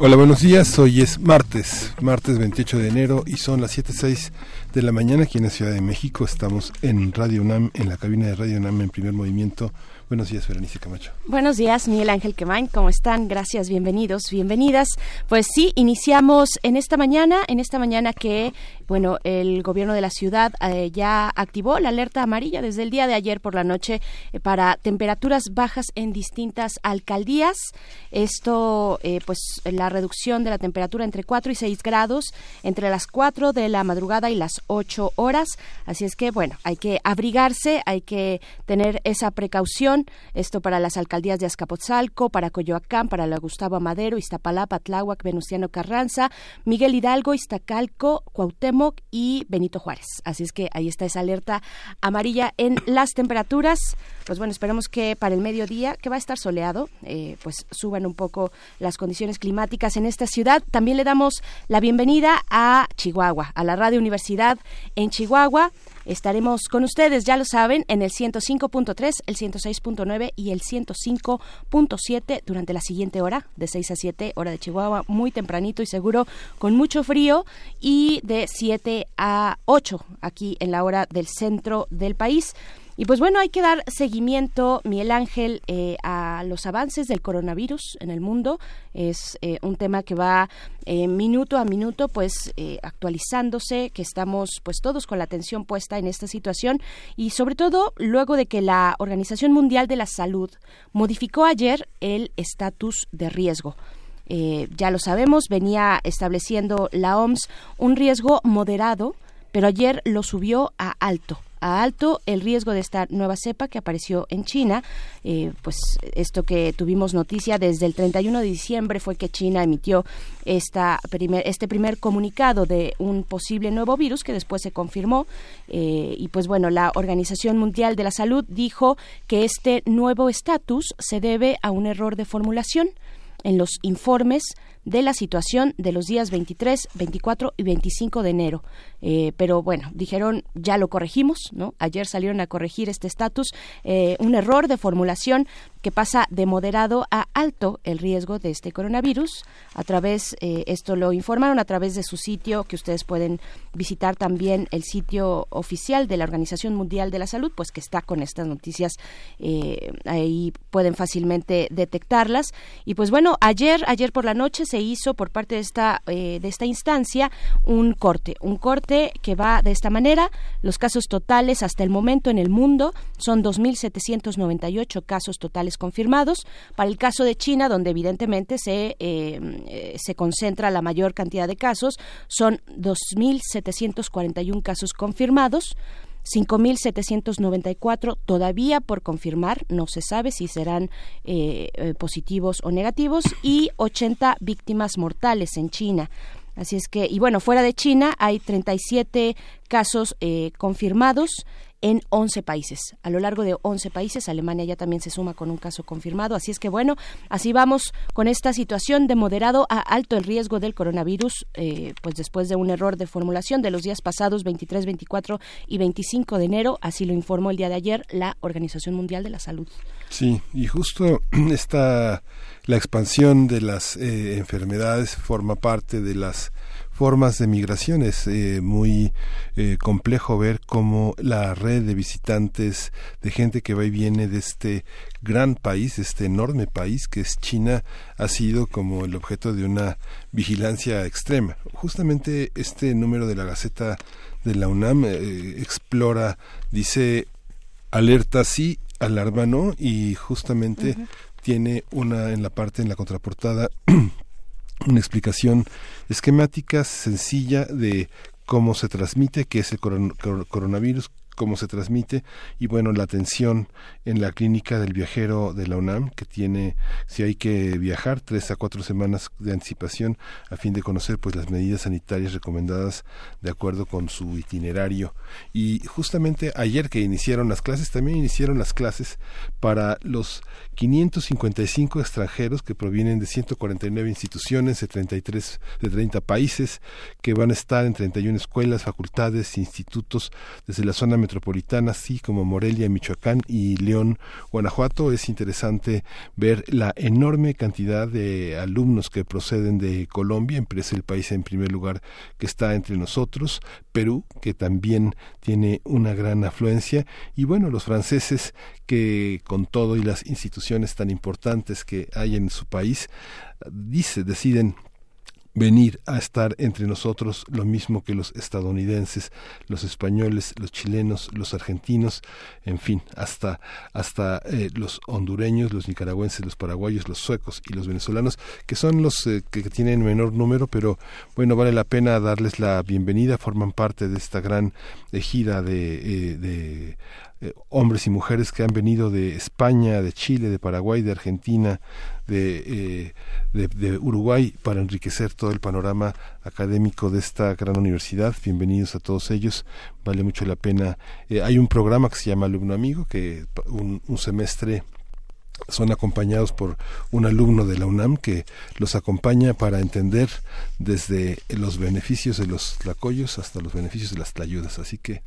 Hola, buenos días. Hoy es martes, martes 28 de enero y son las 7.06 de la mañana aquí en la Ciudad de México. Estamos en Radio UNAM, en la cabina de Radio UNAM en primer movimiento. Buenos días, Berenice Camacho. Buenos días, Miguel Ángel Quemain. ¿Cómo están? Gracias, bienvenidos, bienvenidas. Pues sí, iniciamos en esta mañana, en esta mañana que, bueno, el gobierno de la ciudad eh, ya activó la alerta amarilla desde el día de ayer por la noche eh, para temperaturas bajas en distintas alcaldías. Esto, eh, pues, la reducción de la temperatura entre 4 y 6 grados entre las 4 de la madrugada y las 8 horas. Así es que, bueno, hay que abrigarse, hay que tener esa precaución esto para las alcaldías de Azcapotzalco, para Coyoacán, para la Gustavo Amadero, Iztapalapa, Tláhuac, Venustiano Carranza, Miguel Hidalgo, Iztacalco, Cuauhtémoc y Benito Juárez. Así es que ahí está esa alerta amarilla en las temperaturas. Pues bueno, esperemos que para el mediodía, que va a estar soleado, eh, pues suban un poco las condiciones climáticas en esta ciudad. También le damos la bienvenida a Chihuahua, a la Radio Universidad en Chihuahua. Estaremos con ustedes, ya lo saben, en el 105.3, el 106.9 y el 105.7 durante la siguiente hora, de 6 a 7, hora de Chihuahua, muy tempranito y seguro, con mucho frío, y de 7 a 8 aquí en la hora del centro del país. Y pues bueno, hay que dar seguimiento, Miguel Ángel, eh, a los avances del coronavirus en el mundo. Es eh, un tema que va eh, minuto a minuto, pues actualizándose, que estamos pues todos con la atención puesta en esta situación y sobre todo luego de que la Organización Mundial de la Salud modificó ayer el estatus de riesgo. ya lo sabemos, venía estableciendo la OMS un riesgo moderado, pero ayer lo subió a alto a alto el riesgo de esta nueva cepa que apareció en China. Eh, pues esto que tuvimos noticia desde el 31 de diciembre fue que China emitió esta primer, este primer comunicado de un posible nuevo virus que después se confirmó. Eh, y pues bueno, la Organización Mundial de la Salud dijo que este nuevo estatus se debe a un error de formulación en los informes de la situación de los días 23, 24 y 25 de enero. Eh, pero bueno, dijeron, ya lo corregimos, ¿no? Ayer salieron a corregir este estatus, eh, un error de formulación que pasa de moderado a alto el riesgo de este coronavirus. A través, eh, esto lo informaron a través de su sitio, que ustedes pueden visitar también el sitio oficial de la Organización Mundial de la Salud, pues que está con estas noticias, ahí pueden fácilmente detectarlas. Y pues bueno, ayer, ayer por la noche se hizo por parte de esta, de esta instancia un corte, un corte que va de esta manera. Los casos totales hasta el momento en el mundo son 2.798 casos totales confirmados. Para el caso de China, donde evidentemente se, eh, se concentra la mayor cantidad de casos, son 2.741 casos confirmados. 5.794 todavía por confirmar, no se sabe si serán eh, eh, positivos o negativos, y 80 víctimas mortales en China. Así es que, y bueno, fuera de China hay 37 casos eh, confirmados en 11 países. A lo largo de 11 países, Alemania ya también se suma con un caso confirmado. Así es que bueno, así vamos con esta situación de moderado a alto el riesgo del coronavirus, eh, pues después de un error de formulación de los días pasados 23, 24 y 25 de enero, así lo informó el día de ayer la Organización Mundial de la Salud. Sí, y justo esta la expansión de las eh, enfermedades forma parte de las formas de migración. Es eh, muy eh, complejo ver cómo la red de visitantes, de gente que va y viene de este gran país, este enorme país que es China, ha sido como el objeto de una vigilancia extrema. Justamente este número de la Gaceta de la UNAM explora, dice alerta sí, alarma no, y justamente tiene una en la parte en la contraportada una explicación esquemática sencilla de cómo se transmite, qué es el coronavirus, cómo se transmite y bueno, la atención en la clínica del viajero de la UNAM, que tiene, si hay que viajar, tres a cuatro semanas de anticipación a fin de conocer pues las medidas sanitarias recomendadas de acuerdo con su itinerario. Y justamente ayer que iniciaron las clases, también iniciaron las clases para los 555 extranjeros que provienen de 149 instituciones de 33 de 30 países que van a estar en 31 escuelas, facultades, institutos desde la zona metropolitana, así como Morelia, Michoacán y León, Guanajuato. Es interesante ver la enorme cantidad de alumnos que proceden de Colombia, es el país en primer lugar que está entre nosotros, Perú, que también tiene una gran afluencia, y bueno, los franceses que con todo y las instituciones tan importantes que hay en su país, dice, deciden venir a estar entre nosotros lo mismo que los estadounidenses, los españoles, los chilenos, los argentinos, en fin, hasta hasta eh, los hondureños, los nicaragüenses, los paraguayos, los suecos y los venezolanos, que son los eh, que tienen menor número, pero bueno, vale la pena darles la bienvenida, forman parte de esta gran de, eh, de eh, hombres y mujeres que han venido de España, de Chile, de Paraguay, de Argentina, de, eh, de, Uruguay para enriquecer todo el panorama académico de esta gran universidad. Bienvenidos a todos ellos, vale mucho la pena. Eh, hay un programa que se llama Alumno Amigo, que un, un semestre son acompañados por un alumno de la UNAM que los acompaña para entender desde los beneficios de los tlacoyos hasta los beneficios de las tlayudas. Así que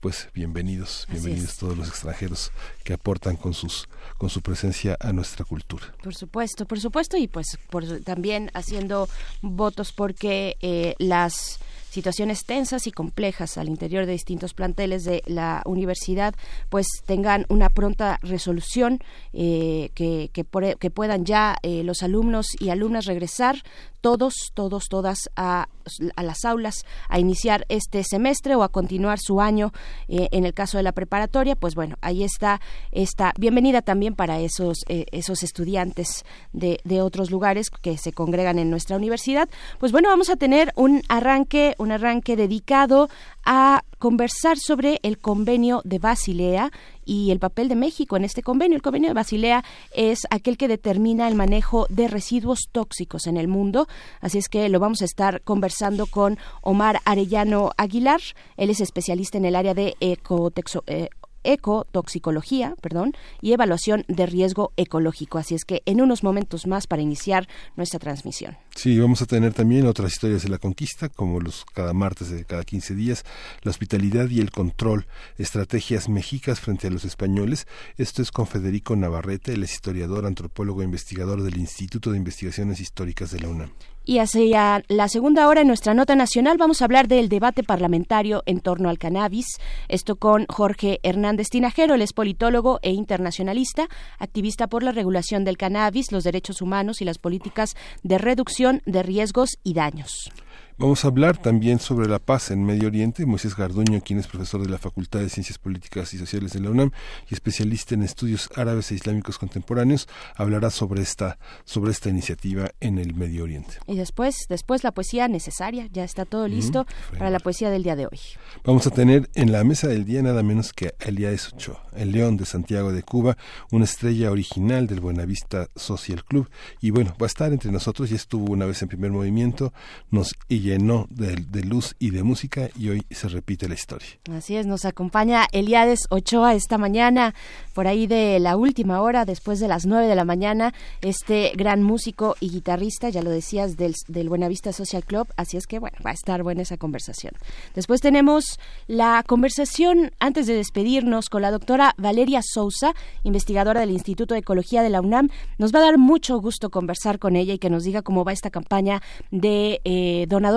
pues bienvenidos, bienvenidos todos los extranjeros que aportan con sus con su presencia a nuestra cultura. Por supuesto, por supuesto y pues por, también haciendo votos porque eh, las situaciones tensas y complejas al interior de distintos planteles de la universidad pues tengan una pronta resolución eh, que, que, que, puedan ya eh, los alumnos y alumnas regresar todos, todos, todas a, a, las aulas a iniciar este semestre o a continuar su año eh, en el caso de la preparatoria, pues bueno, ahí está esta bienvenida también para esos, eh, esos estudiantes de, de otros lugares que se congregan en nuestra universidad. Pues bueno, vamos a tener un arranque, un arranque dedicado a conversar sobre el convenio de Basilea y el papel de México en este convenio. El convenio de Basilea es aquel que determina el manejo de residuos tóxicos en el mundo. Así es que lo vamos a estar conversando con Omar Arellano Aguilar. Él es especialista en el área de ecotexo, eh, ecotoxicología, perdón, y evaluación de riesgo ecológico. Así es que en unos momentos más para iniciar nuestra transmisión. Sí, vamos a tener también otras historias de la conquista, como los cada martes de cada 15 días, la hospitalidad y el control, estrategias mexicas frente a los españoles. Esto es con Federico Navarrete, el historiador, antropólogo e investigador del Instituto de Investigaciones Históricas de la UNAM. Y hacia la segunda hora en nuestra nota nacional vamos a hablar del debate parlamentario en torno al cannabis. Esto con Jorge Hernández Tinajero, el es politólogo e internacionalista, activista por la regulación del cannabis, los derechos humanos y las políticas de reducción de riesgos y daños. Vamos a hablar también sobre la paz en Medio Oriente. Moisés Garduño, quien es profesor de la Facultad de Ciencias Políticas y Sociales de la UNAM y especialista en estudios árabes e islámicos contemporáneos, hablará sobre esta, sobre esta iniciativa en el Medio Oriente. Y después, después la poesía necesaria. Ya está todo listo para la poesía del día de hoy. Vamos a tener en la mesa del día nada menos que Elías Ochoa, el león de Santiago de Cuba, una estrella original del Buenavista Social Club. Y bueno, va a estar entre nosotros. Ya estuvo una vez en primer movimiento. Nos llenó de, luz y de música y hoy se repite la historia. Así es, nos acompaña Eliades Ochoa esta mañana, por ahí de la última hora, después de las nueve de la mañana, este gran músico y guitarrista, ya lo decías, del, del Buenavista Social Club, así es que bueno, va a estar buena esa conversación. Después tenemos la conversación, antes de despedirnos, con la doctora Valeria Sousa, investigadora del Instituto de Ecología de la UNAM. Nos va a dar mucho gusto conversar con ella y que nos diga cómo va esta campaña de eh, donador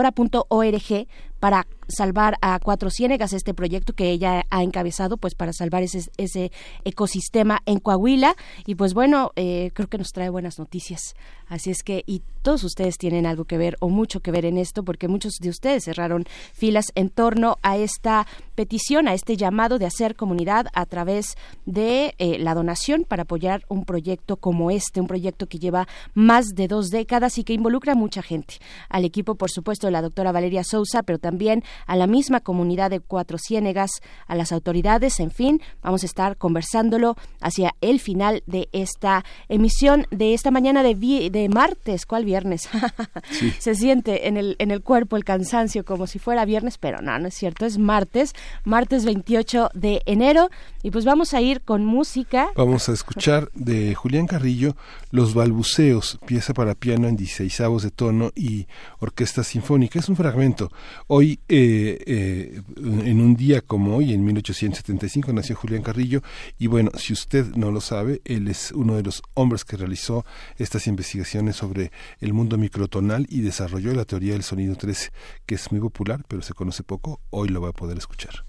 para salvar a Cuatro Ciénegas, este proyecto que ella ha encabezado, pues para salvar ese, ese ecosistema en Coahuila. Y pues bueno, eh, creo que nos trae buenas noticias. Así es que, y todos ustedes tienen algo que ver o mucho que ver en esto, porque muchos de ustedes cerraron filas en torno a esta petición, a este llamado de hacer comunidad a través de eh, la donación para apoyar un proyecto como este, un proyecto que lleva más de dos décadas y que involucra a mucha gente. Al equipo, por supuesto, de la doctora Valeria Sousa, pero también a la misma comunidad de Cuatro Ciénegas, a las autoridades, en fin, vamos a estar conversándolo hacia el final de esta emisión de esta mañana de, de martes, ¿cuál viernes? Se siente en el, en el cuerpo el cansancio como si fuera viernes, pero no, no es cierto, es martes, martes 28 de enero y pues vamos a ir con música. Vamos a escuchar de Julián Carrillo Los balbuceos, pieza para piano en 16 de tono y orquesta sinfónica. Es un fragmento. Hoy, eh, eh, en un día como hoy, en 1875, nació Julián Carrillo y bueno, si usted no lo sabe, él es uno de los hombres que realizó estas investigaciones sobre el mundo microtonal y desarrolló la teoría del sonido 3, que es muy popular, pero se conoce poco. Hoy lo va a poder escuchar.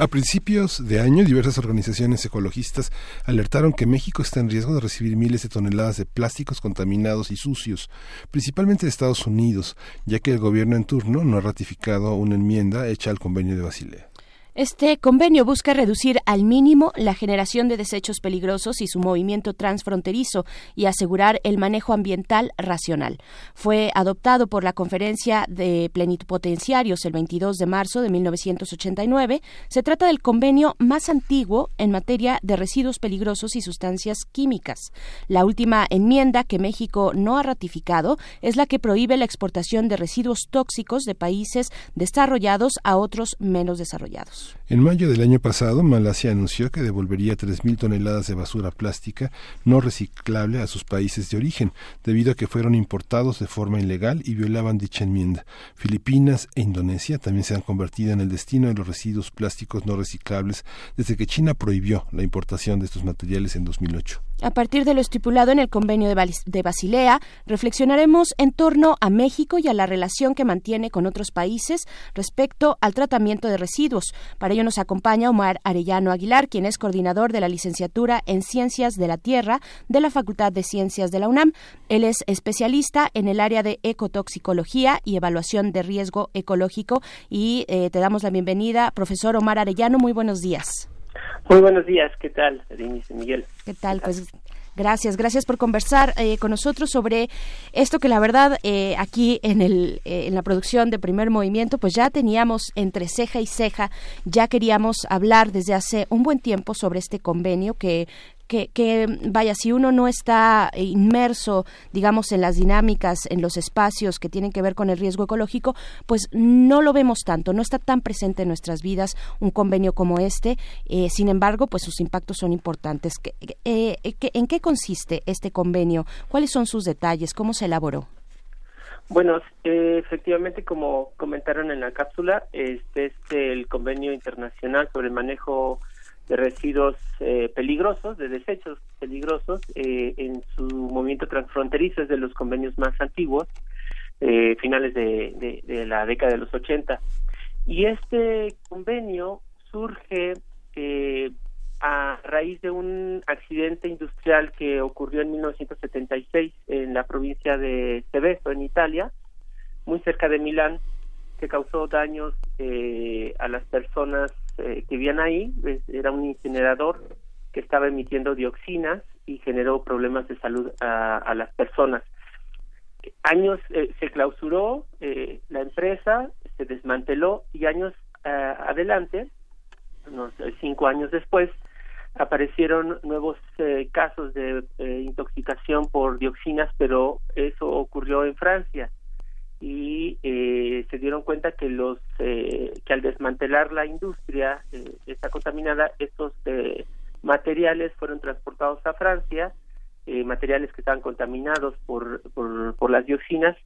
A principios de año, diversas organizaciones ecologistas alertaron que México está en riesgo de recibir miles de toneladas de plásticos contaminados y sucios, principalmente de Estados Unidos, ya que el gobierno en turno no ha ratificado una enmienda hecha al convenio de Basilea. Este convenio busca reducir al mínimo la generación de desechos peligrosos y su movimiento transfronterizo y asegurar el manejo ambiental racional. Fue adoptado por la Conferencia de Plenipotenciarios el 22 de marzo de 1989. Se trata del convenio más antiguo en materia de residuos peligrosos y sustancias químicas. La última enmienda que México no ha ratificado es la que prohíbe la exportación de residuos tóxicos de países desarrollados a otros menos desarrollados. Yes. En mayo del año pasado, Malasia anunció que devolvería 3.000 toneladas de basura plástica no reciclable a sus países de origen, debido a que fueron importados de forma ilegal y violaban dicha enmienda. Filipinas e Indonesia también se han convertido en el destino de los residuos plásticos no reciclables desde que China prohibió la importación de estos materiales en 2008. A partir de lo estipulado en el convenio de, Basilea, reflexionaremos en torno a México y a la relación que mantiene con otros países respecto al tratamiento de residuos. Para nos acompaña Omar Arellano Aguilar, quien es coordinador de la licenciatura en Ciencias de la Tierra de la Facultad de Ciencias de la UNAM. Él es especialista en el área de ecotoxicología y evaluación de riesgo ecológico. Y eh, te damos la bienvenida, profesor Omar Arellano. Muy buenos días. Muy buenos días, ¿qué tal, Miguel? ¿Qué tal? Pues Gracias, gracias por conversar eh, con nosotros sobre esto que la verdad eh, aquí en, el, eh, en la producción de Primer Movimiento pues ya teníamos entre ceja y ceja, ya queríamos hablar desde hace un buen tiempo sobre este convenio que que, vaya, si uno no está inmerso, digamos, en las dinámicas, en los espacios que tienen que ver con el riesgo ecológico, pues no lo vemos tanto, no está tan presente en nuestras vidas un convenio como este. Eh, sin embargo, pues sus impactos son importantes. Eh, ¿En qué consiste este convenio? ¿Cuáles son sus detalles? ¿Cómo se elaboró? Bueno, eh, efectivamente, como comentaron en la cápsula, este es el convenio internacional sobre el manejo de residuos eh, peligrosos, de desechos peligrosos, eh, en su movimiento transfronterizo es de los convenios más antiguos, eh, finales de, de, la década de los 80. Y este convenio surge a raíz de un accidente industrial que ocurrió en 1976 en la provincia de Seveso, en Italia, muy cerca de Milán, que causó daños a las personas eh, que vivían ahí, era un incinerador que estaba emitiendo dioxinas y generó problemas de salud a, las personas. Años eh, se clausuró eh, la empresa, se desmanteló y años adelante, unos cinco años después, aparecieron nuevos casos de intoxicación por dioxinas, pero eso ocurrió en Francia y eh, se dieron cuenta que los eh, que al desmantelar la industria eh, está contaminada estos eh, materiales fueron transportados a Francia materiales que estaban contaminados por, por, las dioxinas.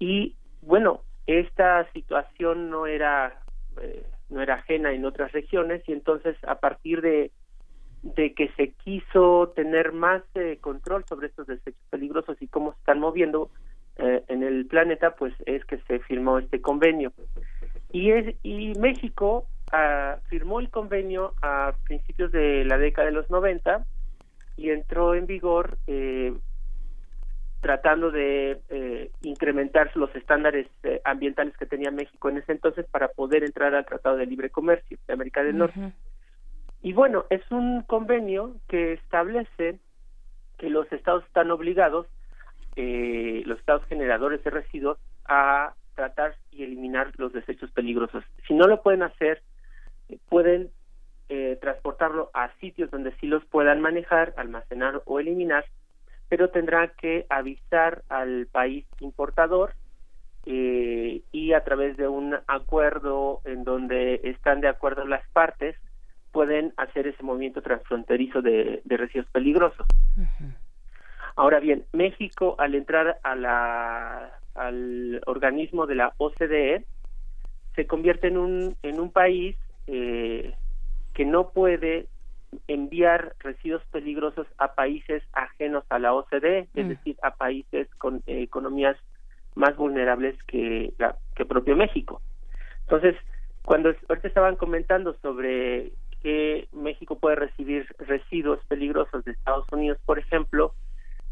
Y bueno esta situación no era no era ajena en otras regiones y entonces a partir de de que se quiso tener más control sobre estos desechos peligrosos y cómo se están moviendo eh, en el planeta, pues es que se firmó este convenio. Y, es, y México ah, firmó el convenio a principios de la década de los 90 y entró en vigor eh, tratando de eh, incrementar los estándares ambientales que tenía México en ese entonces para poder entrar al Tratado de Libre Comercio de América del Norte. Y bueno, es un convenio que establece que los estados están obligados eh, los estados generadores de residuos a tratar y eliminar los desechos peligrosos. Si no lo pueden hacer, pueden eh, transportarlo a sitios donde sí los puedan manejar, almacenar o eliminar, pero tendrán que avisar al país importador eh, y a través de un acuerdo en donde están de acuerdo las partes, pueden hacer ese movimiento transfronterizo de, residuos peligrosos. Ahora bien, México al entrar a la, al organismo de la OCDE se convierte en un, en un país eh, que no puede enviar residuos peligrosos a países ajenos a la OCDE, es mm. decir, a países con economías más vulnerables que, la, que propio México. Entonces, cuando ahorita estaban comentando sobre que México puede recibir residuos peligrosos de Estados Unidos, por ejemplo,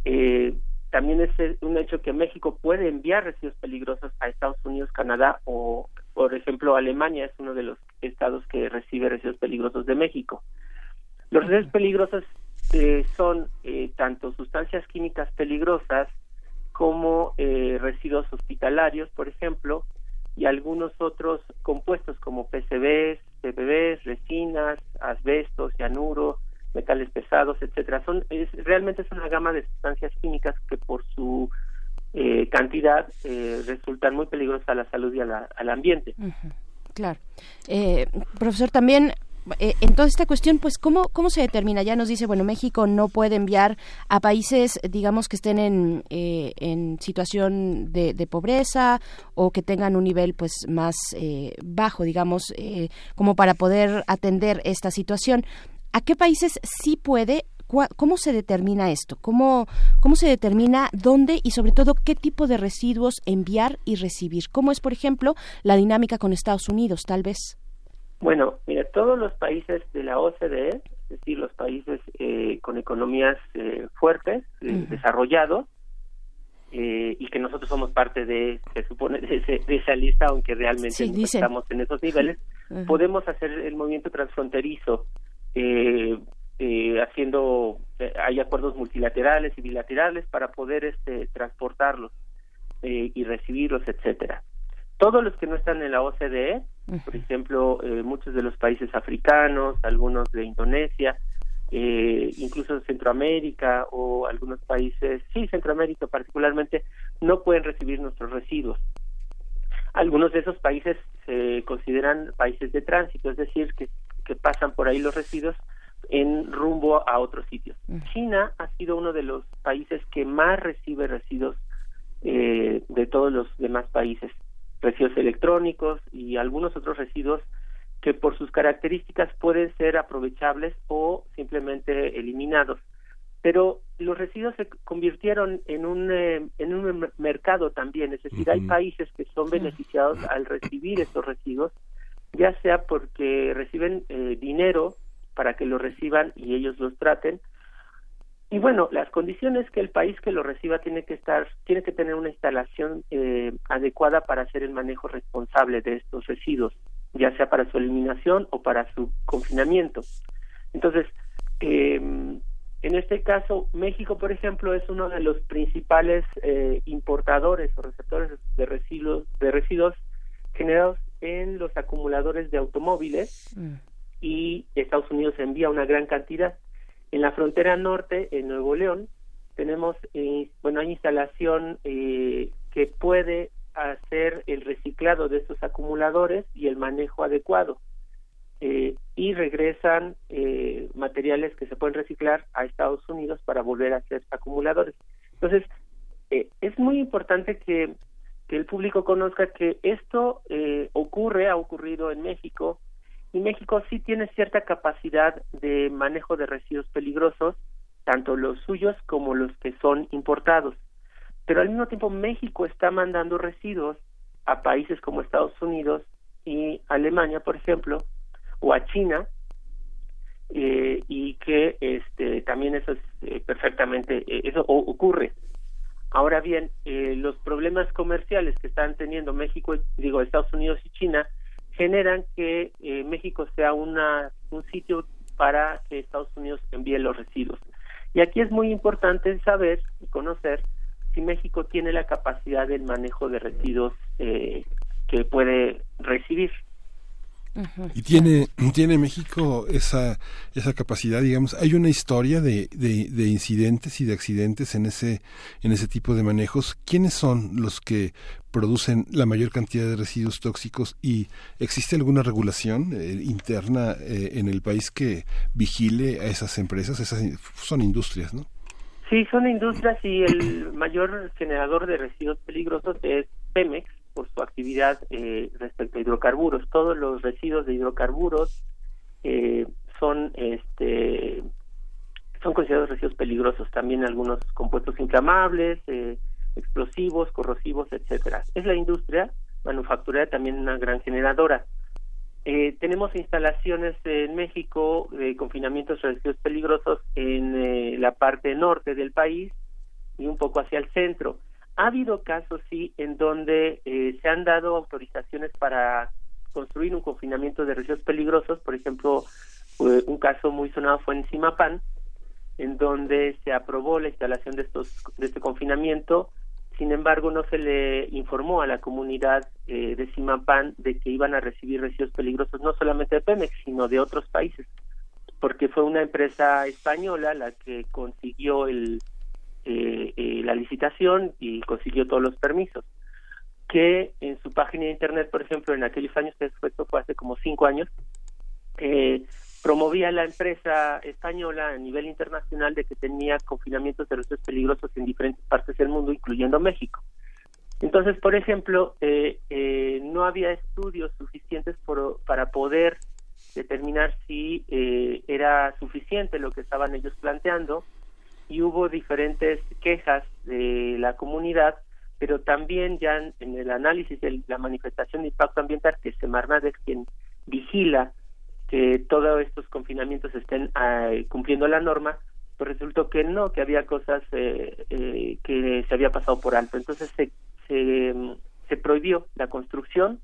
eh, también es un hecho que México puede enviar residuos peligrosos a Estados Unidos, Canadá o, por ejemplo, Alemania es uno de los estados que recibe residuos peligrosos de México. Los residuos peligrosos eh, son eh, tanto sustancias químicas peligrosas como eh, residuos hospitalarios, por ejemplo, y algunos otros compuestos como PCBs, PPBs, resinas, asbestos, cianuro, metales pesados, etcétera. Son realmente es una gama de sustancias químicas que por su eh, cantidad eh, resultan muy peligrosas a la salud y al ambiente. Claro, eh, profesor, también en toda esta cuestión, pues, ¿cómo, ¿cómo se determina? Ya nos dice, bueno, México no puede enviar a países, digamos, que estén en, en situación de, de, pobreza o que tengan un nivel, pues, más bajo, digamos, como para poder atender esta situación. ¿A qué países sí puede ¿Cómo se determina esto? ¿Cómo, ¿Cómo se determina dónde y sobre todo qué tipo de residuos enviar y recibir? ¿Cómo es, por ejemplo, la dinámica con Estados Unidos, tal vez? Bueno, mira, todos los países de la OCDE, es decir, los países eh, con economías eh, fuertes, eh, desarrollados, y que nosotros somos parte de, se supone, de, esa lista, aunque realmente no estamos en esos niveles, podemos hacer el movimiento transfronterizo haciendo, hay acuerdos multilaterales y bilaterales para poder este, transportarlos y recibirlos, etcétera. Todos los que no están en la OCDE por ejemplo, eh, muchos de los países africanos, algunos de Indonesia, eh, incluso Centroamérica o algunos países, sí, Centroamérica particularmente, no pueden recibir nuestros residuos. Algunos de esos países se consideran países de tránsito, es decir, que, que pasan por ahí los residuos en rumbo a otros sitios. China ha sido uno de los países que más recibe residuos eh, de todos los demás países. Residuos electrónicos y algunos otros residuos que por sus características pueden ser aprovechables o simplemente eliminados. Pero los residuos se convirtieron en un, eh, en un mercado también, es decir, hay países que son beneficiados al recibir estos residuos, ya sea porque reciben eh, dinero para que los reciban y ellos los traten, y bueno, las condiciones que el país que lo reciba tiene que estar, tiene que tener una instalación eh, adecuada para hacer el manejo responsable de estos residuos, ya sea para su eliminación o para su confinamiento. Entonces, eh, en este caso, México, por ejemplo, es uno de los principales eh, importadores o receptores de residuos, de residuos generados en los acumuladores de automóviles mm. y Estados Unidos envía una gran cantidad. En la frontera norte, en Nuevo León, tenemos, eh, bueno, hay instalación eh, que puede hacer el reciclado de estos acumuladores y el manejo adecuado. Eh, y regresan materiales que se pueden reciclar a Estados Unidos para volver a ser acumuladores. Entonces, es muy importante que, que, el público conozca que esto ocurre, ha ocurrido en México, y México sí tiene cierta capacidad de manejo de residuos peligrosos, tanto los suyos como los que son importados. Pero al mismo tiempo México está mandando residuos a países como Estados Unidos y Alemania, por ejemplo, o a China, eh, y que este también eso es eh, perfectamente eh, eso ocurre ahora bien los problemas comerciales que están teniendo México digo Estados Unidos y China generan que eh, México sea una, un sitio para que Estados Unidos envíe los residuos. Y aquí es muy importante saber y conocer si México tiene la capacidad del manejo de residuos eh, que puede recibir. Y tiene, tiene México esa, esa capacidad, digamos, hay una historia de, de, incidentes y de accidentes en ese, en ese tipo de manejos. ¿Quiénes son los que producen la mayor cantidad de residuos tóxicos y existe alguna regulación eh, interna eh, en el país que vigile a esas empresas? Esas son industrias, ¿no? Sí, son industrias y el mayor generador de residuos peligrosos es Pemex por su actividad eh, respecto a hidrocarburos. Todos los residuos de hidrocarburos eh, son este son considerados residuos peligrosos. También algunos compuestos inflamables, eh, explosivos, corrosivos, etcétera. Es la industria manufacturera también una gran generadora. tenemos instalaciones en México de confinamientos de residuos peligrosos en la parte norte del país y un poco hacia el centro. Ha habido casos, sí, en donde eh, se han dado autorizaciones para construir un confinamiento de residuos peligrosos. Por ejemplo, un caso muy sonado fue en Simapán, en donde se aprobó la instalación de, estos, de este confinamiento. Sin embargo, no se le informó a la comunidad eh, de Simapán de que iban a recibir residuos peligrosos no solamente de Pemex, sino de otros países, porque fue una empresa española la que consiguió el, la licitación y consiguió todos los permisos. Que en su página de internet, por ejemplo, en aquellos años, que fue, fue hace como cinco años, eh, promovía la empresa española a nivel internacional de que tenía confinamientos de residuos peligrosos en diferentes partes del mundo, incluyendo México. Entonces, por ejemplo, eh, no había estudios suficientes para poder determinar si eh, era suficiente lo que estaban ellos planteando y hubo diferentes quejas de la comunidad, pero también ya en el análisis de la manifestación de impacto ambiental, que Semarnat es quien vigila que todos estos confinamientos estén ah, cumpliendo la norma, pues resultó que no, que había cosas eh, eh, que se había pasado por alto. Entonces se, se, se prohibió la construcción,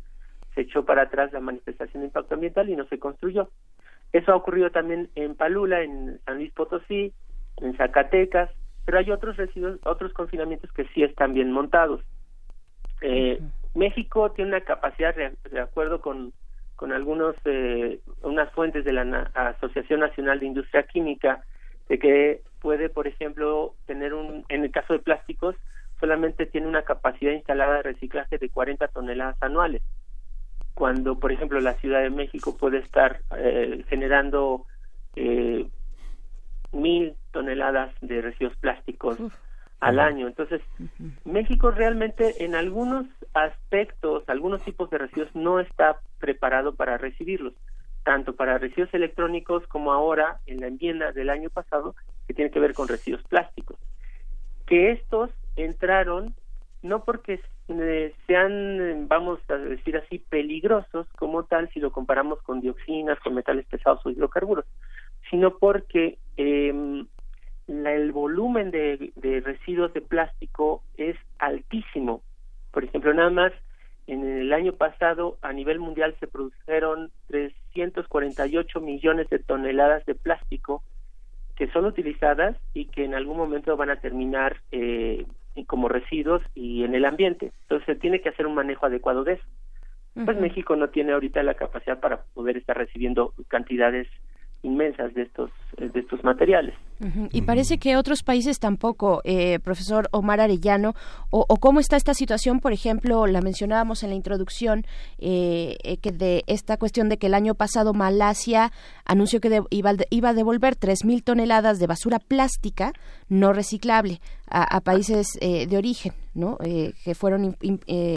se echó para atrás la manifestación de impacto ambiental y no se construyó. Eso ha ocurrido también en Palula, en San Luis Potosí, en Zacatecas, pero hay otros residuos, otros confinamientos que sí están bien montados. Eh, México tiene una capacidad, de acuerdo con, con algunos eh, unas fuentes de la Asociación Nacional de Industria Química, de que puede, por ejemplo, tener un, en el caso de plásticos, solamente tiene una capacidad instalada de reciclaje de 40 toneladas anuales, cuando, por ejemplo, la Ciudad de México puede estar eh, generando eh, mil toneladas de residuos plásticos al año. Entonces, México realmente en algunos aspectos, algunos tipos de residuos no está preparado para recibirlos, tanto para residuos electrónicos como ahora en la enmienda del año pasado que tiene que ver con residuos plásticos. Que estos entraron no porque eh, sean, vamos a decir así, peligrosos como tal si lo comparamos con dioxinas, con metales pesados o hidrocarburos, sino porque eh, el volumen de, residuos de plástico es altísimo. Por ejemplo, nada más en el año pasado a nivel mundial se produjeron 348 millones de toneladas de plástico que son utilizadas y que en algún momento van a terminar eh, como residuos y en el ambiente. Entonces se tiene que hacer un manejo adecuado de eso. Pues México no tiene ahorita la capacidad para poder estar recibiendo cantidades inmensas de estos de estos materiales. Y parece que otros países tampoco, eh, profesor Omar Arellano, o, cómo está esta situación, por ejemplo, la mencionábamos en la introducción, eh, eh, que de esta cuestión de que el año pasado Malasia anunció que iba, iba, a devolver 3.000 toneladas de basura plástica no reciclable a, países de origen, ¿no? que fueron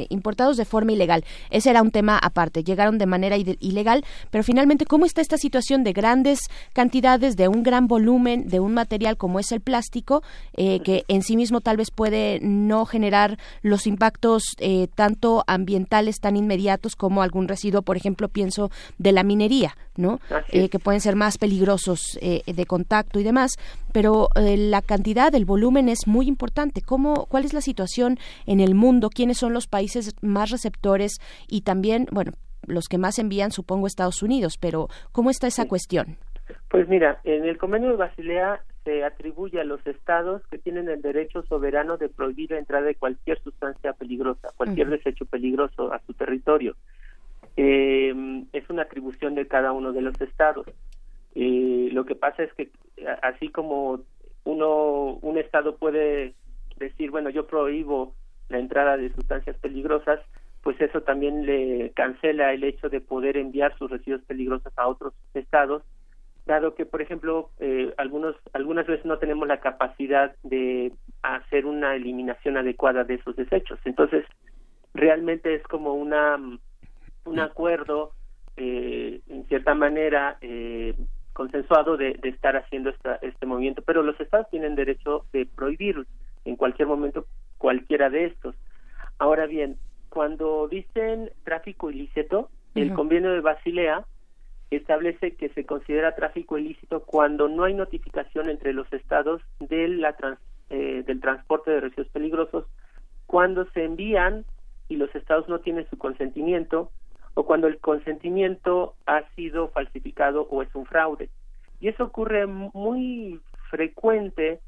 importados de forma ilegal. Ese era un tema aparte, llegaron de manera ilegal, pero finalmente, ¿cómo está esta situación de grandes cantidades de un gran volumen de un material como es el plástico, eh, que en sí mismo tal vez puede no generar los impactos eh, tanto ambientales tan inmediatos como algún residuo, por ejemplo, pienso de la minería, ¿no? Eh, que pueden ser más peligrosos de contacto y demás, pero la cantidad, el volumen es muy importante. ¿Cómo, ¿Cuál es la situación en el mundo? ¿Quiénes son los países más receptores? Y también, bueno, los que más envían, supongo, Estados Unidos, pero ¿cómo está esa cuestión? Pues mira, en el convenio de Basilea se atribuye a los estados que tienen el derecho soberano de prohibir la entrada de cualquier sustancia peligrosa, cualquier desecho peligroso a su territorio. Eh, es una atribución de cada uno de los estados. Eh, lo que pasa es que así como uno un estado puede decir, bueno, yo prohíbo la entrada de sustancias peligrosas, pues eso también le cancela el hecho de poder enviar sus residuos peligrosos a otros estados dado que, por ejemplo, eh, algunos, algunas veces no tenemos la capacidad de hacer una eliminación adecuada de esos desechos. Entonces, realmente es como una un acuerdo, eh, en cierta manera, eh, consensuado de, de, estar haciendo esta, este movimiento, pero los estados tienen derecho de prohibir en cualquier momento cualquiera de estos. Ahora bien, cuando dicen tráfico ilícito, el convenio de Basilea establece que se considera tráfico ilícito cuando no hay notificación entre los estados de la eh, del transporte de residuos peligrosos, cuando se envían y los estados no tienen su consentimiento, o cuando el consentimiento ha sido falsificado o es un fraude. Y eso ocurre muy frecuente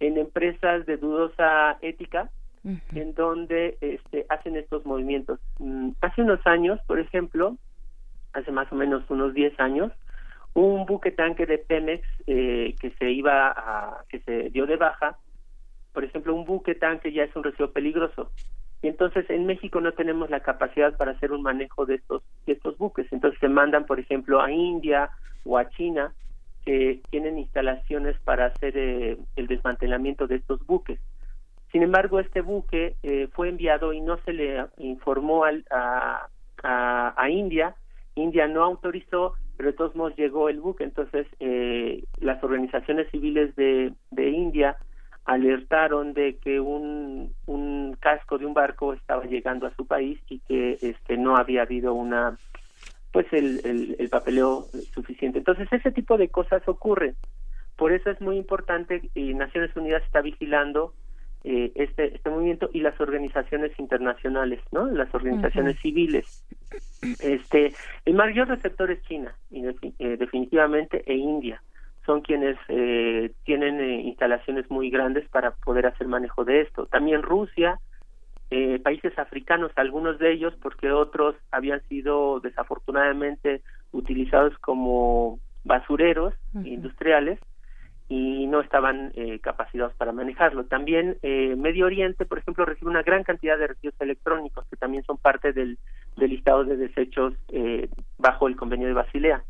en empresas de dudosa ética, en donde este, hacen estos movimientos. Mm, hace unos años, por ejemplo, hace más o menos unos 10 años, un buque tanque de Pemex eh, que se iba a, que se dio de baja, por ejemplo, un buque tanque ya es un residuo peligroso. Y entonces en México no tenemos la capacidad para hacer un manejo de estos, de estos buques. Entonces se mandan, por ejemplo, a India o a China, que tienen instalaciones para hacer eh, el desmantelamiento de estos buques. Sin embargo, este buque eh, fue enviado y no se le informó al, a, a, a India India no autorizó pero de todos modos llegó el buque. Entonces, eh, las organizaciones civiles de, de India alertaron de que un, un casco de un barco estaba llegando a su país y que este no había habido una pues el, el, papeleo suficiente. Entonces ese tipo de cosas ocurren. Por eso es muy importante y Naciones Unidas está vigilando eh, este, este movimiento y las organizaciones internacionales, ¿no? Las organizaciones civiles. Este, el mayor receptor es China, y eh, definitivamente, e India. Son quienes eh, tienen instalaciones muy grandes para poder hacer manejo de esto. También Rusia, eh, países africanos, algunos de ellos porque otros habían sido desafortunadamente utilizados como basureros industriales y no estaban eh, capacitados para manejarlo. También eh, Medio Oriente, por ejemplo, recibe una gran cantidad de residuos electrónicos que también son parte del, del listado de desechos eh, bajo el convenio de Basilea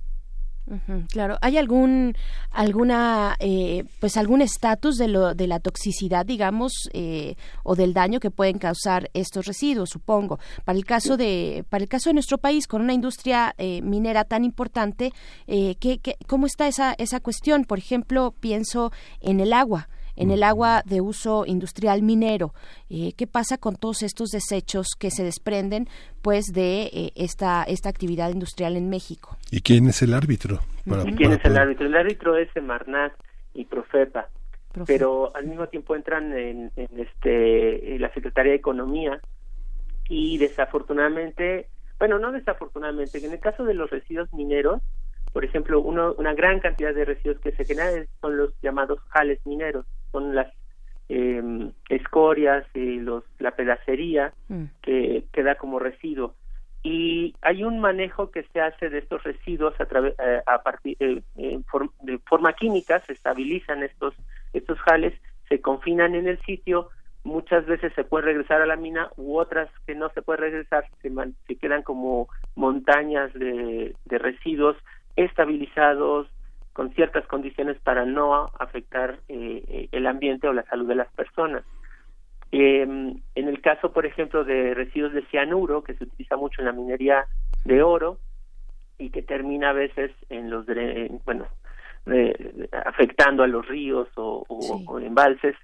claro, ¿hay algún alguna eh, pues algún estatus de lo de la toxicidad, digamos, eh, o del daño que pueden causar estos residuos? Supongo. Para el caso de para el caso de nuestro país con una industria eh, minera tan importante, ¿qué, qué, cómo está esa esa cuestión? Por ejemplo, pienso en el agua en el agua de uso industrial minero. Eh, ¿Qué pasa con todos estos desechos que se desprenden pues de eh, esta, esta actividad industrial en México? ¿Y quién es el árbitro? ¿Y quién es el árbitro? El árbitro es Semarnat y Profepa, pero al mismo tiempo entran en, este, la Secretaría de Economía y desafortunadamente, bueno, no desafortunadamente, en el caso de los residuos mineros, por ejemplo, una gran cantidad de residuos que se generan son los llamados jales mineros son las eh, escorias y los la pedacería mm. que queda como residuo y hay un manejo que se hace de estos residuos a través eh, a partir eh, de forma química se estabilizan estos estos jales se confinan en el sitio muchas veces se puede regresar a la mina u otras que no se puede regresar se, se quedan como montañas de, de residuos estabilizados con ciertas condiciones para no afectar eh, el ambiente o la salud de las personas. Em, en el caso, por ejemplo, de residuos de cianuro, que se utiliza mucho en la minería de oro y que termina a veces en los, bueno, afectando a los ríos o, embalses,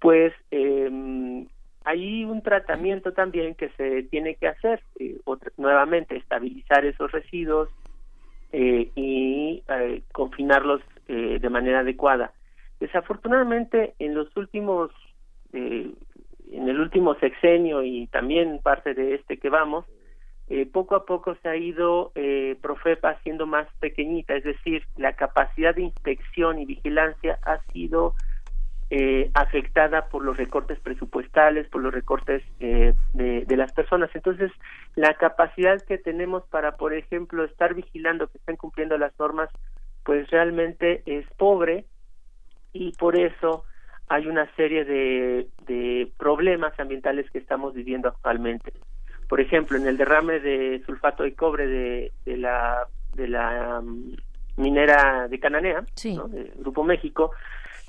pues eh, hay un tratamiento también que se tiene que hacer, eh, nuevamente, estabilizar esos residuos, eh, y eh, confinarlos eh, de manera adecuada. Desafortunadamente, en los últimos, en el último sexenio y también parte de este que vamos, poco a poco se ha ido Profepa siendo más pequeñita, es decir, la capacidad de inspección y vigilancia ha sido eh, afectada por los recortes presupuestales, por los recortes eh, de, las personas. Entonces, la capacidad que tenemos para, por ejemplo, estar vigilando que estén cumpliendo las normas, pues realmente es pobre y por eso hay una serie de, de problemas ambientales que estamos viviendo actualmente. Por ejemplo, en el derrame de sulfato de cobre de, de la de la mm, minera de Cananea, de Grupo México,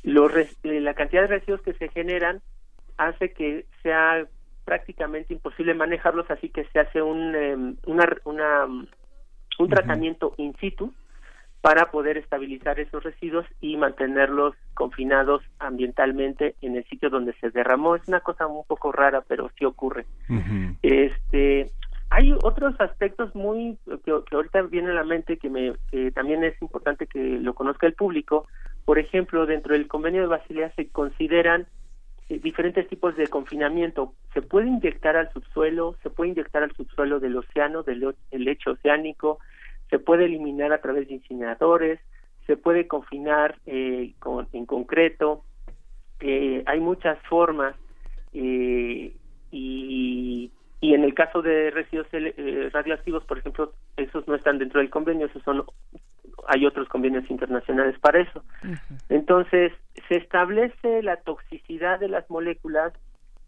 eh, la cantidad de residuos que se generan hace que sea prácticamente imposible manejarlos, así que se hace un, em, una, un tratamiento in situ para poder estabilizar esos residuos y mantenerlos confinados ambientalmente en el sitio donde se derramó. Es una cosa un poco rara, pero sí ocurre. Este, hay otros aspectos muy que, ahorita viene a la mente que me que también es importante que lo conozca el público por ejemplo, dentro del convenio de Basilea se consideran eh, diferentes tipos de confinamiento. Se puede inyectar al subsuelo, se puede inyectar al subsuelo del océano, del lecho oceánico, se puede eliminar a través de incineradores, se puede confinar eh, en concreto. Eh, hay muchas formas y, y en el caso de residuos radioactivos, por ejemplo, esos no están dentro del convenio, esos son hay otros convenios internacionales para eso. Entonces, se establece la toxicidad de las moléculas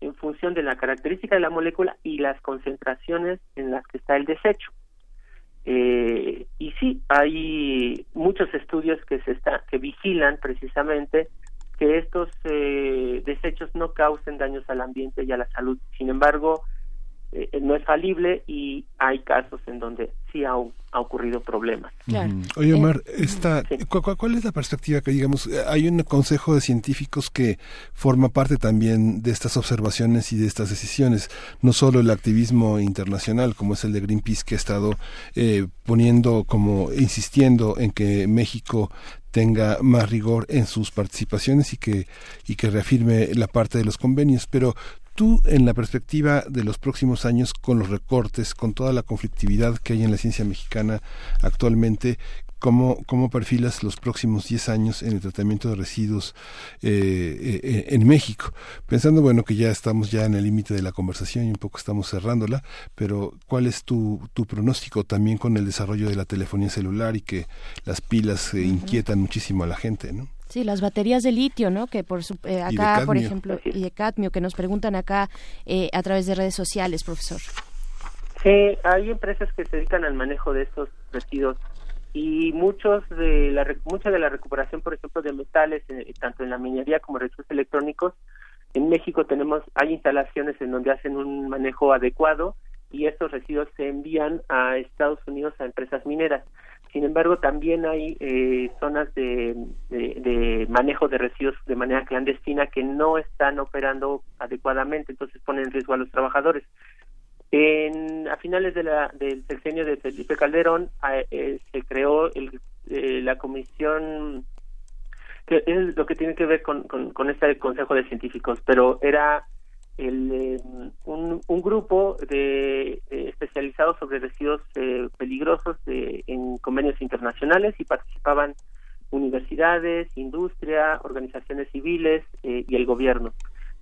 en función de la característica de la molécula y las concentraciones en las que está el desecho. Eh, y sí, hay muchos estudios que se está, que vigilan precisamente que estos eh, desechos no causen daños al ambiente y a la salud. Sin embargo, eh, no es falible y hay casos en donde sí ha, ocurrido problemas. Oye, Omar, esta, ¿cuál, es la perspectiva que, digamos, hay un consejo de científicos que forma parte también de estas observaciones y de estas decisiones, no solo el activismo internacional, como es el de Greenpeace, que ha estado eh, poniendo como, insistiendo en que México tenga más rigor en sus participaciones y que y que reafirme la parte de los convenios pero tú, en la perspectiva de los próximos años, con los recortes, con toda la conflictividad que hay en la ciencia mexicana actualmente, ¿Cómo, ¿Cómo perfilas los próximos 10 años en el tratamiento de residuos eh, eh, en México? Pensando, bueno, que ya estamos ya en el límite de la conversación y un poco estamos cerrándola, pero ¿cuál es tu, tu pronóstico también con el desarrollo de la telefonía celular y que las pilas eh, inquietan muchísimo a la gente, ¿no? Sí, las baterías de litio, ¿no? Que por eh, acá, por ejemplo, y de cadmio, que nos preguntan acá eh, a través de redes sociales, profesor. Sí, hay empresas que se dedican al manejo de estos residuos y muchos de la mucha de la recuperación, por ejemplo, de metales, eh, tanto en la minería como residuos electrónicos, en México tenemos hay instalaciones en donde hacen un manejo adecuado y estos residuos se envían a Estados Unidos a empresas mineras. Sin embargo, también hay eh, zonas de, manejo de residuos de manera clandestina que no están operando adecuadamente, entonces ponen en riesgo a los trabajadores. En, a finales de la, del sexenio de Felipe Calderón eh, se creó el, eh, la comisión que es lo que tiene que ver con, con, con este consejo de científicos, pero era el, eh, un, grupo de eh, especializados sobre residuos eh, peligrosos en convenios internacionales y participaban universidades, industria, organizaciones civiles y el gobierno.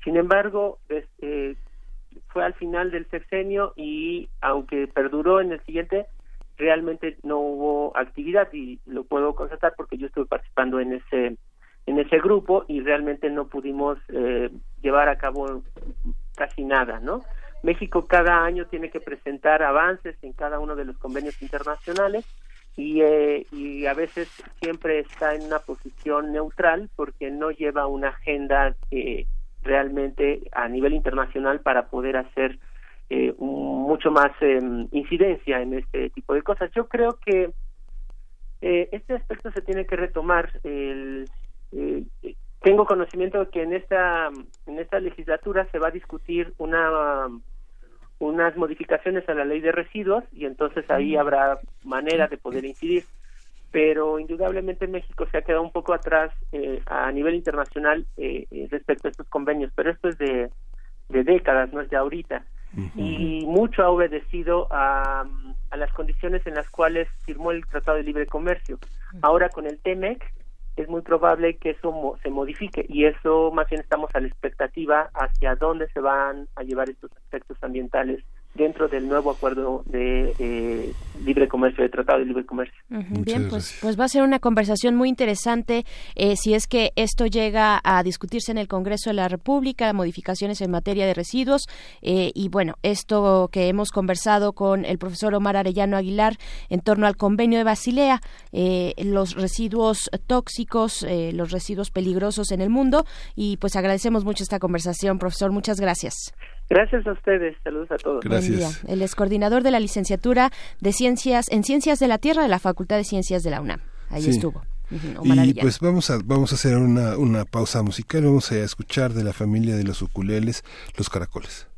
Sin embargo, fue al final del sexenio y aunque perduró en el siguiente, realmente no hubo actividad y lo puedo constatar porque yo estuve participando en ese en ese grupo y realmente no pudimos eh, llevar a cabo casi nada, ¿no? México cada año tiene que presentar avances en cada uno de los convenios internacionales y, eh, y a veces siempre está en una posición neutral porque no lleva una agenda eh, realmente a nivel internacional para poder hacer eh, mucho más em, incidencia en este tipo de cosas. Yo creo que eh, este aspecto se tiene que retomar. El, eh, tengo conocimiento de que en esta en esta legislatura se va a discutir una unas modificaciones a la ley de residuos y entonces ahí mm. habrá manera de poder incidir. Pero indudablemente México se ha quedado un poco atrás eh, a nivel internacional eh, respecto a estos convenios pero esto es de, de décadas no es de ahorita. Y mucho ha obedecido a, a las condiciones en las cuales firmó el Tratado de Libre Comercio. Ahora con el TEMEC es muy probable que eso se modifique y eso más bien estamos a la expectativa hacia dónde se van a llevar estos aspectos ambientales dentro del nuevo acuerdo de eh, libre comercio, de tratado de libre comercio. Bien, pues, pues va a ser una conversación muy interesante eh, si es que esto llega a discutirse en el Congreso de la República, modificaciones en materia de residuos eh, y bueno, esto que hemos conversado con el profesor Omar Arellano Aguilar en torno al convenio de Basilea, los residuos tóxicos, los residuos peligrosos en el mundo y pues agradecemos mucho esta conversación, profesor, muchas gracias. Gracias a ustedes. Saludos a todos. Gracias. Él es coordinador de la licenciatura de Ciencias en Ciencias de la Tierra de la Facultad de Ciencias de la UNAM. Ahí estuvo. y pues vamos a vamos a hacer una, una pausa musical. Vamos a escuchar de la familia de los ukuleles, los caracoles.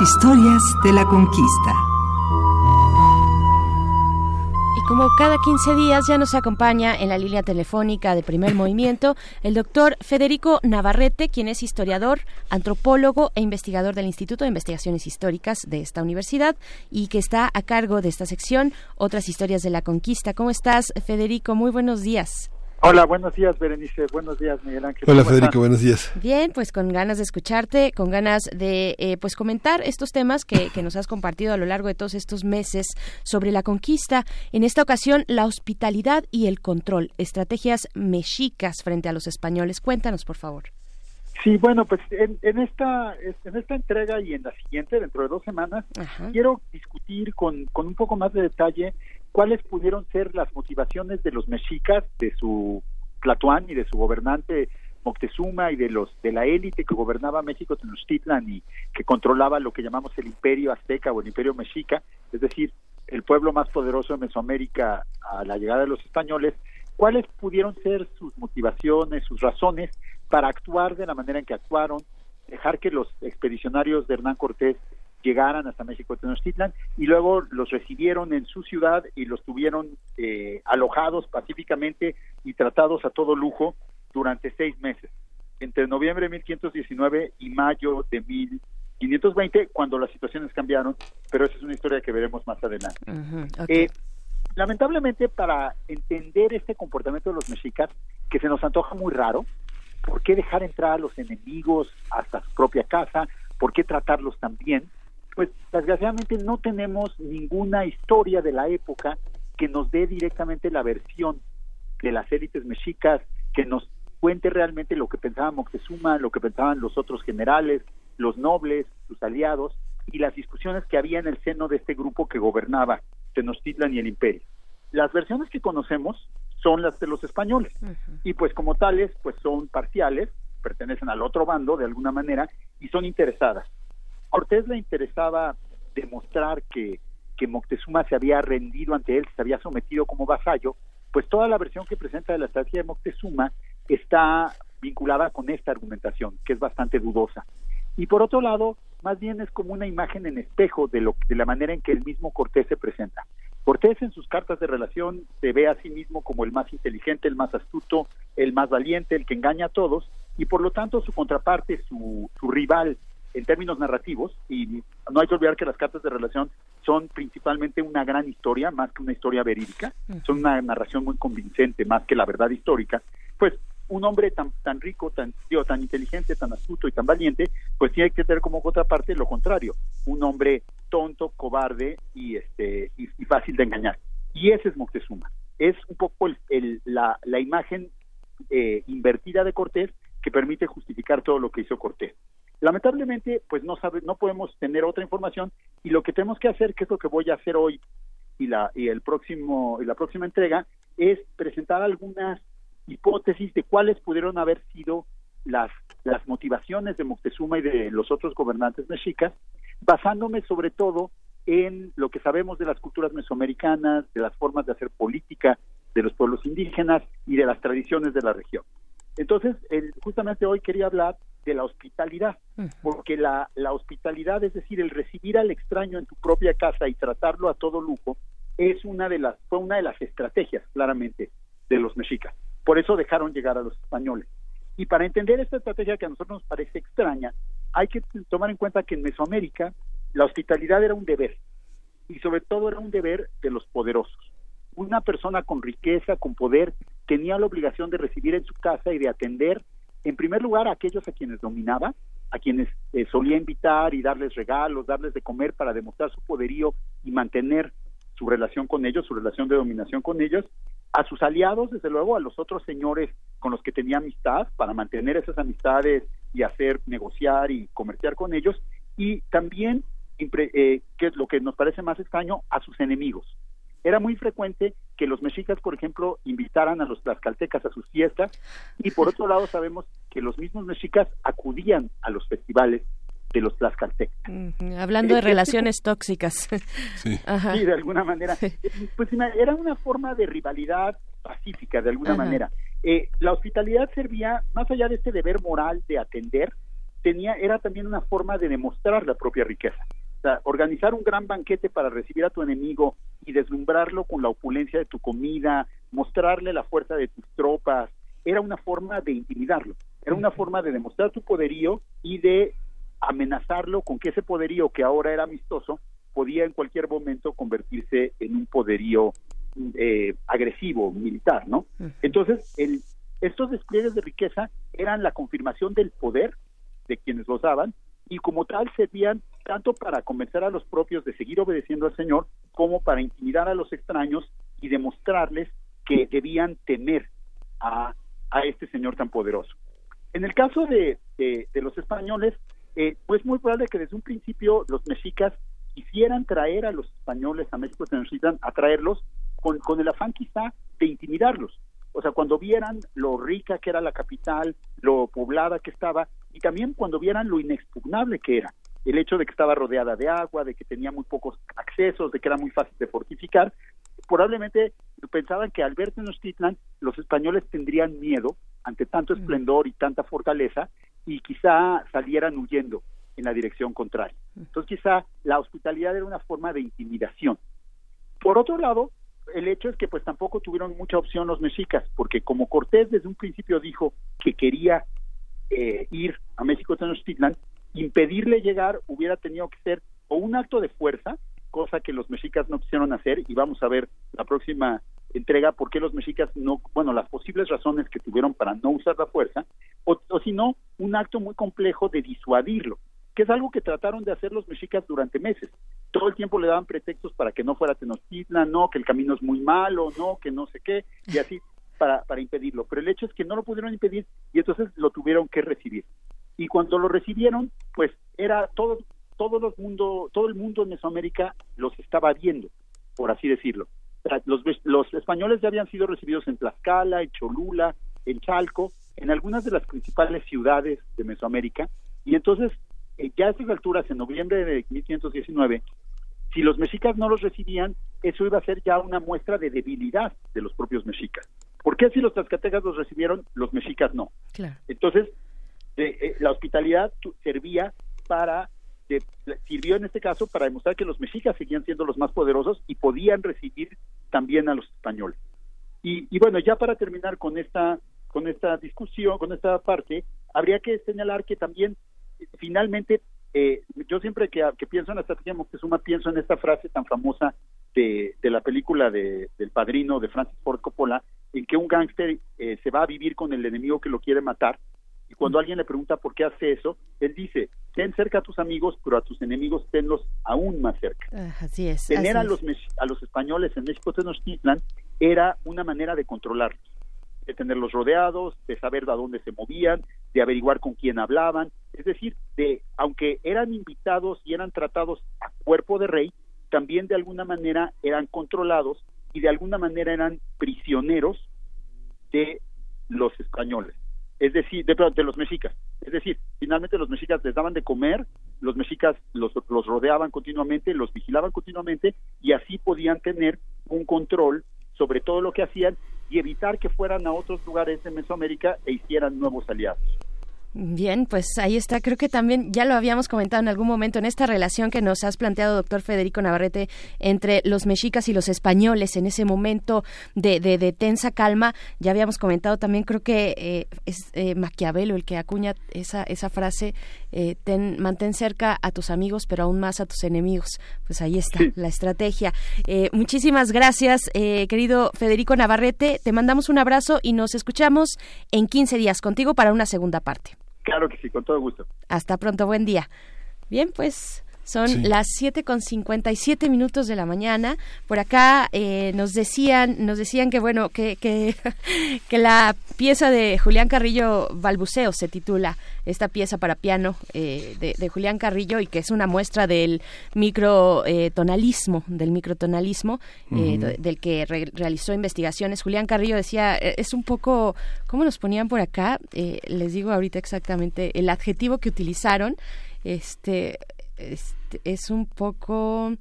Historias de la conquista. Y como cada 15 días ya nos acompaña en la línea telefónica de primer movimiento el doctor Federico Navarrete, quien es historiador, antropólogo e investigador del Instituto de Investigaciones Históricas de esta universidad y que está a cargo de esta sección Otras historias de la conquista. ¿Cómo estás, Federico? Muy buenos días. Hola, buenos días, Berenice. Buenos días, Miguel Ángel. Hola, Federico. Buenos días. Bien, pues con ganas de escucharte, con ganas de eh, pues comentar estos temas que, que, nos has compartido a lo largo de todos estos meses sobre la conquista. En esta ocasión, la hospitalidad y el control, estrategias mexicas frente a los españoles. Cuéntanos, por favor. Sí, bueno, pues en, en, esta en esta entrega y en la siguiente, dentro de dos semanas, Ajá. quiero discutir con, con un poco más de detalle cuáles pudieron ser las motivaciones de los mexicas, de su Tlatuán y de su gobernante Moctezuma y de los de la élite que gobernaba México Tenochtitlan y que controlaba lo que llamamos el imperio azteca o el imperio mexica, es decir, el pueblo más poderoso de Mesoamérica a la llegada de los españoles, cuáles pudieron ser sus motivaciones, sus razones para actuar de la manera en que actuaron, dejar que los expedicionarios de Hernán Cortés llegaran hasta México Tenochtitlan y luego los recibieron en su ciudad y los tuvieron eh, alojados pacíficamente y tratados a todo lujo durante seis meses, entre noviembre de 1519 y mayo de 1520, cuando las situaciones cambiaron, pero esa es una historia que veremos más adelante. Uh -huh, okay. eh, lamentablemente, para entender este comportamiento de los mexicas, que se nos antoja muy raro, ¿por qué dejar entrar a los enemigos hasta su propia casa? ¿Por qué tratarlos tan bien? Pues desgraciadamente no tenemos ninguna historia de la época que nos dé directamente la versión de las élites mexicas, que nos cuente realmente lo que pensaba Moctezuma, lo que pensaban los otros generales, los nobles, sus aliados, y las discusiones que había en el seno de este grupo que gobernaba Tenochtitlan y el imperio. Las versiones que conocemos son las de los españoles, uh -huh. y pues como tales, pues son parciales, pertenecen al otro bando de alguna manera, y son interesadas. Cortés le interesaba demostrar que, que Moctezuma se había rendido ante él, se había sometido como vasallo, pues toda la versión que presenta de la estrategia de Moctezuma está vinculada con esta argumentación, que es bastante dudosa. Y por otro lado, más bien es como una imagen en espejo de, lo, de la manera en que el mismo Cortés se presenta. Cortés en sus cartas de relación se ve a sí mismo como el más inteligente, el más astuto, el más valiente, el que engaña a todos, y por lo tanto su contraparte, su, su rival, en términos narrativos, y no hay que olvidar que las cartas de relación son principalmente una gran historia, más que una historia verídica, son una narración muy convincente, más que la verdad histórica, pues un hombre tan tan rico, tan tío, tan inteligente, tan astuto y tan valiente, pues tiene que tener como contraparte lo contrario, un hombre tonto, cobarde y este y, y fácil de engañar. Y ese es Moctezuma. Es un poco el, el, la, la imagen eh, invertida de Cortés que permite justificar todo lo que hizo Cortés. Lamentablemente, pues no sabe, no podemos tener otra información y lo que tenemos que hacer, que es lo que voy a hacer hoy y la y el próximo y la próxima entrega, es presentar algunas hipótesis de cuáles pudieron haber sido las las motivaciones de Moctezuma y de los otros gobernantes mexicas, basándome sobre todo en lo que sabemos de las culturas mesoamericanas, de las formas de hacer política de los pueblos indígenas y de las tradiciones de la región. Entonces, el, justamente hoy quería hablar de la hospitalidad, porque la, la hospitalidad, es decir, el recibir al extraño en tu propia casa y tratarlo a todo lujo, es una de las, fue una de las estrategias, claramente, de los mexicas. Por eso dejaron llegar a los españoles. Y para entender esta estrategia que a nosotros nos parece extraña, hay que tomar en cuenta que en Mesoamérica la hospitalidad era un deber, y sobre todo era un deber de los poderosos. Una persona con riqueza, con poder, tenía la obligación de recibir en su casa y de atender en primer lugar a aquellos a quienes dominaba, a quienes eh, solía invitar y darles regalos, darles de comer para demostrar su poderío y mantener su relación con ellos, su relación de dominación con ellos, a sus aliados, desde luego, a los otros señores con los que tenía amistad, para mantener esas amistades y hacer negociar y comerciar con ellos, y también, eh, que es lo que nos parece más extraño, a sus enemigos. Era muy frecuente que los mexicas, por ejemplo, invitaran a los tlaxcaltecas a sus fiestas y por otro lado sabemos que los mismos mexicas acudían a los festivales de los tlaxcaltecas. Uh -huh. Hablando de relaciones tóxicas. Sí. Ajá. sí, de alguna manera. Pues era una forma de rivalidad pacífica, de alguna Ajá. manera. Eh, la hospitalidad servía, más allá de este deber moral de atender, tenía, era también una forma de demostrar la propia riqueza. O sea, organizar un gran banquete para recibir a tu enemigo y deslumbrarlo con la opulencia de tu comida, mostrarle la fuerza de tus tropas, era una forma de intimidarlo, era una forma de demostrar tu poderío y de amenazarlo con que ese poderío que ahora era amistoso podía en cualquier momento convertirse en un poderío eh, agresivo, militar, ¿no? Entonces, el, estos despliegues de riqueza eran la confirmación del poder de quienes los daban y como tal servían tanto para convencer a los propios de seguir obedeciendo al Señor como para intimidar a los extraños y demostrarles que debían temer a, a este Señor tan poderoso. En el caso de, de, los españoles, eh, pues muy probable que desde un principio los mexicas quisieran traer a los españoles a México, se necesitan atraerlos con, con el afán quizá de intimidarlos. O sea, cuando vieran lo rica que era la capital, lo poblada que estaba, y también cuando vieran lo inexpugnable que era, el hecho de que estaba rodeada de agua, de que tenía muy pocos accesos, de que era muy fácil de fortificar, probablemente pensaban que al ver Tenochtitlan los españoles tendrían miedo ante tanto esplendor y tanta fortaleza y quizá salieran huyendo en la dirección contraria. Entonces quizá la hospitalidad era una forma de intimidación. Por otro lado, el hecho es que pues tampoco tuvieron mucha opción los mexicas, porque como Cortés desde un principio dijo que quería eh, ir a México Tenochtitlan, impedirle llegar hubiera tenido que ser o un acto de fuerza, cosa que los mexicas no quisieron hacer, y vamos a ver la próxima entrega por qué los mexicas no, bueno, las posibles razones que tuvieron para no usar la fuerza, o, o si no, un acto muy complejo de disuadirlo que es algo que trataron de hacer los mexicas durante meses. Todo el tiempo le daban pretextos para que no fuera Tenochtitlan, no, que el camino es muy malo, no, que no sé qué, y así para, para impedirlo. Pero el hecho es que no lo pudieron impedir y entonces lo tuvieron que recibir. Y cuando lo recibieron, pues era todo, todo, los mundo, todo el mundo en Mesoamérica los estaba viendo, por así decirlo. Los, los españoles ya habían sido recibidos en Tlaxcala, en Cholula, en Chalco, en algunas de las principales ciudades de Mesoamérica, y entonces eh, ya a estas alturas, en noviembre de 1519, si los mexicas no los recibían, eso iba a ser ya una muestra de debilidad de los propios mexicas. ¿Por qué si los tlaxcaltecas los recibieron, los mexicas no? Entonces, eh, la hospitalidad servía para, sirvió en este caso para demostrar que los mexicas seguían siendo los más poderosos y podían recibir también a los españoles. Y, y bueno, ya para terminar con esta con esta discusión, con esta parte, habría que señalar que también finalmente, eh, yo siempre que, pienso en la estrategia Moctezuma, pienso en esta frase tan famosa de, la película de, del padrino de Francis Ford Coppola, en que un gángster eh, se va a vivir con el enemigo que lo quiere matar, y cuando alguien le pregunta por qué hace eso, él dice, ten cerca a tus amigos, pero a tus enemigos tenlos aún más cerca. Ah, así es. Tener a, los, a los españoles en México Tenochtitlan era una manera de controlarlos de tenerlos rodeados, de saber a dónde se movían, de averiguar con quién hablaban, es decir, de aunque eran invitados y eran tratados a cuerpo de rey, también de alguna manera eran controlados y de alguna manera eran prisioneros de los españoles, es decir, de, de los mexicas. Es decir, finalmente los mexicas les daban de comer, los mexicas los, los rodeaban continuamente, los vigilaban continuamente y así podían tener un control sobre todo lo que hacían y evitar que fueran a otros lugares de Mesoamérica e hicieran nuevos aliados. Bien, pues ahí está. Creo que también ya lo habíamos comentado en algún momento en esta relación que nos has planteado, doctor Federico Navarrete, entre los mexicas y los españoles en ese momento de, de, tensa calma. Ya habíamos comentado también, creo que eh, es eh, Maquiavelo el que acuña esa, esa frase, eh, ten, mantén cerca a tus amigos, pero aún más a tus enemigos. Pues ahí está la estrategia. muchísimas gracias, querido Federico Navarrete. Te mandamos un abrazo y nos escuchamos en 15 días contigo para una segunda parte. Claro que sí, con todo gusto. Hasta pronto, buen día. Bien, pues son las siete con siete minutos de la mañana. Por acá eh, nos decían, nos decían que bueno, que, que, que, la pieza de Julián Carrillo Balbuceo se titula esta pieza para piano eh, de, Julián Carrillo y que es una muestra del microtonalismo, eh, del microtonalismo, del que realizó investigaciones. Julián Carrillo decía, es un poco, ¿cómo nos ponían por acá? les digo ahorita exactamente el adjetivo que utilizaron. Este este, es un poco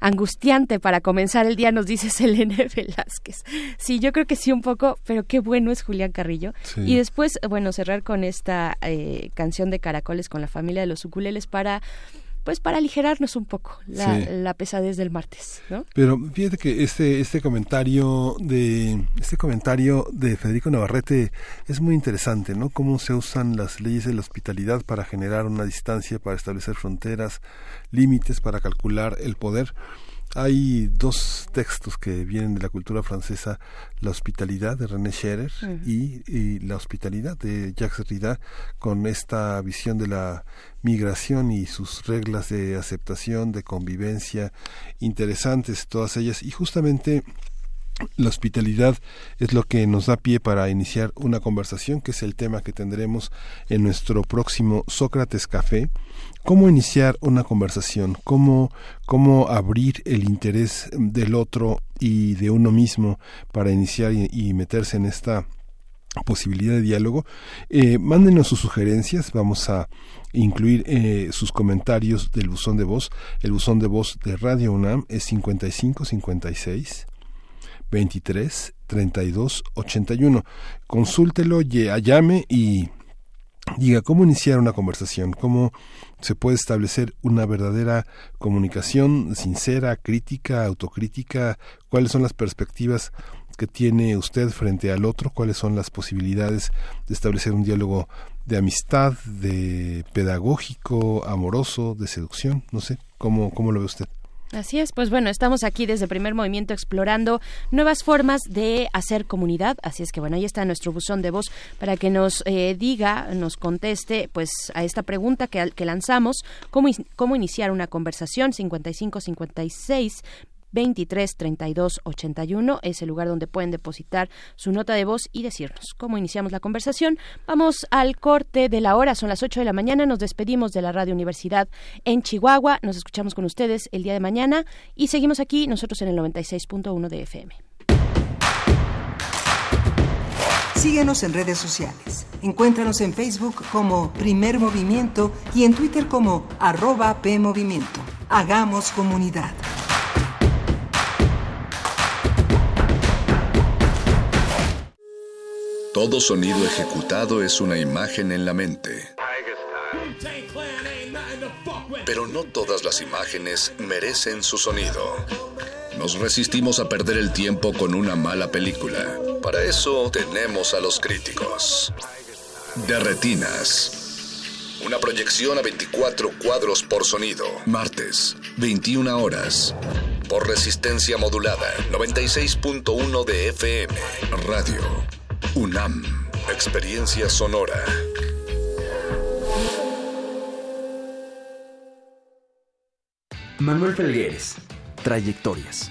angustiante para comenzar el día, nos dice Selene Velázquez. Sí, yo creo que sí un poco, pero qué bueno es Julián Carrillo. Y después, bueno, cerrar con esta eh, canción de Caracoles con la familia de los uculeles para pues para aligerarnos un poco la, pesadez del martes, ¿no? Pero fíjate que este este comentario de este comentario de Federico Navarrete es muy interesante, ¿no? Cómo se usan las leyes de la hospitalidad para generar una distancia, para establecer fronteras, límites, para calcular el poder. Hay dos textos que vienen de la cultura francesa, La hospitalidad de René Scherer y, La hospitalidad de Jacques Derrida, con esta visión de la migración y sus reglas de aceptación, de convivencia, interesantes todas ellas. Y justamente la hospitalidad es lo que nos da pie para iniciar una conversación, que es el tema que tendremos en nuestro próximo Sócrates Café cómo iniciar una conversación, cómo, cómo abrir el interés del otro y de uno mismo para iniciar y, meterse en esta posibilidad de diálogo. Eh, mándenos sus sugerencias, vamos a incluir eh, sus comentarios del buzón de voz. El buzón de voz de Radio UNAM es 55 56 23 32 81. Consúltelo, llame y diga cómo iniciar una conversación, cómo se puede establecer una verdadera comunicación sincera, crítica, autocrítica, cuáles son las perspectivas que tiene usted frente al otro, cuáles son las posibilidades de establecer un diálogo de amistad, de pedagógico, amoroso, de seducción, no sé, ¿cómo, cómo lo ve usted? Así es, pues bueno, estamos aquí desde Primer Movimiento explorando nuevas formas de hacer comunidad, así es que bueno, ahí está nuestro buzón de voz para que nos eh, diga, nos conteste pues a esta pregunta que, que lanzamos, cómo, cómo iniciar una conversación 55 56 23 32 81 es el lugar donde pueden depositar su nota de voz y decirnos cómo iniciamos la conversación. Vamos al corte de la hora, son las 8 de la mañana, nos despedimos de la Radio Universidad en Chihuahua, nos escuchamos con ustedes el día de mañana y seguimos aquí nosotros en el 96.1 de FM. Síguenos en redes sociales. Encuéntranos en Facebook como Primer Movimiento y en Twitter como arroba PMovimiento. Hagamos comunidad. Todo sonido ejecutado es una imagen en la mente. Pero no todas las imágenes merecen su sonido. Nos resistimos a perder el tiempo con una mala película. Para eso tenemos a los críticos. De Retinas. Una proyección a 24 cuadros por sonido. Martes, 21 horas. Por resistencia modulada, 96.1 de FM. Radio UNAM, Experiencia Sonora. Manuel Felgueres, Trayectorias.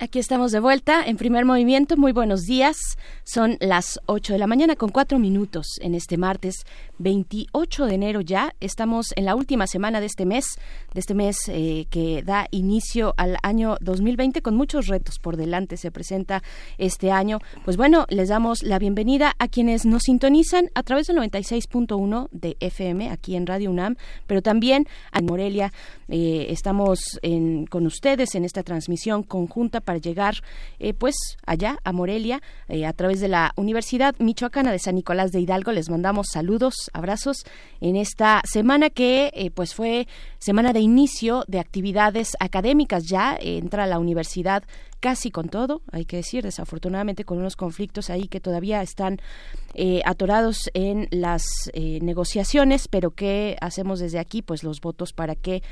Aquí estamos de vuelta en primer movimiento. Muy buenos días. Son las 8 de la mañana con 4 minutos en este martes 28 de enero ya. Estamos en la última semana de este mes, de este mes eh, que da inicio al año 2020 con muchos retos por delante. Se presenta este año. Pues bueno, les damos la bienvenida a quienes nos sintonizan a través del 96.1 de FM aquí en Radio UNAM, pero también a Morelia. Eh, estamos en, con ustedes en esta transmisión conjunta para llegar eh, pues allá a Morelia eh, a través de la Universidad Michoacana de San Nicolás de Hidalgo. Les mandamos saludos, abrazos en esta semana que eh, pues fue semana de inicio de actividades académicas. Ya entra la universidad casi con todo, hay que decir, desafortunadamente con unos conflictos ahí que todavía están atorados en las negociaciones, pero ¿qué hacemos desde aquí? Pues los votos para que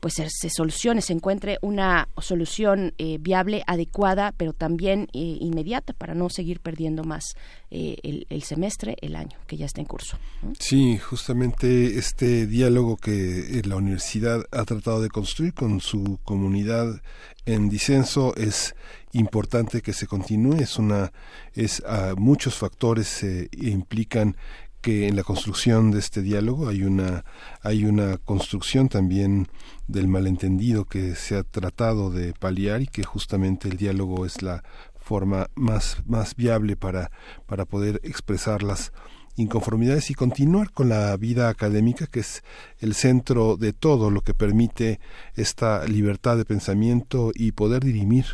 pues se, solucione, se encuentre una solución eh, viable, adecuada, pero también eh, inmediata para no seguir perdiendo más eh, el, semestre, el año que ya está en curso. Sí, justamente este diálogo que la universidad ha tratado de construir con su comunidad en disenso es importante que se continúe. Es una, es a muchos factores se implican que en la construcción de este diálogo hay una hay una construcción también del malentendido que se ha tratado de paliar y que justamente el diálogo es la forma más más viable para para poder expresar las inconformidades y continuar con la vida académica que es el centro de todo lo que permite esta libertad de pensamiento y poder dirimir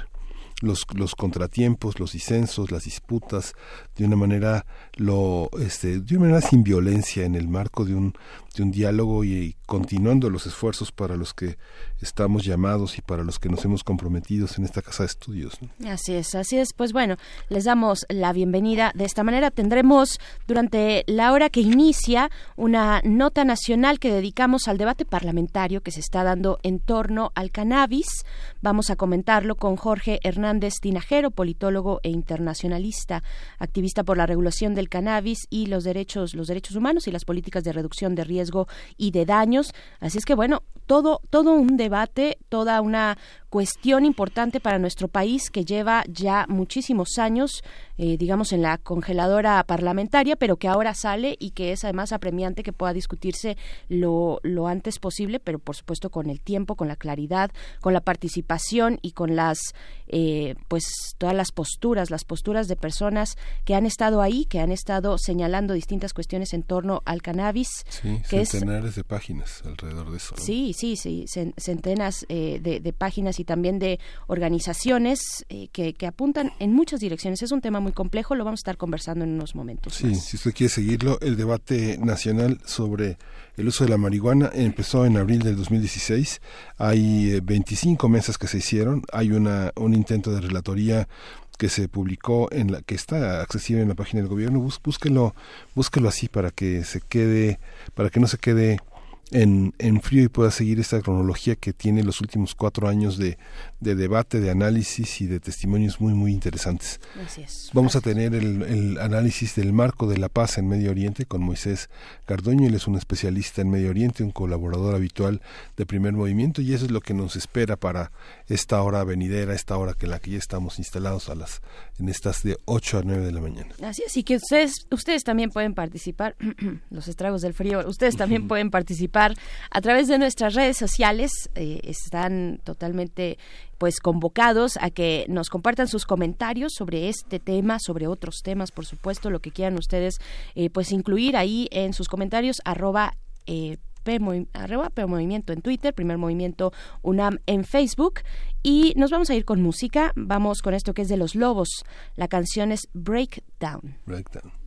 los, los contratiempos, los disensos, las disputas, de una manera lo este, de una manera sin violencia en el marco de un de un diálogo y, continuando los esfuerzos para los que estamos llamados y para los que nos hemos comprometido en esta casa de estudios. Así es, así es. Pues bueno, les damos la bienvenida. De esta manera tendremos durante la hora que inicia una nota nacional que dedicamos al debate parlamentario que se está dando en torno al cannabis. Vamos a comentarlo con Jorge Hernández Tinajero, politólogo e internacionalista, activista por la regulación del cannabis y los derechos, los derechos humanos y las políticas de reducción de riesgos y de daños. Así es que bueno, todo, todo un debate, toda una cuestión importante para nuestro país que lleva ya muchísimos años, eh, digamos, en la congeladora parlamentaria, pero que ahora sale y que es además apremiante que pueda discutirse lo, lo antes posible, pero por supuesto con el tiempo, con la claridad, con la participación y con las, eh, pues, todas las posturas, las posturas de personas que han estado ahí, que han estado señalando distintas cuestiones en torno al cannabis. Sí, centenares de páginas alrededor de eso. Sí, sí, sí, centenas eh, de, de páginas y también de organizaciones eh, que, que, apuntan en muchas direcciones. Es un tema muy complejo, lo vamos a estar conversando en unos momentos. Sí, si usted quiere seguirlo, el debate nacional sobre el uso de la marihuana empezó en abril del 2016. Hay 25 eh, mesas que se hicieron. Hay una, un intento de relatoría que se publicó en la que está accesible en la página del gobierno búsquelo búsquelo así para que se quede para que no se quede en, en frío y pueda seguir esta cronología que tiene los últimos cuatro años de, de debate, de análisis y de testimonios muy, muy interesantes. Vamos a tener el, el, análisis del marco de la paz en Medio Oriente con Moisés Cardoño. Él es un especialista en Medio Oriente, un colaborador habitual de Primer Movimiento y eso es lo que nos espera para esta hora venidera, esta hora que en la que ya estamos instalados a las en estas de 8 a 9 de la mañana. Así es, y que ustedes, ustedes también pueden participar, los estragos del frío, ustedes también pueden participar participar a través de nuestras redes sociales. Eh, están totalmente pues convocados a que nos compartan sus comentarios sobre este tema, sobre otros temas, por supuesto, lo que quieran ustedes eh, pues incluir ahí en sus comentarios arroba eh, P, Movimiento en Twitter, Primer Movimiento UNAM en Facebook. Y nos vamos a ir con música. Vamos con esto que es de Los Lobos. La canción es Breakdown. Breakdown.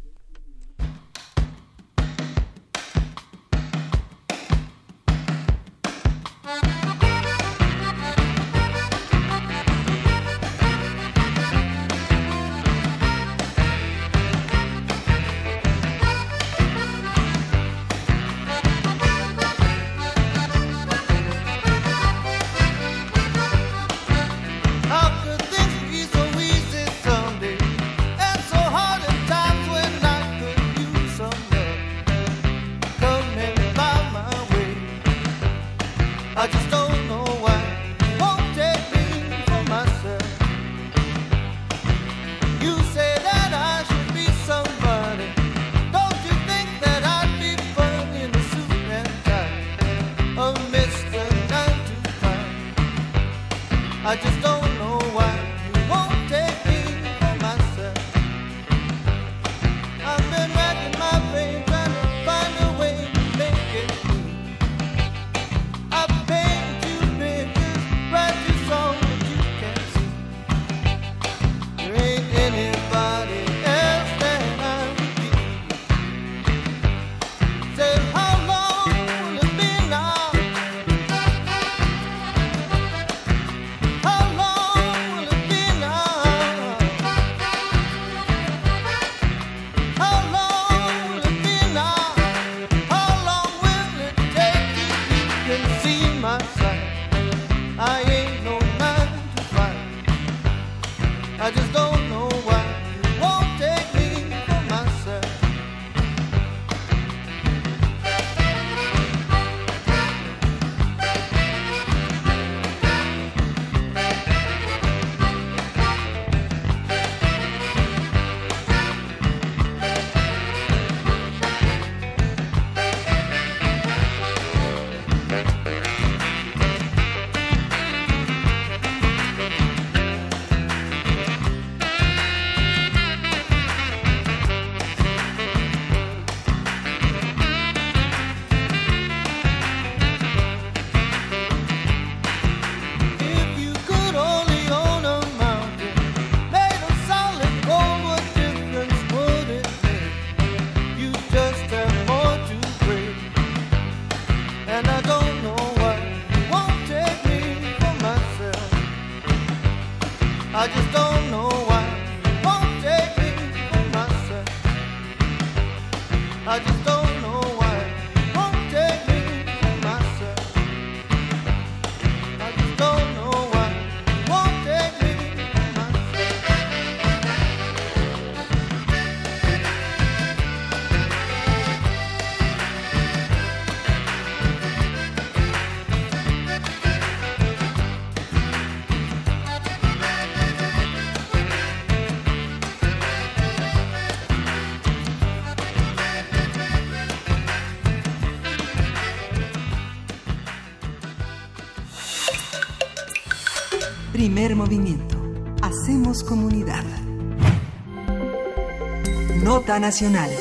Nota Nacional.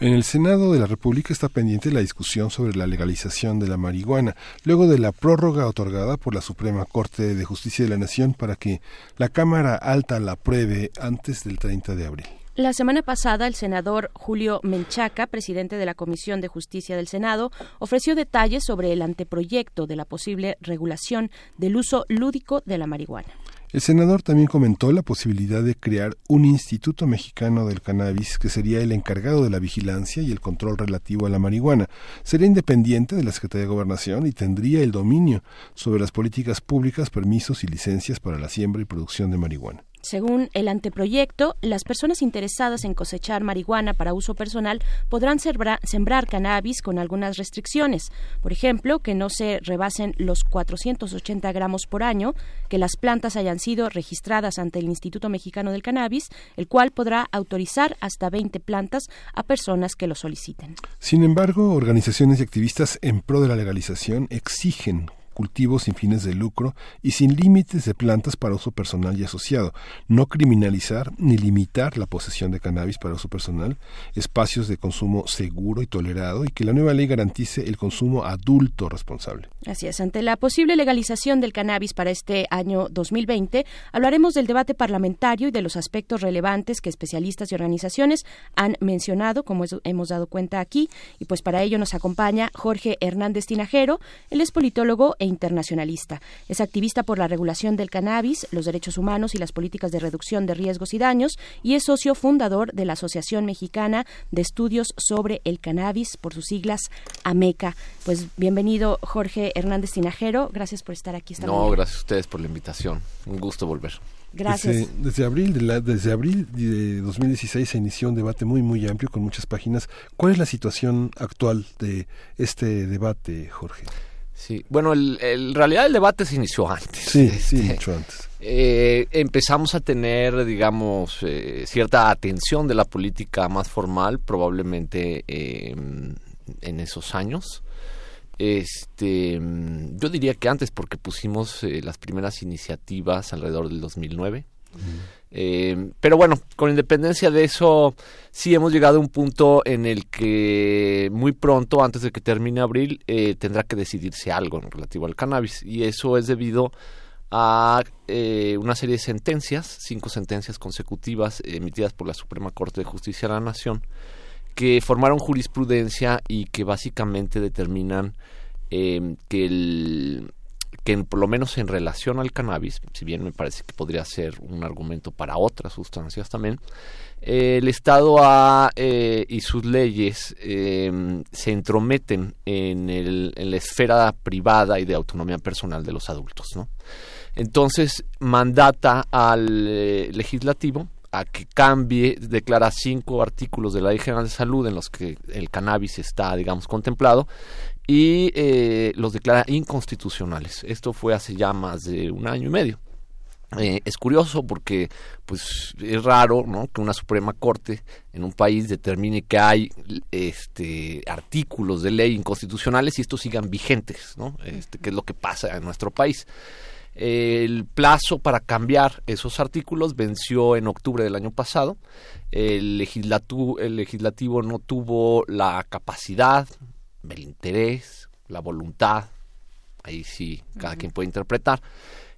En el Senado de la República está pendiente la discusión sobre la legalización de la marihuana, luego de la prórroga otorgada por la Suprema Corte de Justicia de la Nación para que la Cámara Alta la apruebe antes del 30 de abril. La semana pasada, el senador Julio Menchaca, presidente de la Comisión de Justicia del Senado, ofreció detalles sobre el anteproyecto de la posible regulación del uso lúdico de la marihuana. El senador también comentó la posibilidad de crear un Instituto Mexicano del Cannabis que sería el encargado de la vigilancia y el control relativo a la marihuana. Sería independiente de la Secretaría de Gobernación y tendría el dominio sobre las políticas públicas, permisos y licencias para la siembra y producción de marihuana. Según el anteproyecto, las personas interesadas en cosechar marihuana para uso personal podrán sembrar cannabis con algunas restricciones. Por ejemplo, que no se rebasen los 480 gramos por año, que las plantas hayan sido registradas ante el Instituto Mexicano del Cannabis, el cual podrá autorizar hasta 20 plantas a personas que lo soliciten. Sin embargo, organizaciones y activistas en pro de la legalización exigen cultivos sin fines de lucro y sin límites de plantas para uso personal y asociado, no criminalizar ni limitar la posesión de cannabis para uso personal, espacios de consumo seguro y tolerado y que la nueva ley garantice el consumo adulto responsable. Así es, ante la posible legalización del cannabis para este año 2020, hablaremos del debate parlamentario y de los aspectos relevantes que especialistas y organizaciones han mencionado, como hemos dado cuenta aquí, y pues para ello nos acompaña Jorge Hernández Tinajero, él es politólogo e internacionalista. Es activista por la regulación del cannabis, los derechos humanos y las políticas de reducción de riesgos y daños y es socio fundador de la Asociación Mexicana de Estudios sobre el Cannabis, por sus siglas AMECA. Pues bienvenido Jorge Hernández Tinajero, gracias por estar aquí esta No, gracias a ustedes por la invitación. Un gusto volver. Gracias. Desde, abril de desde abril de 2016 se inició un debate muy muy amplio con muchas páginas. ¿Cuál es la situación actual de este debate, Jorge? Sí, bueno, el, en realidad el debate se inició antes. Sí, sí, este, mucho antes. Eh, empezamos a tener, digamos, eh, cierta atención de la política más formal, probablemente em, en esos años. Este, yo diría que antes, porque pusimos eh, las primeras iniciativas alrededor del 2009. Eh, pero bueno, con independencia de eso, sí hemos llegado a un punto en el que muy pronto, antes de que termine abril, eh, tendrá que decidirse algo en relativo al cannabis. Y eso es debido a eh, una serie de sentencias, cinco sentencias consecutivas emitidas por la Suprema Corte de Justicia de la Nación, que formaron jurisprudencia y que básicamente determinan que el que por lo menos en relación al cannabis, si bien me parece que podría ser un argumento para otras sustancias también, eh, el Estado eh, y sus leyes em, se entrometen en, el, en, la esfera privada y de autonomía personal de los adultos. ¿no? Entonces, mandata al eh, legislativo a que cambie, declara cinco artículos de la Ley General de Salud en los que el cannabis está, digamos, contemplado y eh, los declara inconstitucionales. Esto fue hace ya más de un año y medio. Eh, es curioso porque pues es raro ¿no? que una Suprema Corte en un país determine que hay este artículos de ley inconstitucionales y estos sigan vigentes, ¿no? Este, que es lo que pasa en nuestro país. El plazo para cambiar esos artículos venció en octubre del año pasado. El, el legislativo no tuvo la capacidad, el interés, la voluntad, ahí sí cada quien puede interpretar,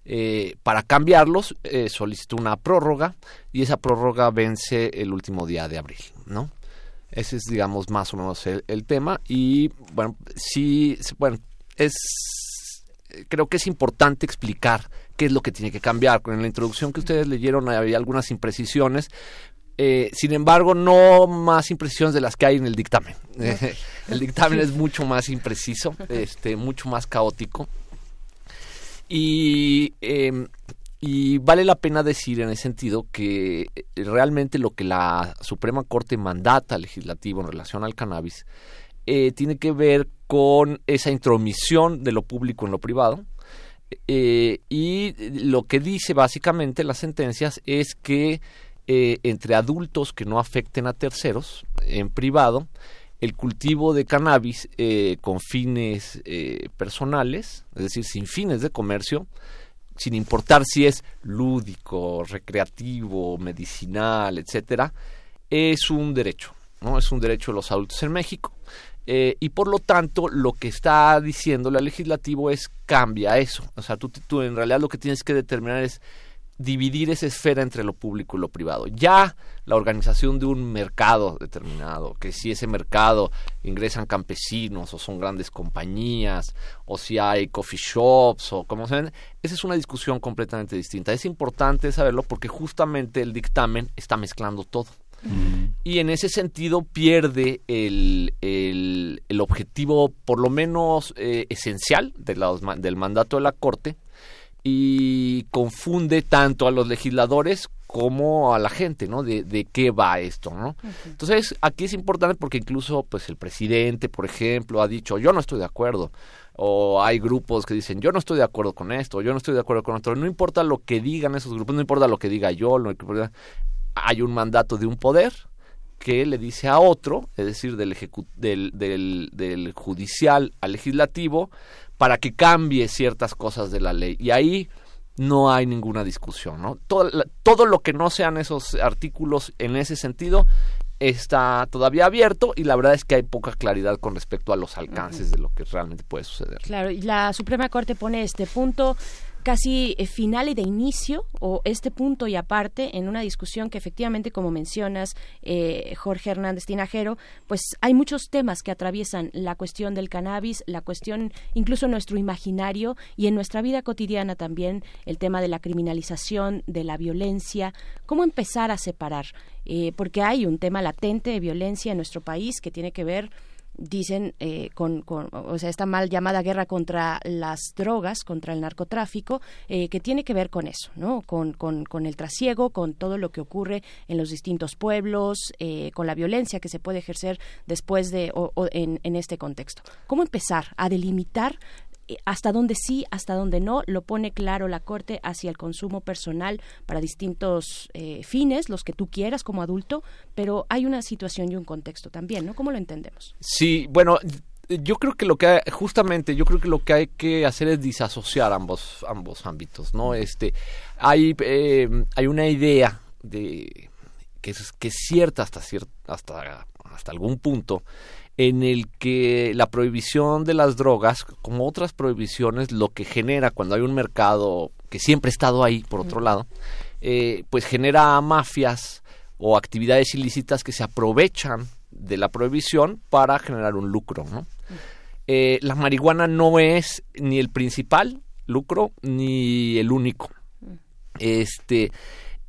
eh, para cambiarlos eh, solicitó una prórroga y esa prórroga vence el último día de abril, ¿no? Ese es, digamos, más o menos el, tema y, bueno, sí, bueno, es, creo que es importante explicar qué es lo que tiene que cambiar. En la introducción que ustedes leyeron había algunas imprecisiones, eh, sin embargo, no más imprecisiones de las que hay en el dictamen. el dictamen es mucho más impreciso, este, mucho más caótico. Y, em, y vale la pena decir en ese sentido que eh, realmente lo que la Suprema Corte mandata al legislativo en relación al cannabis eh, tiene que ver con esa intromisión de lo público en lo privado. y lo que dice básicamente las sentencias es que eh, entre adultos que no afecten a terceros en privado el cultivo de cannabis eh, con fines eh, personales, es decir, sin fines de comercio, sin importar si es lúdico, recreativo, medicinal, etcétera, es un derecho, ¿no? Es un derecho de los adultos en México. y por lo tanto, lo que está diciendo el legislativo es cambia eso. O sea, tú, tú en realidad lo que tienes que determinar es dividir esa esfera entre lo público y lo privado. Ya la organización de un mercado determinado, que si ese mercado ingresan campesinos o son grandes compañías, o si hay coffee shops o como se ven, esa es una discusión completamente distinta. Es importante saberlo porque justamente el dictamen está mezclando todo. Mm. Y en ese sentido pierde el, el, el objetivo, por lo menos eh, esencial, de del mandato de la Corte, y confunde tanto a los legisladores como a la gente, ¿no? De, de qué va esto, ¿no? Entonces, aquí es importante porque incluso, pues, el presidente, por ejemplo, ha dicho, yo no estoy de acuerdo. O hay grupos que dicen, yo no estoy de acuerdo con esto, yo no estoy de acuerdo con otro. No importa lo que digan esos grupos, no importa lo que diga yo, lo que hay un mandato de un poder que le dice a otro, es decir, del, del, del, del judicial al legislativo, para que cambie ciertas cosas de la ley. Y ahí no hay ninguna discusión, ¿no? Todo, todo lo que no sean esos artículos en ese sentido está todavía abierto y la verdad es que hay poca claridad con respecto a los alcances de lo que realmente puede suceder. Claro, y la Suprema Corte pone este punto casi eh, final y de inicio o este punto y aparte en una discusión que efectivamente como mencionas eh, Jorge Hernández Tinajero pues hay muchos temas que atraviesan la cuestión del cannabis la cuestión incluso nuestro imaginario y en nuestra vida cotidiana también el tema de la criminalización de la violencia cómo empezar a separar eh, porque hay un tema latente de violencia en nuestro país que tiene que ver dicen eh, con, o sea esta mal llamada guerra contra las drogas contra el narcotráfico eh, que tiene que ver con eso no con, con, con, el trasiego con todo lo que ocurre en los distintos pueblos eh, con la violencia que se puede ejercer después de o, en, en este contexto. Cómo empezar a delimitar hasta donde sí, hasta donde no, lo pone claro la Corte hacia el consumo personal para distintos eh, fines, los que tú quieras como adulto, pero hay una situación y un contexto también, ¿no? ¿Cómo lo entendemos? Sí, bueno, yo creo que lo que hay, justamente yo creo que lo que hay que hacer es disasociar ambos ambos ámbitos no este hay eh, hay una idea de que es que es cierta hasta cierta hasta hasta algún punto en el que la prohibición de las drogas, como otras prohibiciones, lo que genera cuando hay un mercado que siempre ha estado ahí, por otro lado, eh, pues genera mafias o actividades ilícitas que se aprovechan de la prohibición para generar un lucro. ¿no? Eh, la marihuana no es ni el principal lucro ni el único. Este,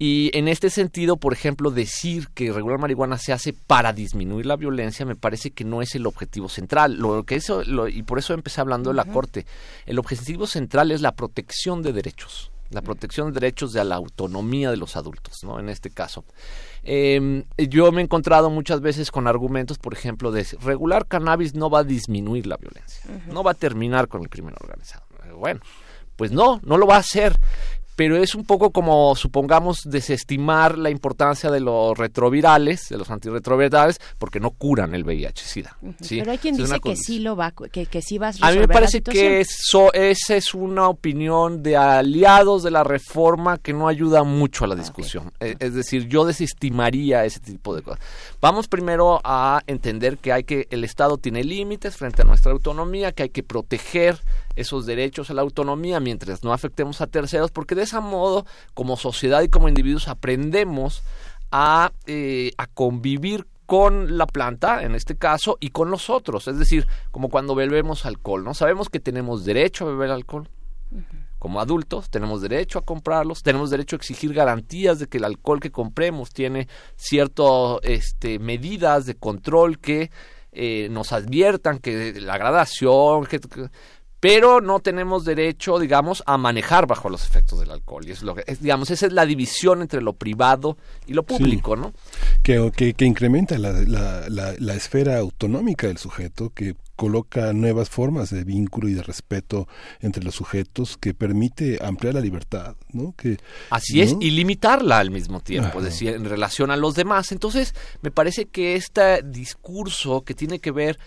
y en este sentido, por ejemplo, decir que regular marihuana se hace para disminuir la violencia me parece que no es el objetivo central. Lo que eso y por eso empecé hablando de la corte. El objetivo central es la protección de derechos, la protección de derechos de la autonomía de los adultos, ¿no? En este caso, eh, yo me he encontrado muchas veces con argumentos, por ejemplo, de regular cannabis no va a disminuir la violencia, no va a terminar con el crimen organizado. Bueno, pues no, no lo va a hacer pero es un poco como, supongamos, desestimar la importancia de los retrovirales, de los antirretrovirales, porque no curan el VIH-Sida. Pero hay quien dice que sí lo va, que, que sí va a resolver A mí me parece que eso, esa es una opinión de aliados de la reforma que no ayuda mucho a la discusión. E, es, decir, yo desestimaría ese tipo de cosas. Vamos primero a entender que hay que el Estado tiene límites frente a nuestra autonomía, que hay que proteger esos derechos a la autonomía mientras no afectemos a terceros, porque de ese modo, como sociedad y como individuos, aprendemos a, eh, a convivir con la planta, en este caso, y con los otros. Es decir, como cuando bebemos alcohol, ¿no? Sabemos que tenemos derecho a beber alcohol. Como adultos tenemos derecho a comprarlos, tenemos derecho a exigir garantías de que el alcohol que compremos tiene ciertas este, medidas de control que eh, nos adviertan que la gradación, que, pero no tenemos derecho, digamos, a manejar bajo los efectos del alcohol. Y es lo que, digamos, esa es la división entre lo privado y lo público, ¿no? Que, que, que incrementa la, la, la, esfera autonómica del sujeto, que coloca nuevas formas de vínculo y de respeto entre los sujetos que permite ampliar la libertad, ¿no? Que, Así es, y limitarla al mismo tiempo, es decir, en relación a los demás. Entonces, me parece que este discurso que tiene que ver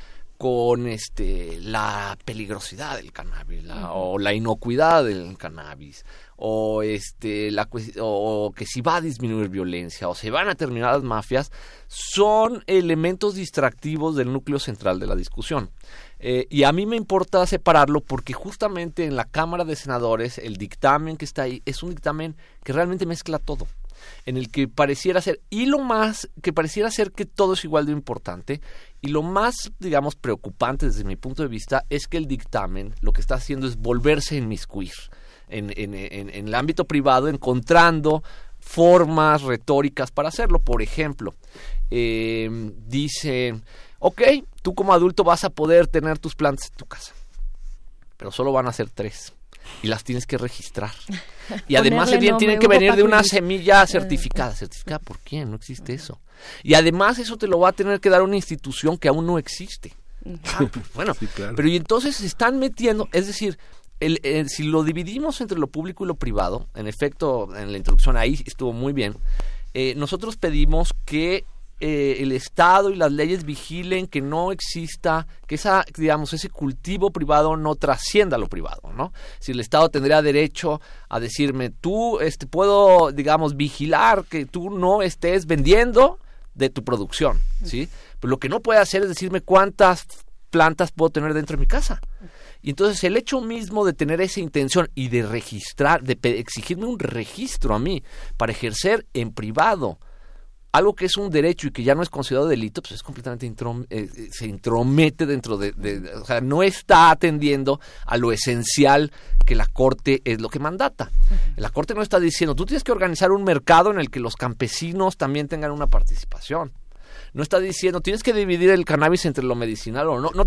con este la peligrosidad del cannabis o la inocuidad del cannabis o este la o que si va a disminuir violencia o se van a terminar las mafias son elementos distractivos del núcleo central de la discusión. Eh, y a mí me importa separarlo porque justamente en la Cámara de Senadores el dictamen que está ahí es un dictamen que realmente mezcla todo en el que pareciera ser, y lo más, que pareciera ser que todo es igual de importante, y lo más, digamos, preocupante desde mi punto de vista es que el dictamen lo que está haciendo es volverse a inmiscuir en, en, en, el ámbito privado, encontrando formas retóricas para hacerlo. Por ejemplo, eh, dice, ok, tú como adulto vas a poder tener tus plantas en tu casa, pero solo van a ser tres y las tienes que registrar. Y además tienen, que venir de una semilla certificada. ¿Certificada por quién? No existe eso. Y además eso te lo va a tener que dar una institución que aún no existe. Ah, pues, bueno, pero y entonces se están metiendo, es decir, el, si lo dividimos entre lo público y lo privado, en efecto, en la introducción ahí estuvo muy bien, eh, nosotros pedimos que eh, el Estado y las leyes vigilen que no exista, que esa, digamos, ese cultivo privado no trascienda lo privado, ¿no? Si el Estado tendría derecho a decirme, tú, este, puedo, digamos, vigilar que tú no estés vendiendo de tu producción, ¿sí? Pero lo que no puede hacer es decirme cuántas plantas puedo tener dentro de mi casa. Y entonces el hecho mismo de tener esa intención y de registrar, de exigirme un registro a mí para ejercer en privado algo que es un derecho y que ya no es considerado delito, pues es completamente eh, eh, se intromete dentro de, o sea, no está atendiendo a lo esencial que la Corte es lo que mandata. La Corte no está diciendo, tú tienes que organizar un mercado en el que los campesinos también tengan una participación no está diciendo tienes que dividir el cannabis entre lo medicinal o no, no,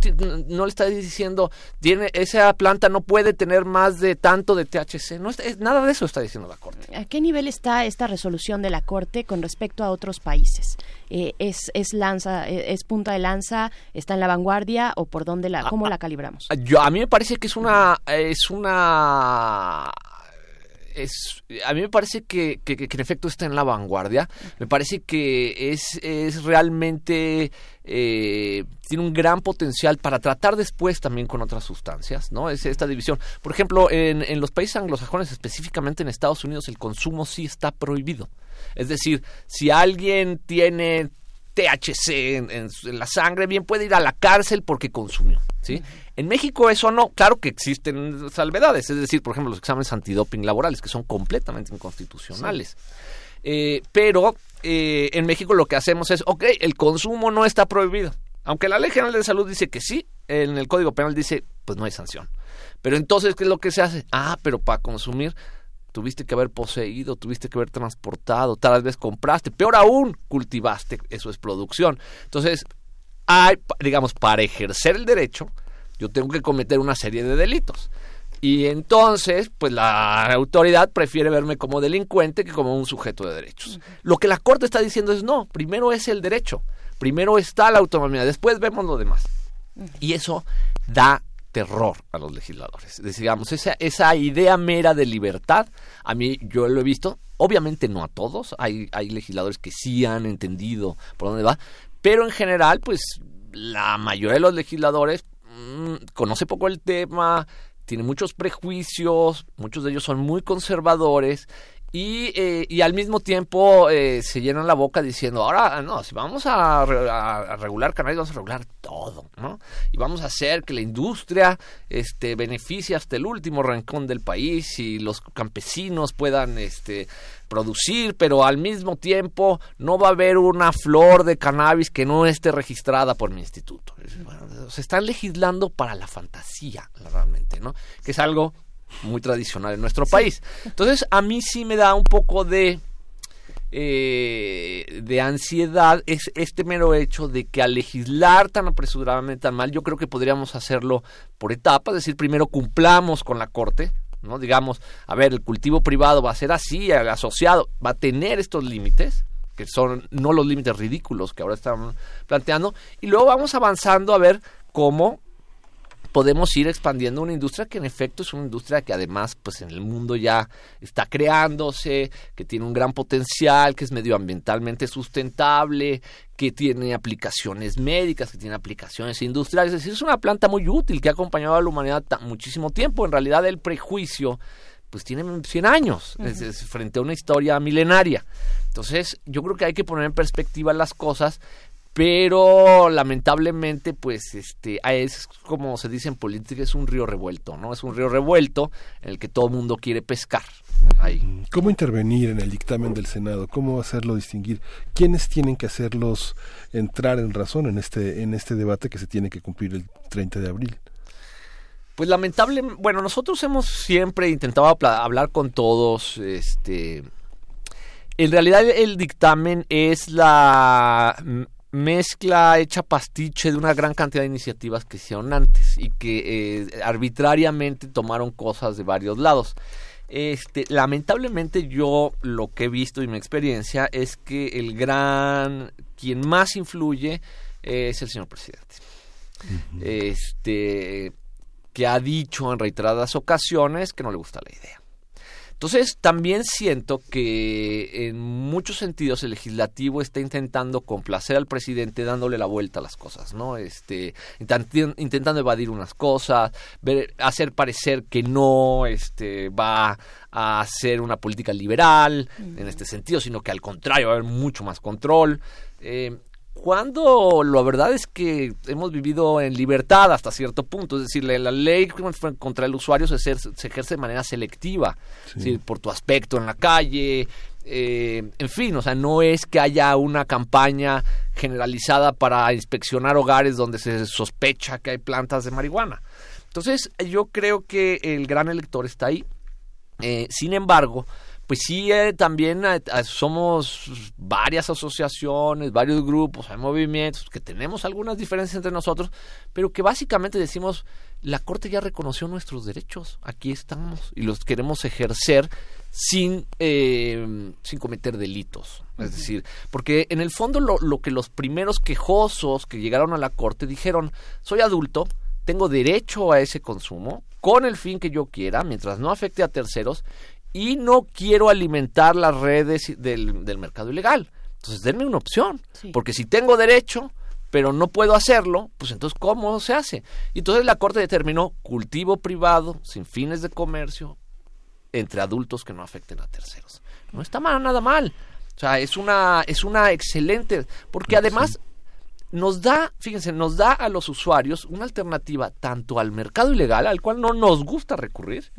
no le está diciendo tiene esa planta no puede tener más de tanto de THC, no es, nada de eso está diciendo la Corte. ¿A qué nivel está esta resolución de la Corte con respecto a otros países? Eh, es, es lanza, eh, es punta de lanza, está en la vanguardia o por dónde la, cómo la calibramos? Yo a mí me parece que es una es una es, a mí me parece que, que, en efecto está en la vanguardia. Me parece que es, es realmente eh, tiene un gran potencial para tratar después también con otras sustancias, ¿no? Es esta división. Por ejemplo, en, en los países anglosajones, específicamente en Estados Unidos, el consumo sí está prohibido. Es decir, si alguien tiene THC en, la sangre, bien puede ir a la cárcel porque consumió. ¿sí? En México eso no, claro que existen salvedades, es decir, por ejemplo, los exámenes antidoping laborales, que son completamente inconstitucionales. Eh, pero eh, en México lo que hacemos es, ok, el consumo no está prohibido. Aunque la Ley General de Salud dice que sí, en el Código Penal dice, pues no hay sanción. Pero entonces, ¿qué es lo que se hace? Ah, pero para consumir tuviste que haber poseído, tuviste que haber transportado, tal vez compraste, peor aún, cultivaste, eso es producción. Entonces, hay, digamos, para ejercer el derecho, yo tengo que cometer una serie de delitos. Y entonces, pues la autoridad prefiere verme como delincuente que como un sujeto de derechos. Lo que la Corte está diciendo es no, primero es el derecho, primero está la autonomía, después vemos lo demás. Y eso da terror a los legisladores. Digamos, esa, esa idea mera de libertad, a mí yo lo he visto, obviamente no a todos, hay, hay legisladores que sí han entendido por dónde va, pero en general, pues la mayoría de los legisladores mm, conoce poco el tema, tiene muchos prejuicios, muchos de ellos son muy conservadores y, eh, y al mismo tiempo eh, se llenan la boca diciendo, ahora no, si vamos a, regular cannabis, vamos a regular todo, ¿no? Y vamos a hacer que la industria este, beneficie hasta el último rincón del país y los campesinos puedan este, producir, pero al mismo tiempo no va a haber una flor de cannabis que no esté registrada por mi instituto. se están legislando para la fantasía, realmente, ¿no? Que es algo muy tradicional en nuestro país. Entonces, a mí sí me da un poco de eh, de ansiedad es este mero hecho de que al legislar tan apresuradamente tan mal, yo creo que podríamos hacerlo por etapas, es decir, primero cumplamos con la corte, ¿no? Digamos, a ver, el cultivo privado va a ser así, asociado va a tener estos límites, que son no los límites ridículos que ahora están planteando, y luego vamos avanzando a ver cómo podemos ir expandiendo una industria que en efecto es una industria que además pues en el mundo ya está creándose, que tiene un gran potencial, que es medioambientalmente sustentable, que tiene aplicaciones médicas, que tiene aplicaciones industriales, es decir, es una planta muy útil que ha acompañado a la humanidad muchísimo tiempo. En realidad el prejuicio pues tiene 100 años frente a una historia milenaria. Entonces, yo creo que hay que poner en perspectiva las cosas pero lamentablemente pues este es como se dice en política es un río revuelto no es un río revuelto en el que todo el mundo quiere pescar. Ahí. Cómo intervenir en el dictamen del senado cómo hacerlo distinguir quiénes tienen que hacerlos entrar en razón en este en este debate que se tiene que cumplir el 30 de abril pues lamentable bueno nosotros hemos siempre intentado hablar con todos este en realidad el dictamen es la mezcla hecha pastiche de una gran cantidad de iniciativas que hicieron antes y que eh, arbitrariamente tomaron cosas de varios lados. Este, lamentablemente yo lo que he visto y mi experiencia es que el gran quien más influye es el señor presidente. Este que ha dicho en reiteradas ocasiones que no le gusta la idea. Entonces, también siento que en muchos sentidos el legislativo está intentando complacer al presidente dándole la vuelta a las cosas, ¿no? Este, intentando evadir unas cosas, hacer parecer que no este, va a hacer una política liberal en este sentido, sino que al contrario va a haber mucho más control. Eh, cuando la verdad es que hemos vivido en libertad hasta cierto punto, es decir, la, ley contra el usuario se, ejerce de manera selectiva, por tu aspecto en la calle, eh, en fin, o sea, no es que haya una campaña generalizada para inspeccionar hogares donde se sospecha que hay plantas de marihuana. Entonces, yo creo que el gran elector está ahí. Eh, sin embargo, pues sí, eh, también eh, eh, somos varias asociaciones, varios grupos, hay movimientos, que tenemos algunas diferencias entre nosotros, pero que básicamente decimos, la Corte ya reconoció nuestros derechos, aquí estamos y los queremos ejercer sin, sin cometer delitos. Es decir, porque en el fondo lo, lo que los primeros quejosos que llegaron a la Corte dijeron, soy adulto, tengo derecho a ese consumo, con el fin que yo quiera, mientras no afecte a terceros, y no quiero alimentar las redes del, del mercado ilegal. Entonces, denme una opción, porque si tengo derecho, pero no puedo hacerlo, pues entonces, ¿cómo se hace? Y entonces la Corte determinó cultivo privado, sin fines de comercio, entre adultos que no afecten a terceros. No está mal, nada mal. O sea, es una, es una excelente, porque además nos da, fíjense, nos da a los usuarios una alternativa tanto al mercado ilegal, al cual no nos gusta recurrir,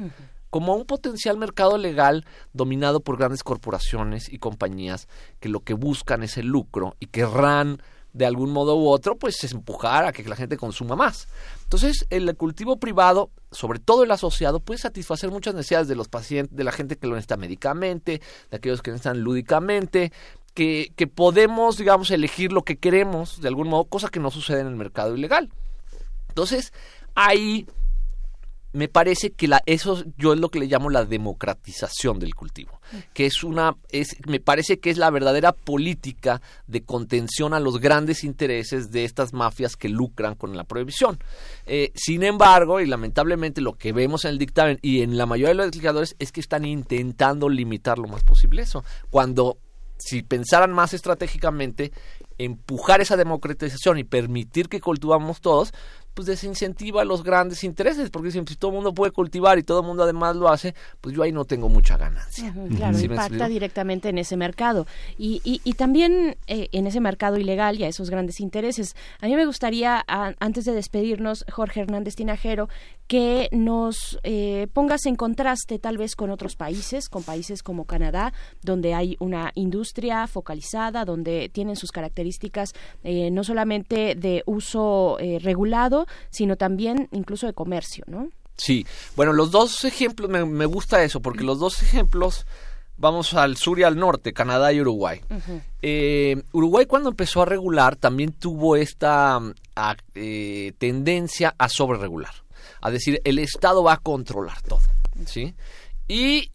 como un potencial mercado legal dominado por grandes corporaciones y compañías que lo que buscan es el lucro y querrán de algún modo u otro pues empujar a que la gente consuma más. Entonces, el cultivo privado, sobre todo el asociado, puede satisfacer muchas necesidades de los pacientes, de la gente que lo necesita médicamente, de aquellos que necesitan lúdicamente, que, que podemos, digamos, elegir lo que queremos de algún modo, cosa que no sucede en el mercado ilegal. Entonces, ahí me parece que la, eso yo es lo que le llamo la democratización del cultivo, que es una, es, me parece que es la verdadera política de contención a los grandes intereses de estas mafias que lucran con la prohibición. Eh, sin embargo, y lamentablemente lo que vemos en el dictamen y en la mayoría de los legisladores es que están intentando limitar lo más posible eso, cuando si pensaran más estratégicamente, empujar esa democratización y permitir que cultivamos todos, pues desincentiva los grandes intereses, porque si, todo el mundo puede cultivar y todo el mundo además lo hace, pues yo ahí no tengo mucha ganancia. claro, impacta directamente en ese mercado y, y, también eh, en ese mercado ilegal y a esos grandes intereses. A mí me gustaría, antes de despedirnos, Jorge Hernández Tinajero, que nos eh, pongas en contraste tal vez con otros países, con países como Canadá, donde hay una industria focalizada, donde tienen sus características eh, no solamente de uso regulado, sino también incluso de comercio, ¿no? Sí, bueno, los dos ejemplos, me, gusta eso, porque los dos ejemplos, vamos al sur y al norte, Canadá y Uruguay. Eh, Uruguay cuando empezó a regular también tuvo esta eh, tendencia a sobreregular, a decir, el Estado va a controlar todo, ¿sí? Y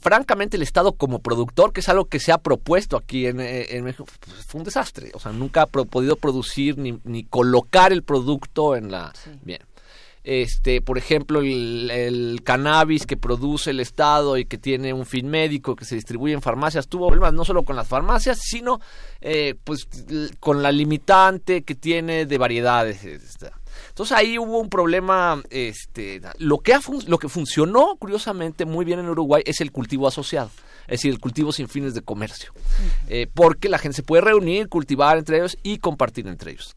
francamente el Estado como productor, que es algo que se ha propuesto aquí en, eh, México, pues, fue un desastre. O sea, nunca ha podido producir ni, ni colocar el producto en la... Bien. Este, por ejemplo, el, cannabis que produce el Estado y que tiene un fin médico que se distribuye en farmacias tuvo problemas no solo con las farmacias, sino eh, pues con la limitante que tiene de variedades. Entonces ahí hubo un problema, este, lo que, lo que funcionó curiosamente muy bien en Uruguay es el cultivo asociado, es decir, el cultivo sin fines de comercio, eh, porque la gente se puede reunir, cultivar entre ellos y compartir entre ellos.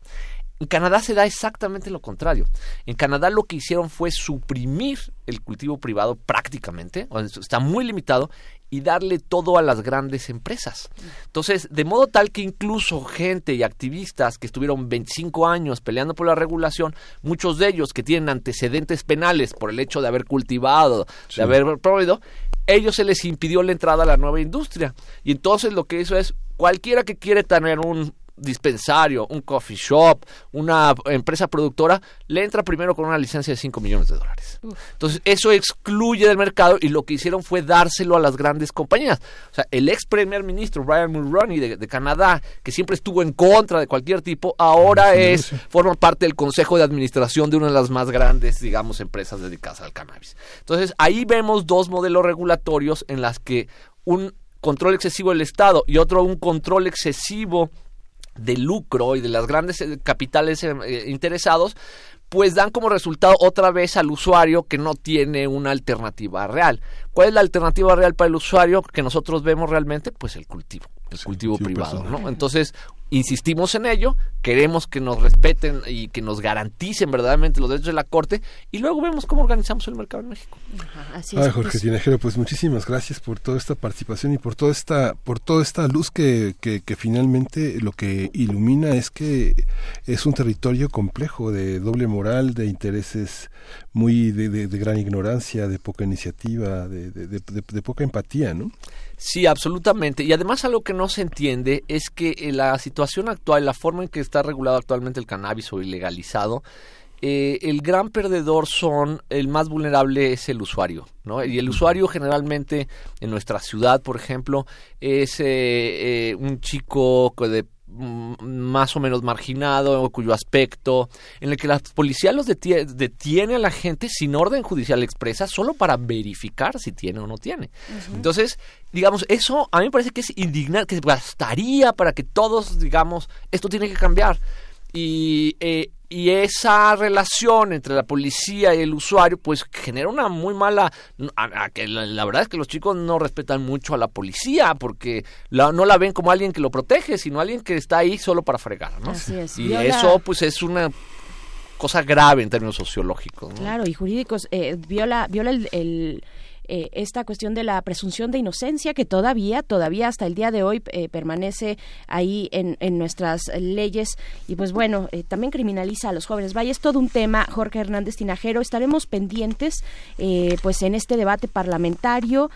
En Canadá se da exactamente lo contrario. En Canadá lo que hicieron fue suprimir el cultivo privado prácticamente, está muy limitado, y darle todo a las grandes empresas. Entonces, de modo tal que incluso gente y activistas que estuvieron 25 años peleando por la regulación, muchos de ellos que tienen antecedentes penales por el hecho de haber cultivado, de haber prohibido, ellos se les impidió la entrada a la nueva industria. Y entonces lo que hizo es, cualquiera que quiere tener un dispensario, un coffee shop, una empresa productora, le entra primero con una licencia de 5 millones de dólares. Entonces, eso excluye del mercado y lo que hicieron fue dárselo a las grandes compañías. O sea, el ex primer ministro Brian Mulroney de, de Canadá, que siempre estuvo en contra de cualquier tipo, ahora es forma parte del consejo de administración de una de las más grandes, digamos, empresas dedicadas al cannabis. Entonces, ahí vemos dos modelos regulatorios en las que un control excesivo del Estado y otro un control excesivo de lucro y de las grandes eh, capitales eh, eh, interesados, pues dan como resultado otra vez al usuario que no tiene una alternativa real. ¿Cuál es la alternativa real para el usuario que nosotros vemos realmente? Pues el cultivo, el cultivo privado, ¿no? Entonces, insistimos en ello, queremos que nos respeten y que nos garanticen verdaderamente los derechos de la Corte y luego vemos cómo organizamos el mercado en México. así es, Jorge Tinajero, pues muchísimas gracias por toda esta participación y por toda esta, por toda esta luz que, que, que finalmente lo que ilumina es que es un territorio complejo de doble moral, de intereses muy de, de, de gran ignorancia, de poca iniciativa, de, de poca empatía, ¿no? Sí, absolutamente. Y además algo que no se entiende es que eh, la situación actual, la forma en que está regulado actualmente el cannabis o ilegalizado, eh, el gran perdedor son, el más vulnerable es el usuario, ¿no? Y el usuario generalmente en nuestra ciudad, por ejemplo, es eh, un chico de más o menos marginado, cuyo aspecto, en el que la policía los detiene, a la gente sin orden judicial expresa solo para verificar si tiene o no tiene. Entonces, digamos, eso a mí me parece que es indignante, que bastaría para que todos, digamos, esto tiene que cambiar. Y eh, y esa relación entre la policía y el usuario pues genera una muy mala que la, verdad es que los chicos no respetan mucho a la policía porque no la ven como alguien que lo protege sino alguien que está ahí solo para fregar ¿no? y eso pues es una cosa grave en términos sociológicos claro y jurídicos eh, viola viola el eh, esta cuestión de la presunción de inocencia que todavía, todavía hasta el día de hoy eh, permanece ahí en, en, nuestras leyes. Y pues bueno, eh, también criminaliza a los jóvenes. Vaya, es todo un tema, Jorge Hernández Tinajero, estaremos pendientes pues en este debate parlamentario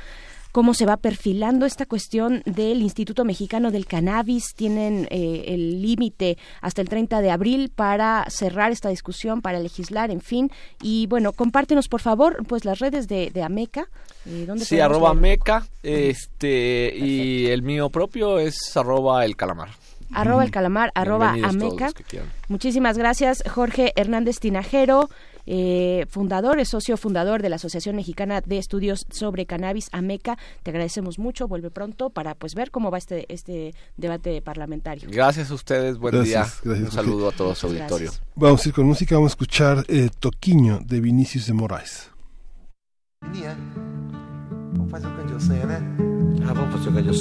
cómo se va perfilando esta cuestión del Instituto Mexicano del Cannabis. Tienen eh, el límite hasta el 30 de abril para cerrar esta discusión, para legislar, en fin. Y bueno, compártenos por favor pues las redes de, Ameca. Eh, sí, arroba Ameca, este, y el mío propio es arroba el calamar arroba el calamar, arroba Ameca. Muchísimas gracias, Jorge Hernández Tinajero eh, fundador, es socio fundador de la Asociación Mexicana de Estudios sobre Cannabis, AMECA. Te agradecemos mucho, vuelve pronto para pues ver cómo va este, este debate parlamentario. Gracias a ustedes, buen día. Un saludo a todo su auditorio. Vamos a ir con música, vamos a escuchar eh, Toquiño de Vinicius de Moraes. Vamos fazer o canto né? Ah, vamos fazer o canto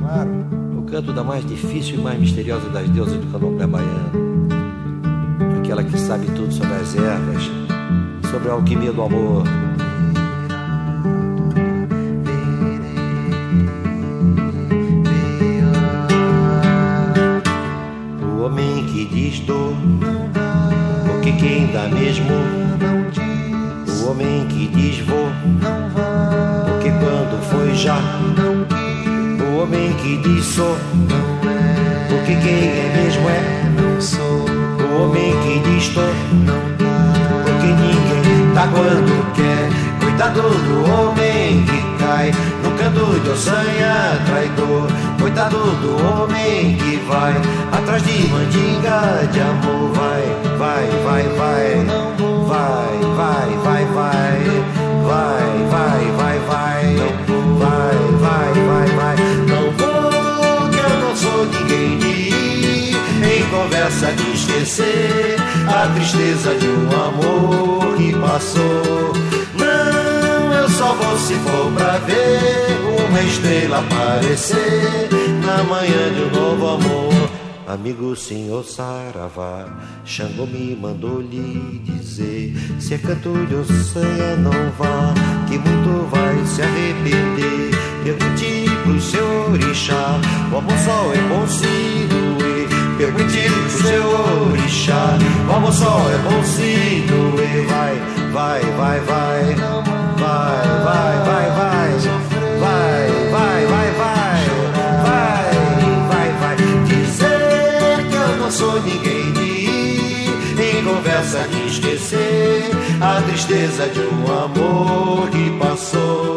Claro. O canto da mais difícil e mais misteriosa das deusas do candomblé baiano. Aquela que sabe tudo sobre as ervas, sobre a alquimia do amor. O homem que diz dor, porque quem dá mesmo. O homem que diz vou, porque quando foi já. O homem que diz sou, porque quem é mesmo é. Não sou o homem que disto não dá, porque ninguém dá quando quer. Coitado do homem que cai no canto de ossanha, traidor. Coitado do homem que vai atrás de mandinga de amor. Vai, vai, vai, vai. Vai, vai, vai, vai. Vai, vai, vai. vai. De esquecer a tristeza de um amor que passou. Não, eu só vou se for pra ver uma estrela aparecer na manhã de um novo amor. Amigo senhor Saravá, Xangô me mandou lhe dizer: Se é canto de Ossanha, não vá, que muito vai se arrepender. Pergunte pro seu orixá, o amor só é bom se Pergunte pro seu orixá, o amor só é se doer. Vai, vai, vai, vai, vai, vai, vai, vai, vai, vai, vai, vai, vai, vai, vai, dizer. sou ninguém de ir em conversa de esquecer a tristeza de um amor que passou.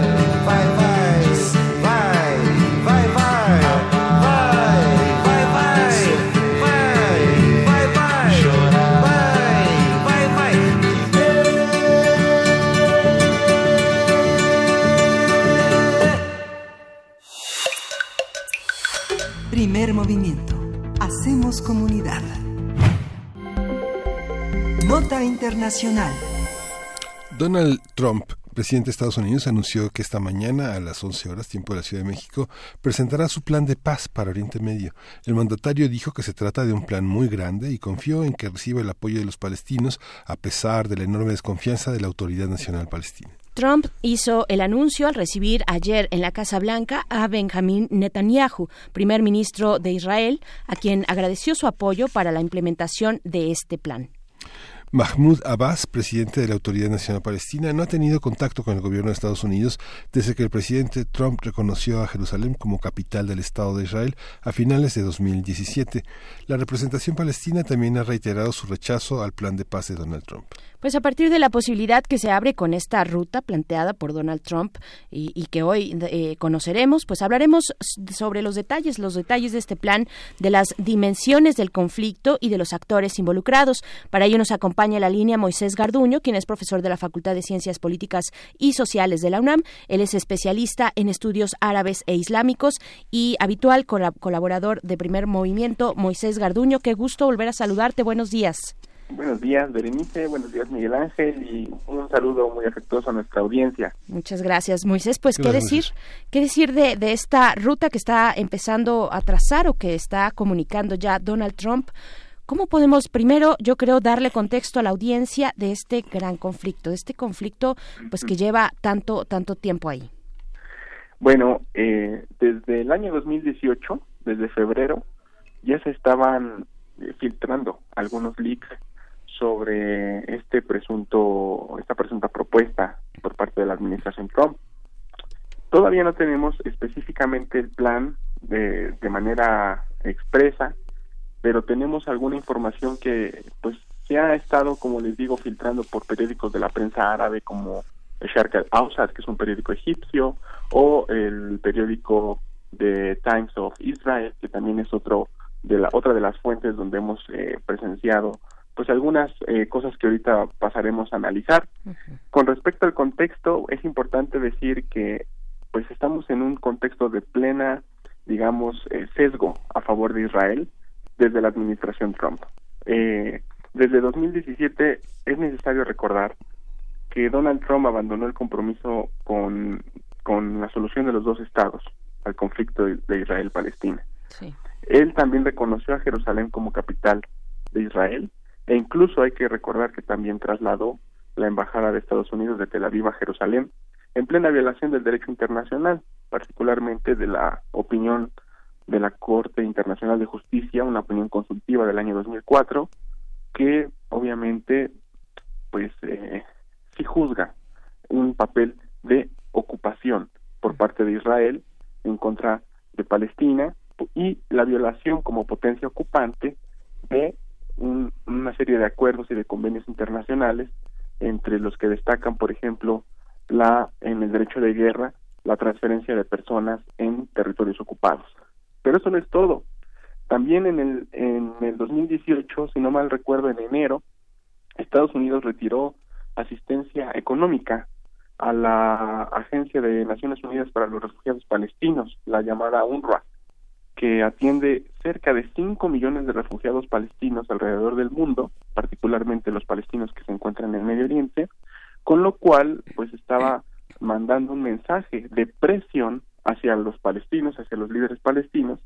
Movimiento. Hacemos comunidad. Nota Internacional. Donald Trump, presidente de Estados Unidos, anunció que esta mañana a las 11 horas, tiempo de la Ciudad de México, presentará su plan de paz para Oriente Medio. El mandatario dijo que se trata de un plan muy grande y confió en que reciba el apoyo de los palestinos a pesar de la enorme desconfianza de la Autoridad Nacional Palestina. Trump hizo el anuncio al recibir ayer en la Casa Blanca a Benjamin Netanyahu, primer ministro de Israel, a quien agradeció su apoyo para la implementación de este plan. Mahmoud Abbas, presidente de la Autoridad Nacional Palestina, no ha tenido contacto con el gobierno de Estados Unidos desde que el presidente Trump reconoció a Jerusalén como capital del Estado de Israel a finales de 2017. La representación palestina también ha reiterado su rechazo al plan de paz de Donald Trump. Pues a partir de la posibilidad que se abre con esta ruta planteada por Donald Trump y, que hoy eh, conoceremos, pues hablaremos sobre los detalles, los detalles de este plan, de las dimensiones del conflicto y de los actores involucrados. Para ello nos acompaña la línea Moisés Garduño, quien es profesor de la Facultad de Ciencias Políticas y Sociales de la UNAM. Él es especialista en estudios árabes e islámicos y habitual colaborador de Primer Movimiento. Moisés Garduño, qué gusto volver a saludarte. Buenos días. Buenos días, Berenice. Buenos días, Miguel Ángel. Y un saludo muy afectuoso a nuestra audiencia. Muchas gracias, Moisés. Pues, ¿qué decir? ¿Qué decir de, de esta ruta que está empezando a trazar o que está comunicando ya Donald Trump? ¿Cómo podemos, primero, yo creo, darle contexto a la audiencia de este gran conflicto, de este conflicto pues que lleva tanto, tanto tiempo ahí? Bueno, eh, desde el año 2018, desde febrero, ya se estaban eh, filtrando algunos leaks sobre este presunto, esta presunta propuesta por parte de la administración Trump. Todavía no tenemos específicamente el plan de, de manera expresa, pero tenemos alguna información que pues se ha estado, como les digo, filtrando por periódicos de la prensa árabe como el Sharq al-Awsat, que es un periódico egipcio, o el periódico de Times of Israel, que también es otro de la otra de las fuentes donde hemos eh, presenciado pues algunas eh, cosas que ahorita pasaremos a analizar. Con respecto al contexto, es importante decir que pues estamos en un contexto de plena, digamos, eh, sesgo a favor de Israel desde la administración Trump. Eh, desde 2017 es necesario recordar que Donald Trump abandonó el compromiso con, con la solución de los dos estados al conflicto de Israel-Palestina. Él también reconoció a Jerusalén como capital de Israel e incluso hay que recordar que también trasladó la embajada de Estados Unidos de Tel Aviv a Jerusalén en plena violación del derecho internacional, particularmente de la opinión de la Corte Internacional de Justicia, una opinión consultiva del año 2004, que obviamente pues eh, juzga un papel de ocupación por parte de Israel en contra de Palestina y la violación como potencia ocupante de una serie de acuerdos y de convenios internacionales entre los que destacan, por ejemplo, la en el derecho de guerra, la transferencia de personas en territorios ocupados. Pero eso no es todo. También en el en el 2018, si no mal recuerdo, en enero, Estados Unidos retiró asistencia económica a la Agencia de Naciones Unidas para los Refugiados Palestinos, la llamada UNRWA, que atiende cerca de 5 millones de refugiados palestinos alrededor del mundo, particularmente los palestinos que se encuentran en el Medio Oriente, con lo cual pues estaba mandando un mensaje de presión hacia los palestinos, hacia los líderes palestinos,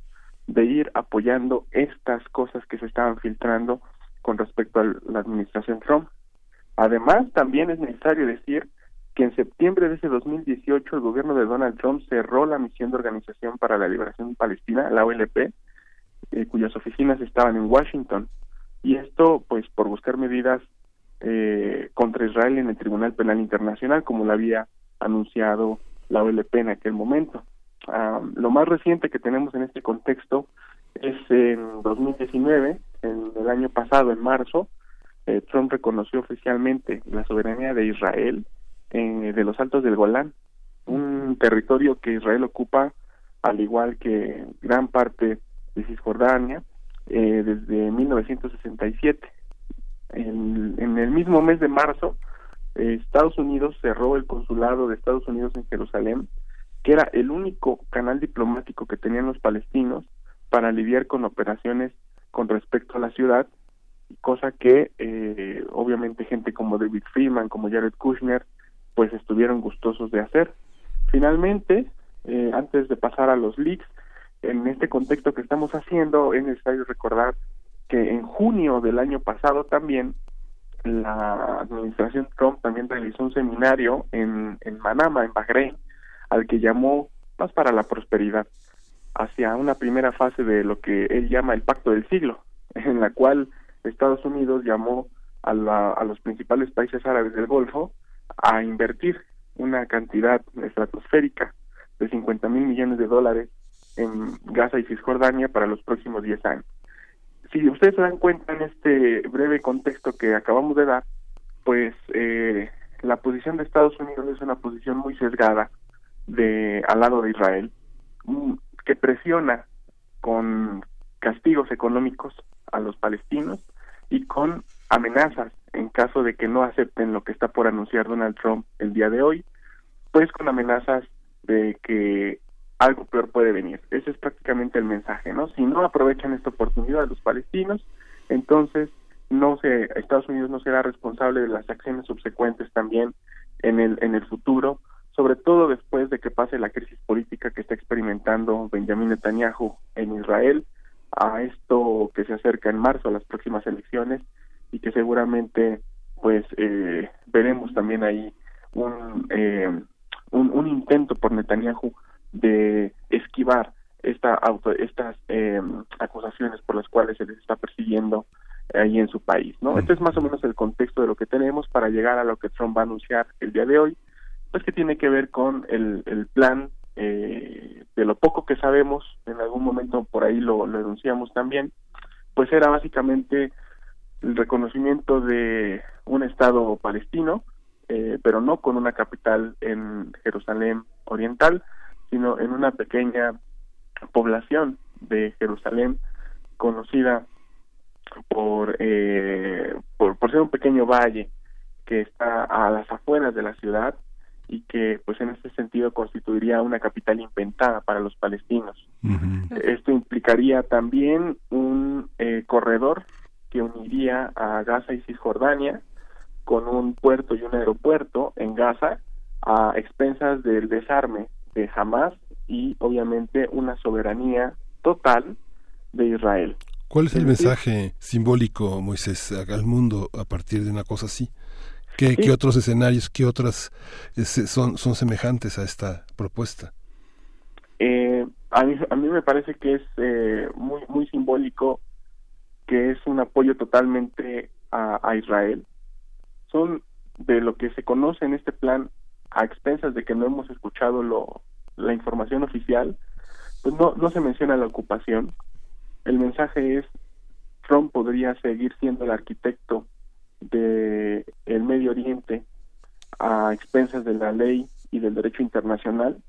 de ir apoyando estas cosas que se estaban filtrando con respecto a la administración Trump. Además, también es necesario decir que en septiembre de ese 2018 el gobierno de Donald Trump cerró la misión de Organización para la Liberación Palestina, la OLP, eh, cuyas oficinas estaban en Washington. Y esto, pues, por buscar medidas eh, contra Israel en el Tribunal Penal Internacional, como lo había anunciado la OLP en aquel momento. Ah, lo más reciente que tenemos en este contexto es en 2019, en el año pasado, en marzo, eh, Trump reconoció oficialmente la soberanía de Israel de los Altos del Golán, un territorio que Israel ocupa al igual que gran parte de Cisjordania eh, desde 1967. En, en, el mismo mes de marzo, Estados Unidos cerró el consulado de Estados Unidos en Jerusalén, que era el único canal diplomático que tenían los palestinos para lidiar con operaciones con respecto a la ciudad, cosa que eh, obviamente gente como David Freeman, como Jared Kushner, pues estuvieron gustosos de hacer. Finalmente, eh, antes de pasar a los leaks, en este contexto que estamos haciendo, es necesario recordar que en junio del año pasado también la administración Trump también realizó un seminario en, en Manama, en Bahrein, al que llamó Más para la Prosperidad, hacia una primera fase de lo que él llama el Pacto del Siglo, en la cual Estados Unidos llamó a, la, a los principales países árabes del Golfo a invertir una cantidad estratosférica de 50 mil millones de dólares en Gaza y Cisjordania para los próximos 10 años. Si ustedes se dan cuenta en este breve contexto que acabamos de dar, pues eh, la posición de Estados Unidos es una posición muy sesgada de al lado de Israel, mm, que presiona con castigos económicos a los palestinos y con amenazas en caso de que no acepten lo que está por anunciar Donald Trump el día de hoy, pues con amenazas de que algo peor puede venir. Ese es prácticamente el mensaje, ¿no? Si no aprovechan esta oportunidad los palestinos, entonces no se Estados Unidos no será responsable de las acciones subsecuentes también en el en el futuro, sobre todo después de que pase la crisis política que está experimentando Benjamin Netanyahu en Israel, a esto que se acerca en marzo a las próximas elecciones y que seguramente pues eh, veremos también ahí un, eh, un, un intento por Netanyahu de esquivar esta auto, estas eh, acusaciones por las cuales se les está persiguiendo ahí en su país, ¿no? Este es más o menos el contexto de lo que tenemos para llegar a lo que Trump va a anunciar el día de hoy, pues que tiene que ver con el, el plan eh, de lo poco que sabemos, en algún momento por ahí lo, lo denunciamos también, pues era básicamente el reconocimiento de un Estado palestino, eh, pero no con una capital en Jerusalén Oriental, sino en una pequeña población de Jerusalén conocida por, eh, por, por ser un pequeño valle que está a las afueras de la ciudad y que pues en este sentido constituiría una capital inventada para los palestinos. Esto implicaría también un eh, corredor que uniría a Gaza y Cisjordania con un puerto y un aeropuerto en Gaza a expensas del desarme de Hamas y obviamente una soberanía total de Israel. ¿Cuál es el mensaje simbólico, Moisés, al mundo a partir de una cosa así? ¿Qué, ¿qué otros escenarios, qué otras son, son semejantes a esta propuesta? Eh, a, mí, a mí me parece que es eh, muy, muy simbólico que es un apoyo totalmente a, a Israel. Son de lo que se conoce en este plan a expensas de que no hemos escuchado lo, la información oficial, pues no, no se menciona la ocupación. El mensaje es Trump podría seguir siendo el arquitecto de el Medio Oriente a expensas de la ley y del derecho internacional,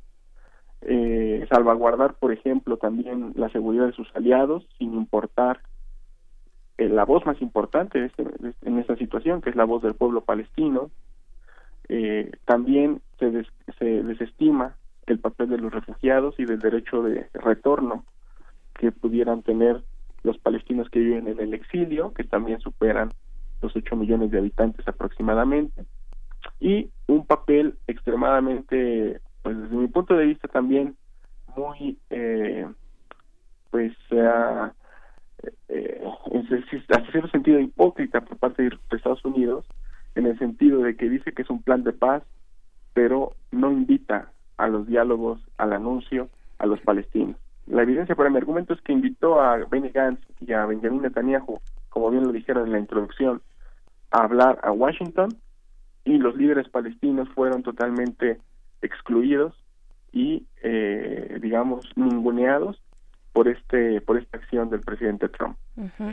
eh, salvaguardar, por ejemplo, también la seguridad de sus aliados, sin importar eh, la voz más importante este, en esta situación, que es la voz del pueblo palestino. Eh, también se, se desestima el papel de los refugiados y del derecho de retorno que pudieran tener los palestinos que viven en el exilio, que también superan los 8 millones de habitantes aproximadamente, y un papel extremadamente, pues desde mi punto de vista también muy, eh, pues, eh, eh, en cierto sentido hipócrita por parte de Estados Unidos, en el sentido de que dice que es un plan de paz, pero no invita a los diálogos, al anuncio, a los palestinos. La evidencia para mi argumento es que invitó a Benny Gantz y a Benjamin Netanyahu, como bien lo dijeron en la introducción, a hablar a Washington y los líderes palestinos fueron totalmente excluidos y, eh, digamos, ninguneados por este por esta acción del presidente Trump.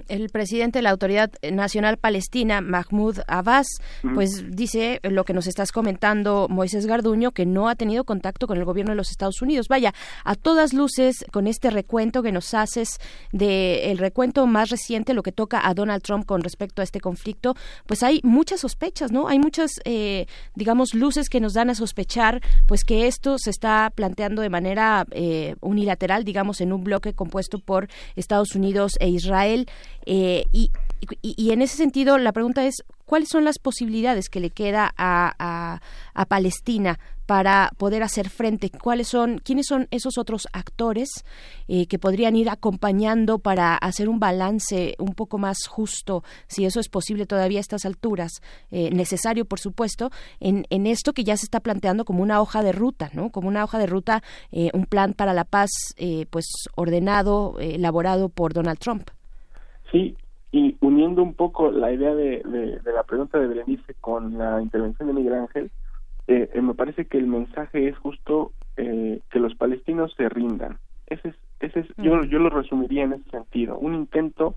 El presidente de la Autoridad Nacional Palestina, Mahmoud Abbas, pues dice lo que nos estás comentando, Moisés Garduño, que no ha tenido contacto con el gobierno de los Estados Unidos. Vaya, a todas luces, con este recuento que nos haces de el recuento más reciente, lo que toca a Donald Trump con respecto a este conflicto, pues hay muchas sospechas, ¿no? Hay muchas, eh, digamos, luces que nos dan a sospechar, pues que esto se está planteando de manera eh, unilateral, digamos, en un bloque compuesto por Estados Unidos e Israel. Eh, y, y, en ese sentido, la pregunta es, ¿cuáles son las posibilidades que le queda a, a, Palestina para poder hacer frente? ¿Cuáles son, quiénes son esos otros actores eh, que podrían ir acompañando para hacer un balance un poco más justo, si eso es posible todavía a estas alturas, eh, necesario, por supuesto, en, en esto que ya se está planteando como una hoja de ruta, ¿no? Como una hoja de ruta, eh, un plan para la paz, pues ordenado, elaborado por Donald Trump. Sí, y uniendo un poco la idea de, de, la pregunta de Berenice con la intervención de Miguel Ángel, eh, eh, me parece que el mensaje es justo eh, que los palestinos se rindan. Ese es, ese es, yo, yo lo resumiría en ese sentido, un intento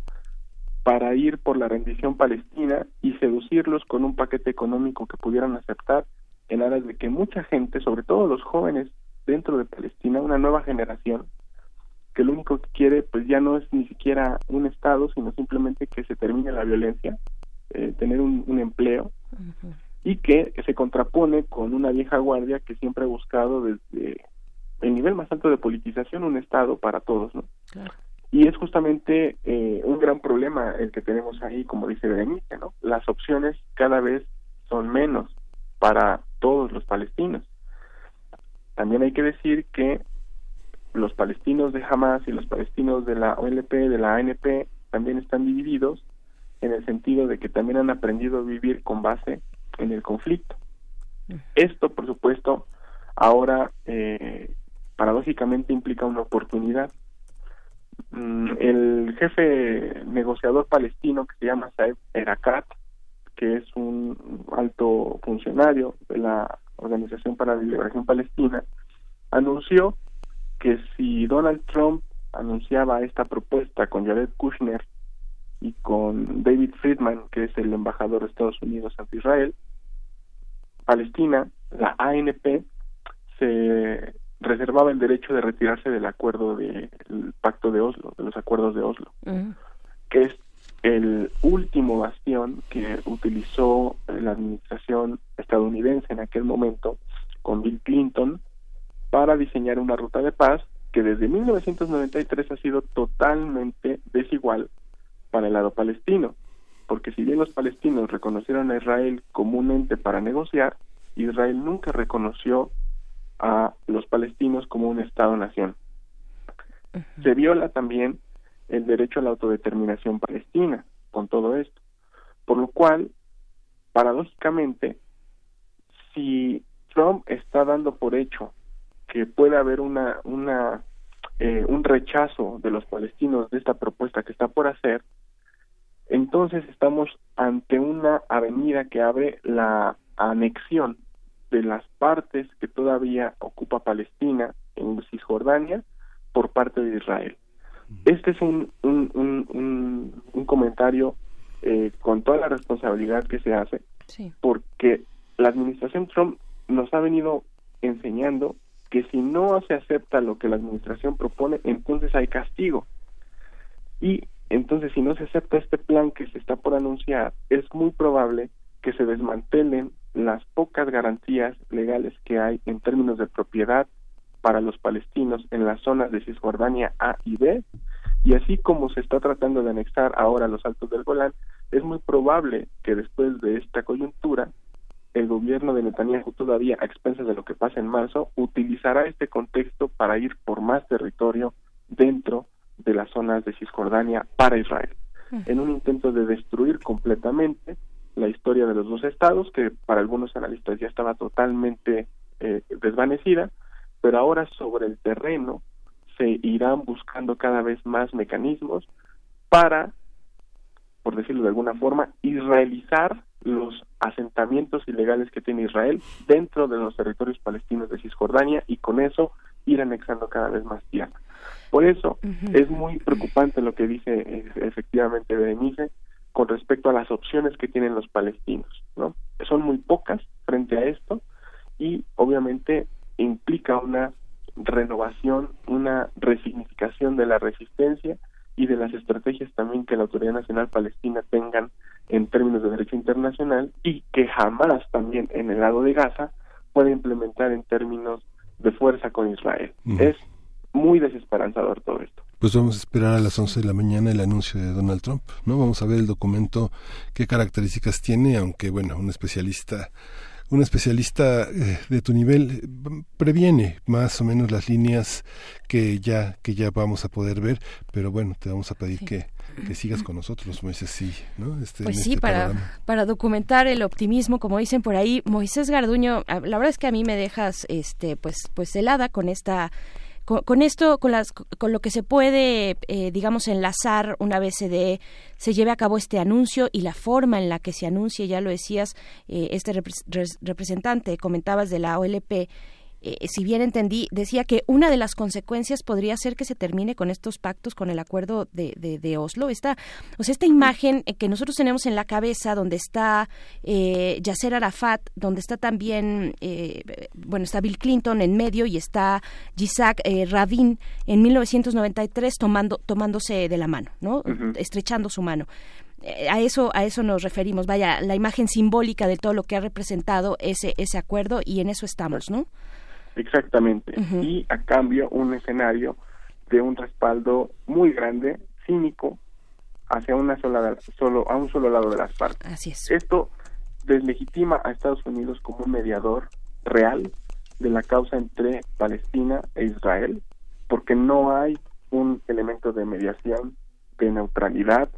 para ir por la rendición palestina y seducirlos con un paquete económico que pudieran aceptar en aras de que mucha gente, sobre todo los jóvenes dentro de Palestina, una nueva generación, que lo único que quiere pues ya no es ni siquiera un Estado, sino simplemente que se termine la violencia, eh, tener un, empleo y que se contrapone con una vieja guardia que siempre ha buscado desde el nivel más alto de politización un Estado para todos, ¿no? Y es justamente eh, un gran problema el que tenemos ahí, como dice Berenice, ¿no? Las opciones cada vez son menos para todos los palestinos. También hay que decir que los palestinos de Hamas y los palestinos de la OLP, de la ANP, también están divididos en el sentido de que también han aprendido a vivir con base en el conflicto. Esto, por supuesto, ahora eh, paradójicamente implica una oportunidad. Mm, el jefe negociador palestino que se llama Saeb Erakat, que es un alto funcionario de la Organización para la Liberación Palestina, anunció que si Donald Trump anunciaba esta propuesta con Jared Kushner y con David Friedman, que es el embajador de Estados Unidos ante Israel, Palestina, la ANP, se reservaba el derecho de retirarse del acuerdo del pacto de Oslo, de los acuerdos de Oslo, que es el último bastión que utilizó la administración estadounidense en aquel momento con Bill Clinton para diseñar una ruta de paz que desde 1993 ha sido totalmente desigual para el lado palestino, porque si bien los palestinos reconocieron a Israel como un ente para negociar, Israel nunca reconoció a los palestinos como un Estado-nación. Se viola también el derecho a la autodeterminación palestina con todo esto, por lo cual, paradójicamente, si Trump está dando por hecho que puede haber una, una eh, un rechazo de los palestinos de esta propuesta que está por hacer, entonces estamos ante una avenida que abre la anexión de las partes que todavía ocupa Palestina en Cisjordania por parte de Israel. Este es un, un, un, un, comentario eh, con toda la responsabilidad que se hace, porque la administración Trump nos ha venido enseñando que si no se acepta lo que la administración propone, entonces hay castigo. Y entonces si no se acepta este plan que se está por anunciar, es muy probable que se desmantelen las pocas garantías legales que hay en términos de propiedad para los palestinos en las zonas de Cisjordania A y B, y así como se está tratando de anexar ahora los altos del Golán, es muy probable que después de esta coyuntura el gobierno de Netanyahu todavía a expensas de lo que pasa en marzo utilizará este contexto para ir por más territorio dentro de las zonas de Cisjordania para Israel, en un intento de destruir completamente la historia de los dos estados, que para algunos analistas ya estaba totalmente eh, desvanecida, pero ahora sobre el terreno se irán buscando cada vez más mecanismos para, por decirlo de alguna forma, israelizar los asentamientos ilegales que tiene Israel dentro de los territorios palestinos de Cisjordania y con eso ir anexando cada vez más tierra. Por eso es muy preocupante lo que dice eh, efectivamente Berenice con respecto a las opciones que tienen los palestinos, ¿no? Son muy pocas frente a esto y obviamente implica una renovación, una resignificación de la resistencia y de las estrategias también que la Autoridad Nacional Palestina tengan en términos de derecho internacional y que jamás también en el lado de Gaza puede implementar en términos de fuerza con Israel. Es muy desesperanzador todo esto. Pues vamos a esperar a las 11 de la mañana el anuncio de Donald Trump, ¿no? Vamos a ver el documento, qué características tiene, aunque bueno, un especialista un especialista eh, de tu nivel eh, previene más o menos las líneas que ya que ya vamos a poder ver pero bueno te vamos a pedir que que sigas con nosotros, Moisés, sí, ¿no? Este, pues sí, este para, para documentar el optimismo, como dicen por ahí, Moisés Garduño, la verdad es que a mí me dejas, este, pues, pues helada con esta con, esto, con, las, con lo que se puede, eh, digamos, enlazar una vez se, de, se lleve a cabo este anuncio y la forma en la que se anuncie, ya lo decías, eh, este representante, comentabas de la OLP, eh, si bien entendí, decía que una de las consecuencias podría ser que se termine con estos pactos, con el acuerdo de, de, Oslo. Esta, o sea, esta imagen eh, que nosotros tenemos en la cabeza, donde está eh, Yasser Arafat, donde está también, eh, bueno, está Bill Clinton en medio y está Yitzhak Rabin en 1993 tomando, tomándose de la mano, ¿no? Estrechando su mano a eso a eso nos referimos vaya la imagen simbólica de todo lo que ha representado ese ese acuerdo y en eso estamos no Exactamente. Y a cambio un escenario de un respaldo muy grande, cínico, hacia una sola, solo, a un solo lado de las partes. Así es. Esto deslegitima a Estados Unidos como un mediador real de la causa entre Palestina e Israel, porque no hay un elemento de mediación, de neutralidad,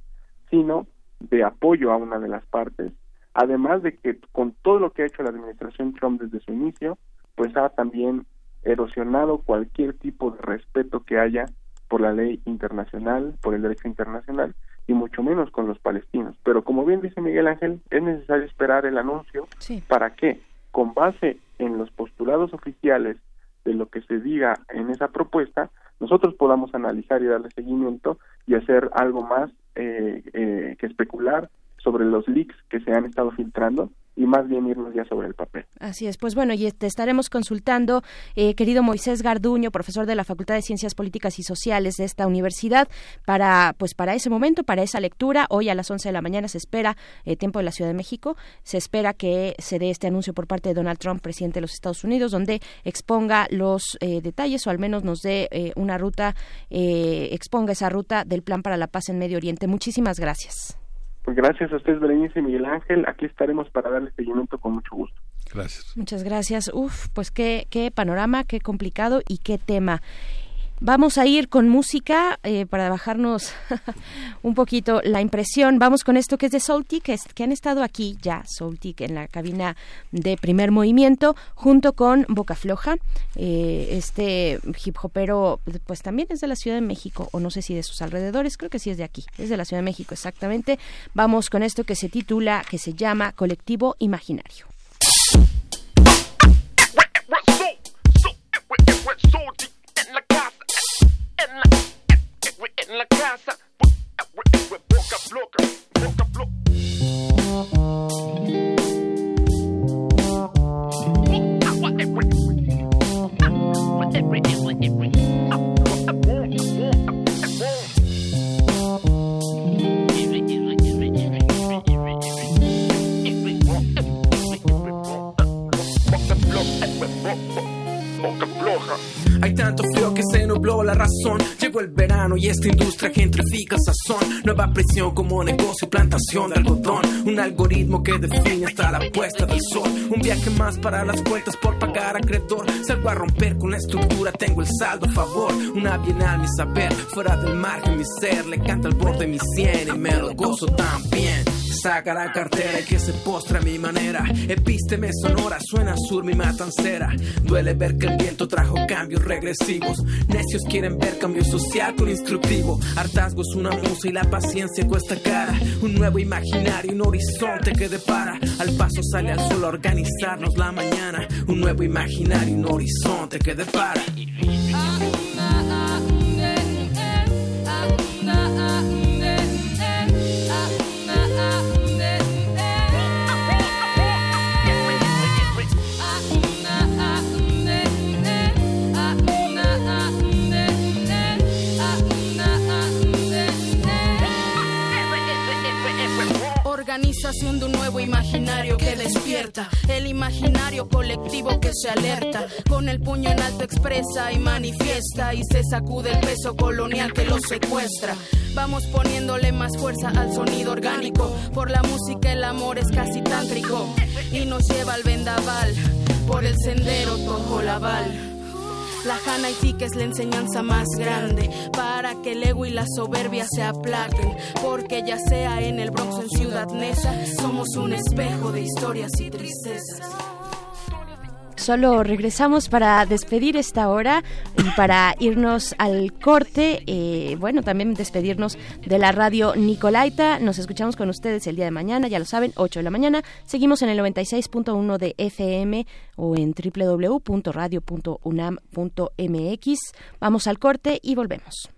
sino de apoyo a una de las partes, además de que con todo lo que ha hecho la administración Trump desde su inicio, pues ha también erosionado cualquier tipo de respeto que haya por la ley internacional, por el derecho internacional y mucho menos con los palestinos. Pero como bien dice Miguel Ángel, es necesario esperar el anuncio. Para que, con base en los postulados oficiales de lo que se diga en esa propuesta, nosotros podamos analizar y darle seguimiento y hacer algo más eh, eh, que especular sobre los leaks que se han estado filtrando y más bien irnos ya sobre el papel. Así es, pues bueno, y te estaremos consultando, eh, querido Moisés Garduño, profesor de la Facultad de Ciencias Políticas y Sociales de esta universidad, para pues para ese momento, para esa lectura. Hoy a las 11 de la mañana se espera, eh, tiempo de la Ciudad de México, se espera que se dé este anuncio por parte de Donald Trump, presidente de los Estados Unidos, donde exponga los eh, detalles o al menos nos dé una ruta, exponga esa ruta del plan para la paz en Medio Oriente. Muchísimas gracias. Pues gracias a ustedes, Berenice y Miguel Ángel. Aquí estaremos para darle seguimiento con mucho gusto. Gracias. Muchas gracias. Uf, pues qué, qué panorama, qué complicado y qué tema. Vamos a ir con música eh, para bajarnos un poquito la impresión. Vamos con esto que es de Soultic, que, han estado aquí ya, Soultic, en la cabina de primer movimiento, junto con Boca Floja. Eh, este hip hopero, pues también es de la Ciudad de México, o no sé si de sus alrededores, creo que sí es de aquí, es de la Ciudad de México, exactamente. Vamos con esto que se titula, que se llama Colectivo Imaginario. La casa. Nueva presión como negocio, plantación de algodón. Un algoritmo que define hasta la puesta del sol. Un viaje más para las cuentas por pagar acreedor. Salgo a romper con la estructura, tengo el saldo a favor. Una bienal, mi saber, fuera del margen, mi ser. Le canta al borde mi cien y me lo gozo también. Saca la cartera y que se postra a mi manera. Epísteme sonora, suena sur mi matancera. Duele ver que el viento trajo cambios regresivos. Necios quieren ver cambio social con instructivo. Hartazgo es una musa y la paciencia cuesta cara. Un nuevo imaginario, un horizonte que depara. Al paso sale al sol a organizarnos la mañana. Un nuevo imaginario, un horizonte que depara. Organización de un nuevo imaginario que despierta, el imaginario colectivo que se alerta, con el puño en alto expresa y manifiesta. Y se sacude el peso colonial que lo secuestra. Vamos poniéndole más fuerza al sonido orgánico, por la música el amor es casi tántrico. Y nos lleva al vendaval, por el sendero tojo la Jana y Tika es la enseñanza más grande para que el ego y la soberbia se aplaquen. Porque ya sea en el Bronx o en Ciudad Neza, somos un espejo de historias y tristezas. Solo regresamos para despedir esta hora y para irnos al corte. Eh, bueno, también despedirnos de la radio Nicolaita. Nos escuchamos con ustedes el día de mañana, ya lo saben, 8 de la mañana. Seguimos en el 96.1 de FM o en www.radio.unam.mx. Vamos al corte y volvemos.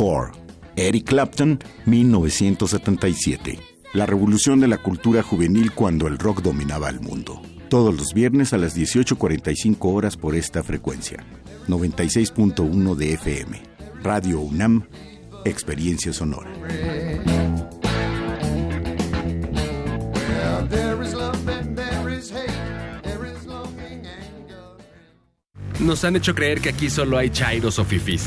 Core. Eric Clapton, 1977. La revolución de la cultura juvenil cuando el rock dominaba el mundo. Todos los viernes a las 18.45 horas por esta frecuencia. 96.1 de FM. Radio UNAM. Experiencia sonora. Nos han hecho creer que aquí solo hay chairos o fifís.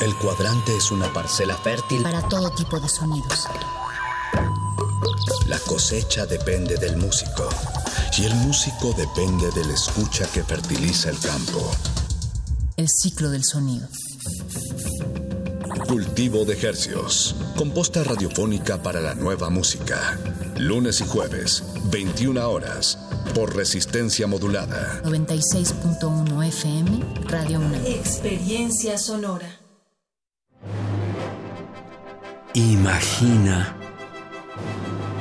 El cuadrante es una parcela fértil. para todo tipo de sonidos. La cosecha depende del músico. Y el músico depende del escucha que fertiliza el campo. El ciclo del sonido. Cultivo de hercios. Composta radiofónica para la nueva música. Lunes y jueves, 21 horas. Por resistencia modulada. 96.1 FM, Radio UNAM. Experiencia sonora. Imagina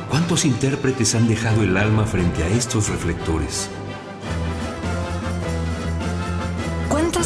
cuántos intérpretes han dejado el alma frente a estos reflectores.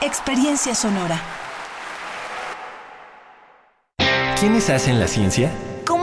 experiencia sonora. ¿Quiénes hacen la ciencia?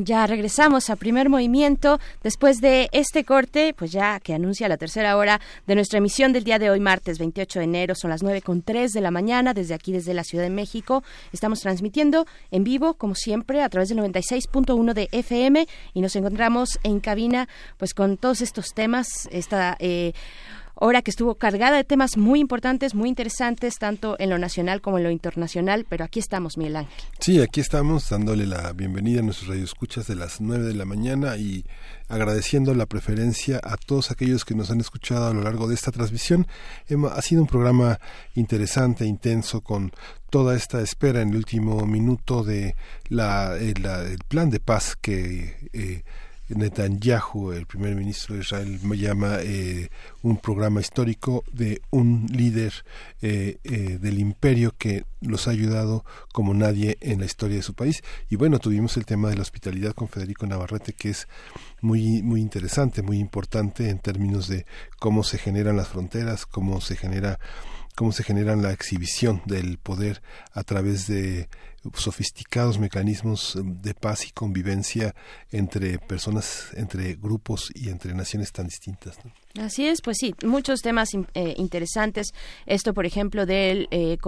Ya regresamos a primer movimiento después de este corte, pues ya que anuncia la tercera hora de nuestra emisión del día de hoy, martes 28 de enero, son las 9 con 3 de la mañana, desde aquí, desde la Ciudad de México. Estamos transmitiendo en vivo, como siempre, a través del 96.1 de FM y nos encontramos en cabina, pues con todos estos temas, esta. Eh, hora que estuvo cargada de temas muy importantes, muy interesantes, tanto en lo nacional como en lo internacional, pero aquí estamos, Miguel Ángel. Sí, aquí estamos dándole la bienvenida a nuestros radioescuchas de las 9 de la mañana y agradeciendo la preferencia a todos aquellos que nos han escuchado a lo largo de esta transmisión. Ha sido un programa interesante, intenso, con toda esta espera en el último minuto de la, eh, la- el plan de paz que eh, Netanyahu, el primer ministro de Israel, llama eh, un programa histórico de un líder eh, eh, del imperio que los ha ayudado como nadie en la historia de su país. Y bueno, tuvimos el tema de la hospitalidad con Federico Navarrete, que es muy, muy interesante, muy importante en términos de cómo se generan las fronteras, cómo se genera cómo se genera la exhibición del poder a través de sofisticados mecanismos eh, de paz y convivencia entre personas, entre grupos y entre naciones tan distintas. ¿no? Así es, pues sí, muchos temas eh, interesantes. Esto, por ejemplo, del, eh,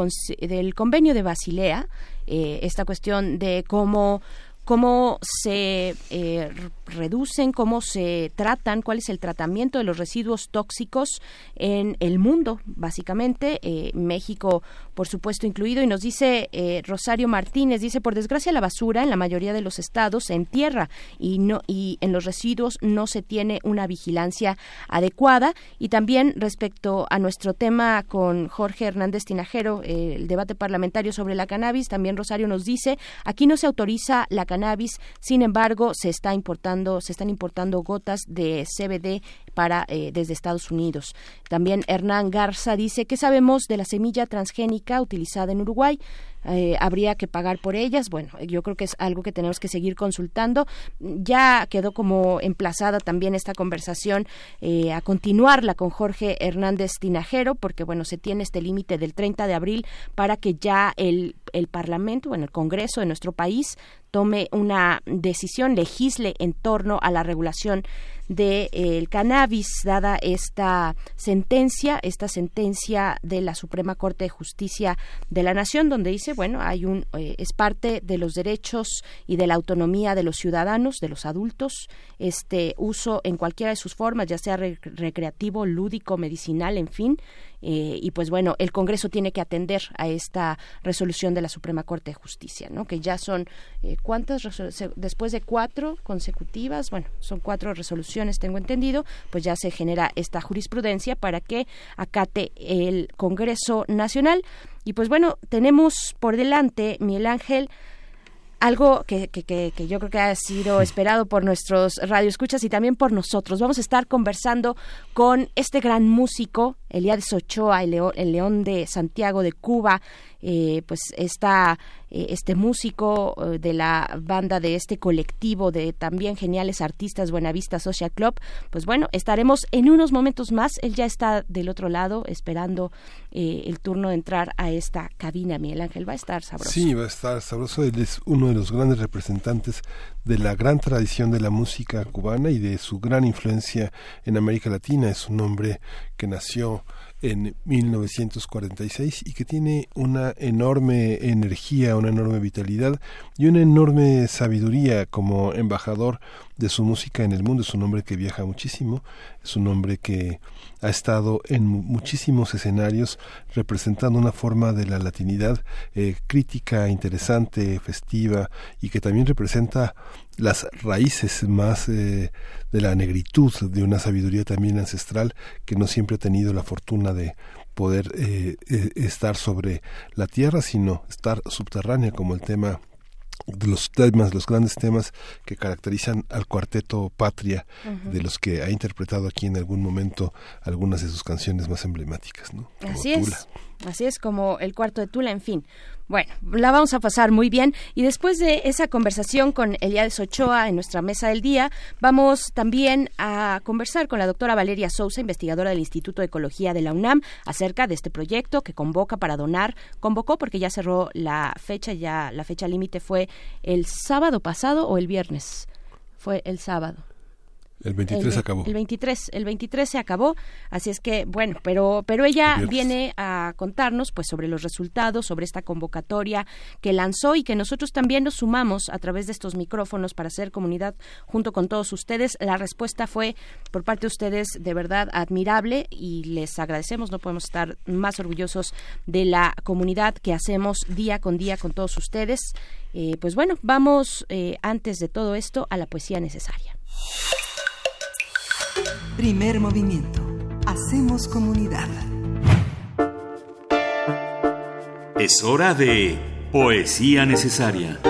del convenio de Basilea, eh, esta cuestión de cómo cómo se eh, reducen, cómo se tratan, cuál es el tratamiento de los residuos tóxicos en el mundo, básicamente, eh, México, por supuesto, incluido. Y nos dice eh, Rosario Martínez, dice, por desgracia la basura en la mayoría de los estados se entierra y, no, y en los residuos no se tiene una vigilancia adecuada. Y también respecto a nuestro tema con Jorge Hernández Tinajero, el debate parlamentario sobre la cannabis, también Rosario nos dice, aquí no se autoriza la cannabis, sin embargo, se está importando, se están importando gotas de CBD para eh, desde Estados Unidos. También Hernán Garza dice, ¿qué sabemos de la semilla transgénica utilizada en Uruguay? Eh, habría que pagar por ellas. Bueno, yo creo que es algo que tenemos que seguir consultando. Ya quedó como emplazada también esta conversación eh, a continuarla con Jorge Hernández Tinajero, porque bueno, se tiene este límite del 30 de abril para que ya el, el Parlamento, bueno, el Congreso de nuestro país tome una decisión, legisle en torno a la regulación del cannabis, dada esta sentencia, esta sentencia de la Suprema Corte de Justicia de la Nación, donde dice, bueno, hay un eh, es parte de los derechos y de la autonomía de los ciudadanos, de los adultos, este uso en cualquiera de sus formas, ya sea re- recreativo, lúdico, medicinal, en fin. Eh, y pues bueno, el Congreso tiene que atender a esta resolución de la Suprema Corte de Justicia, ¿no? Que ya son eh, cuántas después de cuatro consecutivas, bueno, son cuatro resoluciones, tengo entendido, pues ya se genera esta jurisprudencia para que acate el Congreso Nacional. Y pues bueno, tenemos por delante, Miguel Ángel, algo que, que, que, que yo creo que ha sido esperado por nuestros radioescuchas y también por nosotros. Vamos a estar conversando con este gran músico Eliades Ochoa, el león, el león de Santiago de Cuba, eh, pues está eh, este músico eh, de la banda de este colectivo de también geniales artistas Buenavista Social Club. Pues bueno, estaremos en unos momentos más. Él ya está del otro lado esperando el turno de entrar a esta cabina. Miguel Ángel va a estar sabroso. Sí, va a estar sabroso. Él es uno de los grandes representantes de la gran tradición de la música cubana y de su gran influencia en América Latina. Es un hombre que nació en 1946 y que tiene una enorme energía, una enorme vitalidad y una enorme sabiduría como embajador de su música en el mundo. Es un hombre que viaja muchísimo, es un hombre que ha estado en muchísimos escenarios representando una forma de la latinidad eh, crítica, interesante, festiva y que también representa las raíces más eh, de la negritud, de una sabiduría también ancestral que no siempre ha tenido la fortuna de poder eh, estar sobre la tierra, sino estar subterránea como el tema de los temas, los grandes temas que caracterizan al cuarteto Patria, de los que ha interpretado aquí en algún momento algunas de sus canciones más emblemáticas, ¿no? Así es. Así es como el cuarto de Tula, en fin. Bueno, la vamos a pasar muy bien y después de esa conversación con Eliades Ochoa en nuestra mesa del día, vamos también a conversar con la doctora Valeria Sousa, investigadora del Instituto de Ecología de la UNAM, acerca de este proyecto que convoca para donar, convocó porque ya cerró la fecha, ya la fecha límite fue el sábado pasado o el viernes, fue el sábado. El 23 acabó. El 23, el 23 se acabó, así es que bueno, pero pero ella viene a contarnos pues sobre los resultados, sobre esta convocatoria que lanzó y que nosotros también nos sumamos a través de estos micrófonos para hacer comunidad junto con todos ustedes. La respuesta fue por parte de ustedes de verdad admirable y les agradecemos, no podemos estar más orgullosos de la comunidad que hacemos día con día con todos ustedes. Eh, pues bueno, vamos eh, antes de todo esto a la poesía necesaria. Primer movimiento. Hacemos comunidad. Es hora de poesía necesaria.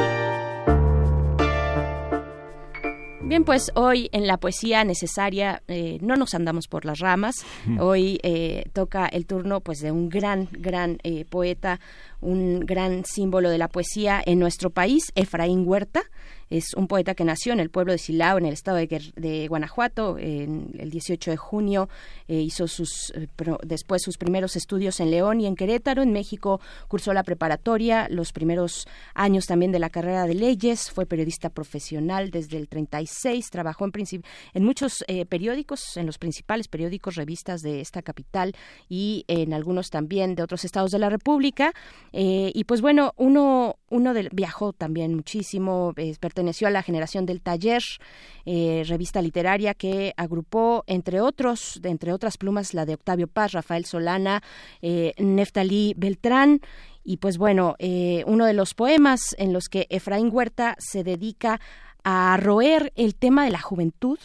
Bien, pues hoy en la poesía necesaria eh, no nos andamos por las ramas. Hoy eh, toca el turno pues de un gran, gran eh, poeta, un gran símbolo de la poesía en nuestro país, Efraín Huerta. Es un poeta que nació en el pueblo de Silao, en el estado de, Guanajuato, en el 18 de junio. Eh, hizo sus, eh, después sus primeros estudios en León y en Querétaro. En México cursó la preparatoria, los primeros años también de la carrera de leyes. Fue periodista profesional desde el 36. Trabajó en, en muchos eh, periódicos, en los principales periódicos, revistas de esta capital y en algunos también de otros estados de la República. y pues bueno, uno, uno viajó también muchísimo, perteneció a la generación del taller, eh, revista literaria que agrupó, entre otros, entre otras plumas, la de Octavio Paz, Rafael Solana, eh, Neftalí Beltrán. Y pues bueno, eh, uno de los poemas en los que Efraín Huerta se dedica a roer el tema de la juventud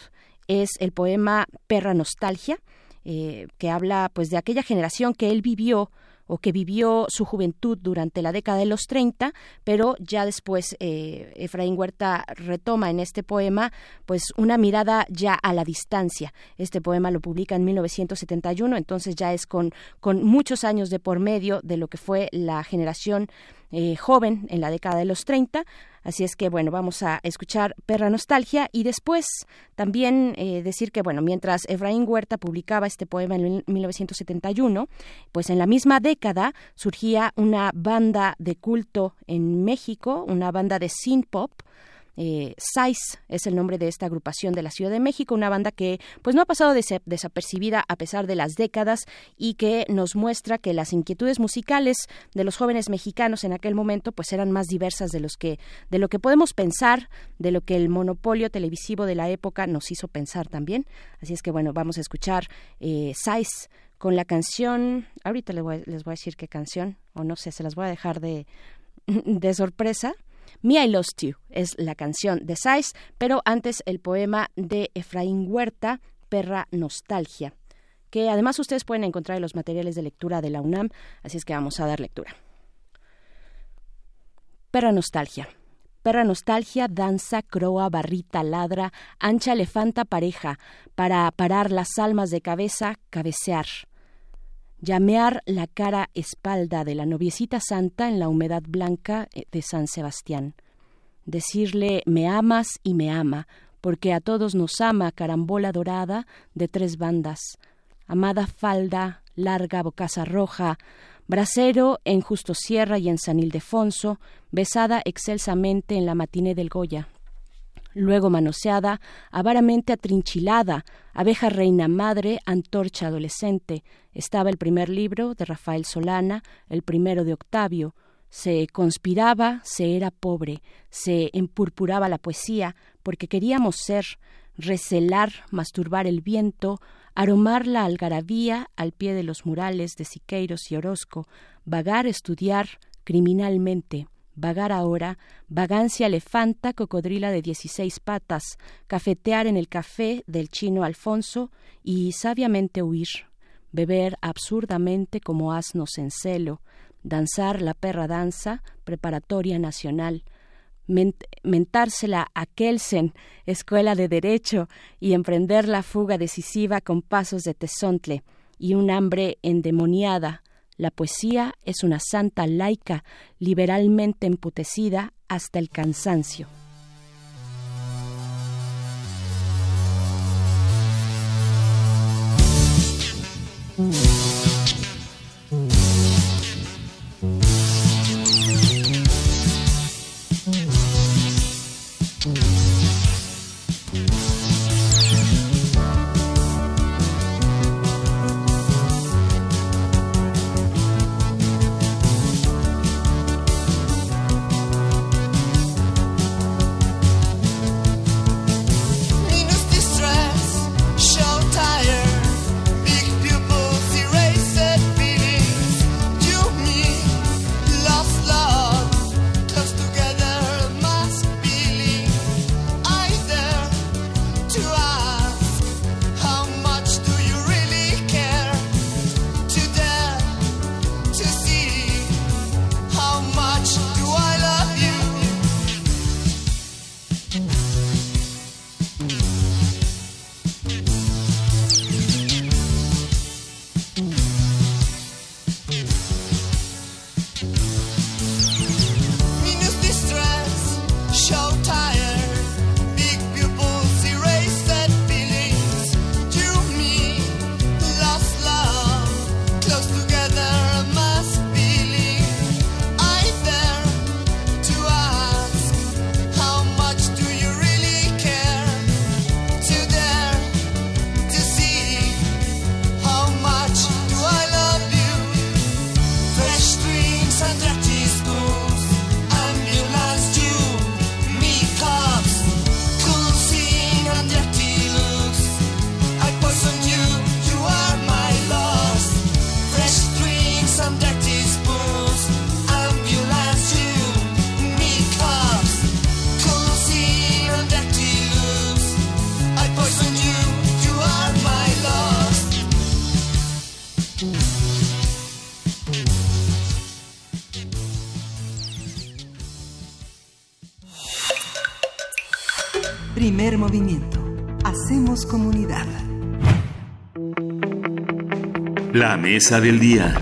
es el poema Perra Nostalgia, que habla pues de aquella generación que él vivió o que vivió su juventud durante la década de los 30, pero ya después eh, Efraín Huerta retoma en este poema pues una mirada ya a la distancia. Este poema lo publica en 1971, entonces ya es con, con muchos años de por medio de lo que fue la generación eh, joven en la década de los 30. Así es que, bueno, vamos a escuchar Perra Nostalgia y después también eh, decir que, bueno, mientras Efraín Huerta publicaba este poema en 1971, pues en la misma década surgía una banda de culto en México, una banda de synth pop, eh, SAIS es el nombre de esta agrupación de la Ciudad de México, una banda que pues no ha pasado desapercibida a pesar de las décadas y que nos muestra que las inquietudes musicales de los jóvenes mexicanos en aquel momento pues eran más diversas de los que de lo que podemos pensar, de lo que el monopolio televisivo de la época nos hizo pensar también. Así es que bueno, vamos a escuchar eh, SAIS con la canción, ahorita les voy, les voy, a decir qué canción, o no sé, se las voy a dejar de, de sorpresa. Me I Lost You es la canción de Sais, pero antes el poema de Efraín Huerta, Perra Nostalgia, que además ustedes pueden encontrar en los materiales de lectura de la UNAM, así es que vamos a dar lectura. Perra Nostalgia. Perra nostalgia, danza, croa, barrita, ladra, ancha, elefanta, pareja, para parar las almas de cabeza, cabecear. Llamear la cara espalda de la noviecita santa en la humedad blanca eh, de San Sebastián. Decirle me amas y me ama, porque a todos nos ama carambola dorada de tres bandas. Amada falda, larga bocaza roja, brasero en Justo Sierra y en San Ildefonso, besada excelsamente en la matiné del Goya luego manoseada, avaramente atrinchilada, abeja reina madre, antorcha adolescente. Estaba el primer libro de Rafael Solana, el primero de Octavio. Se conspiraba, se era pobre, se empurpuraba la poesía, porque queríamos ser, recelar, masturbar el viento, aromar la algarabía al pie de los murales de Siqueiros y Orozco, vagar, estudiar criminalmente vagar ahora, vagancia elefanta, cocodrila de dieciséis patas, cafetear en el café del chino Alfonso y sabiamente huir, beber absurdamente como asnos en celo, danzar la perra danza, preparatoria nacional, mentársela a Kelsen, escuela de derecho, y emprender la fuga decisiva con pasos de tesontle, y un hambre endemoniada, la poesía es una santa laica, liberalmente emputecida hasta el cansancio. La mesa del día.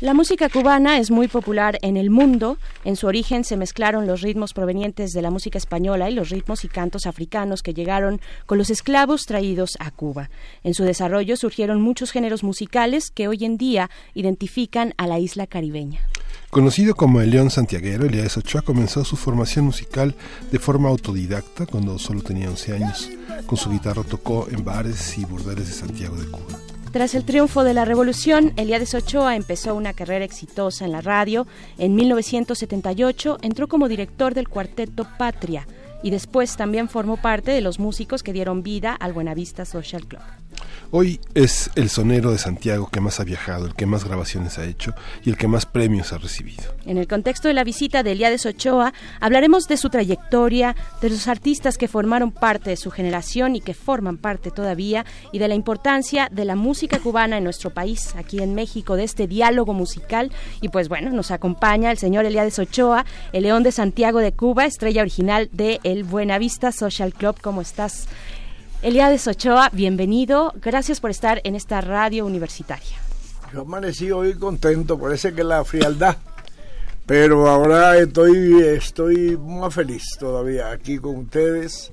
La música cubana es muy popular en el mundo. En su origen se mezclaron los ritmos provenientes de la música española y los ritmos y cantos africanos que llegaron con los esclavos traídos a Cuba. En su desarrollo surgieron muchos géneros musicales que hoy en día identifican a la isla caribeña. Conocido como el León Santiaguero, Elías Ochoa comenzó su formación musical de forma autodidacta cuando solo tenía 11 años. Con su guitarra tocó en bares y burdeles de Santiago de Cuba. Tras el triunfo de la revolución, Elías Ochoa empezó una carrera exitosa en la radio. En 1978 entró como director del cuarteto Patria y después también formó parte de los músicos que dieron vida al Buenavista Social Club. Hoy es el sonero de Santiago que más ha viajado, el que más grabaciones ha hecho y el que más premios ha recibido. En el contexto de la visita de Eliades Ochoa, hablaremos de su trayectoria, de los artistas que formaron parte de su generación y que forman parte todavía, y de la importancia de la música cubana en nuestro país, aquí en México, de este diálogo musical. Y pues bueno, nos acompaña el señor Eliades Ochoa, el León de Santiago de Cuba, estrella original de el Buenavista Social Club. ¿Cómo estás? Eliades Ochoa, bienvenido. Gracias por estar en esta radio universitaria. Yo amanecí hoy contento, parece que la frialdad. Pero ahora estoy, estoy más feliz todavía aquí con ustedes,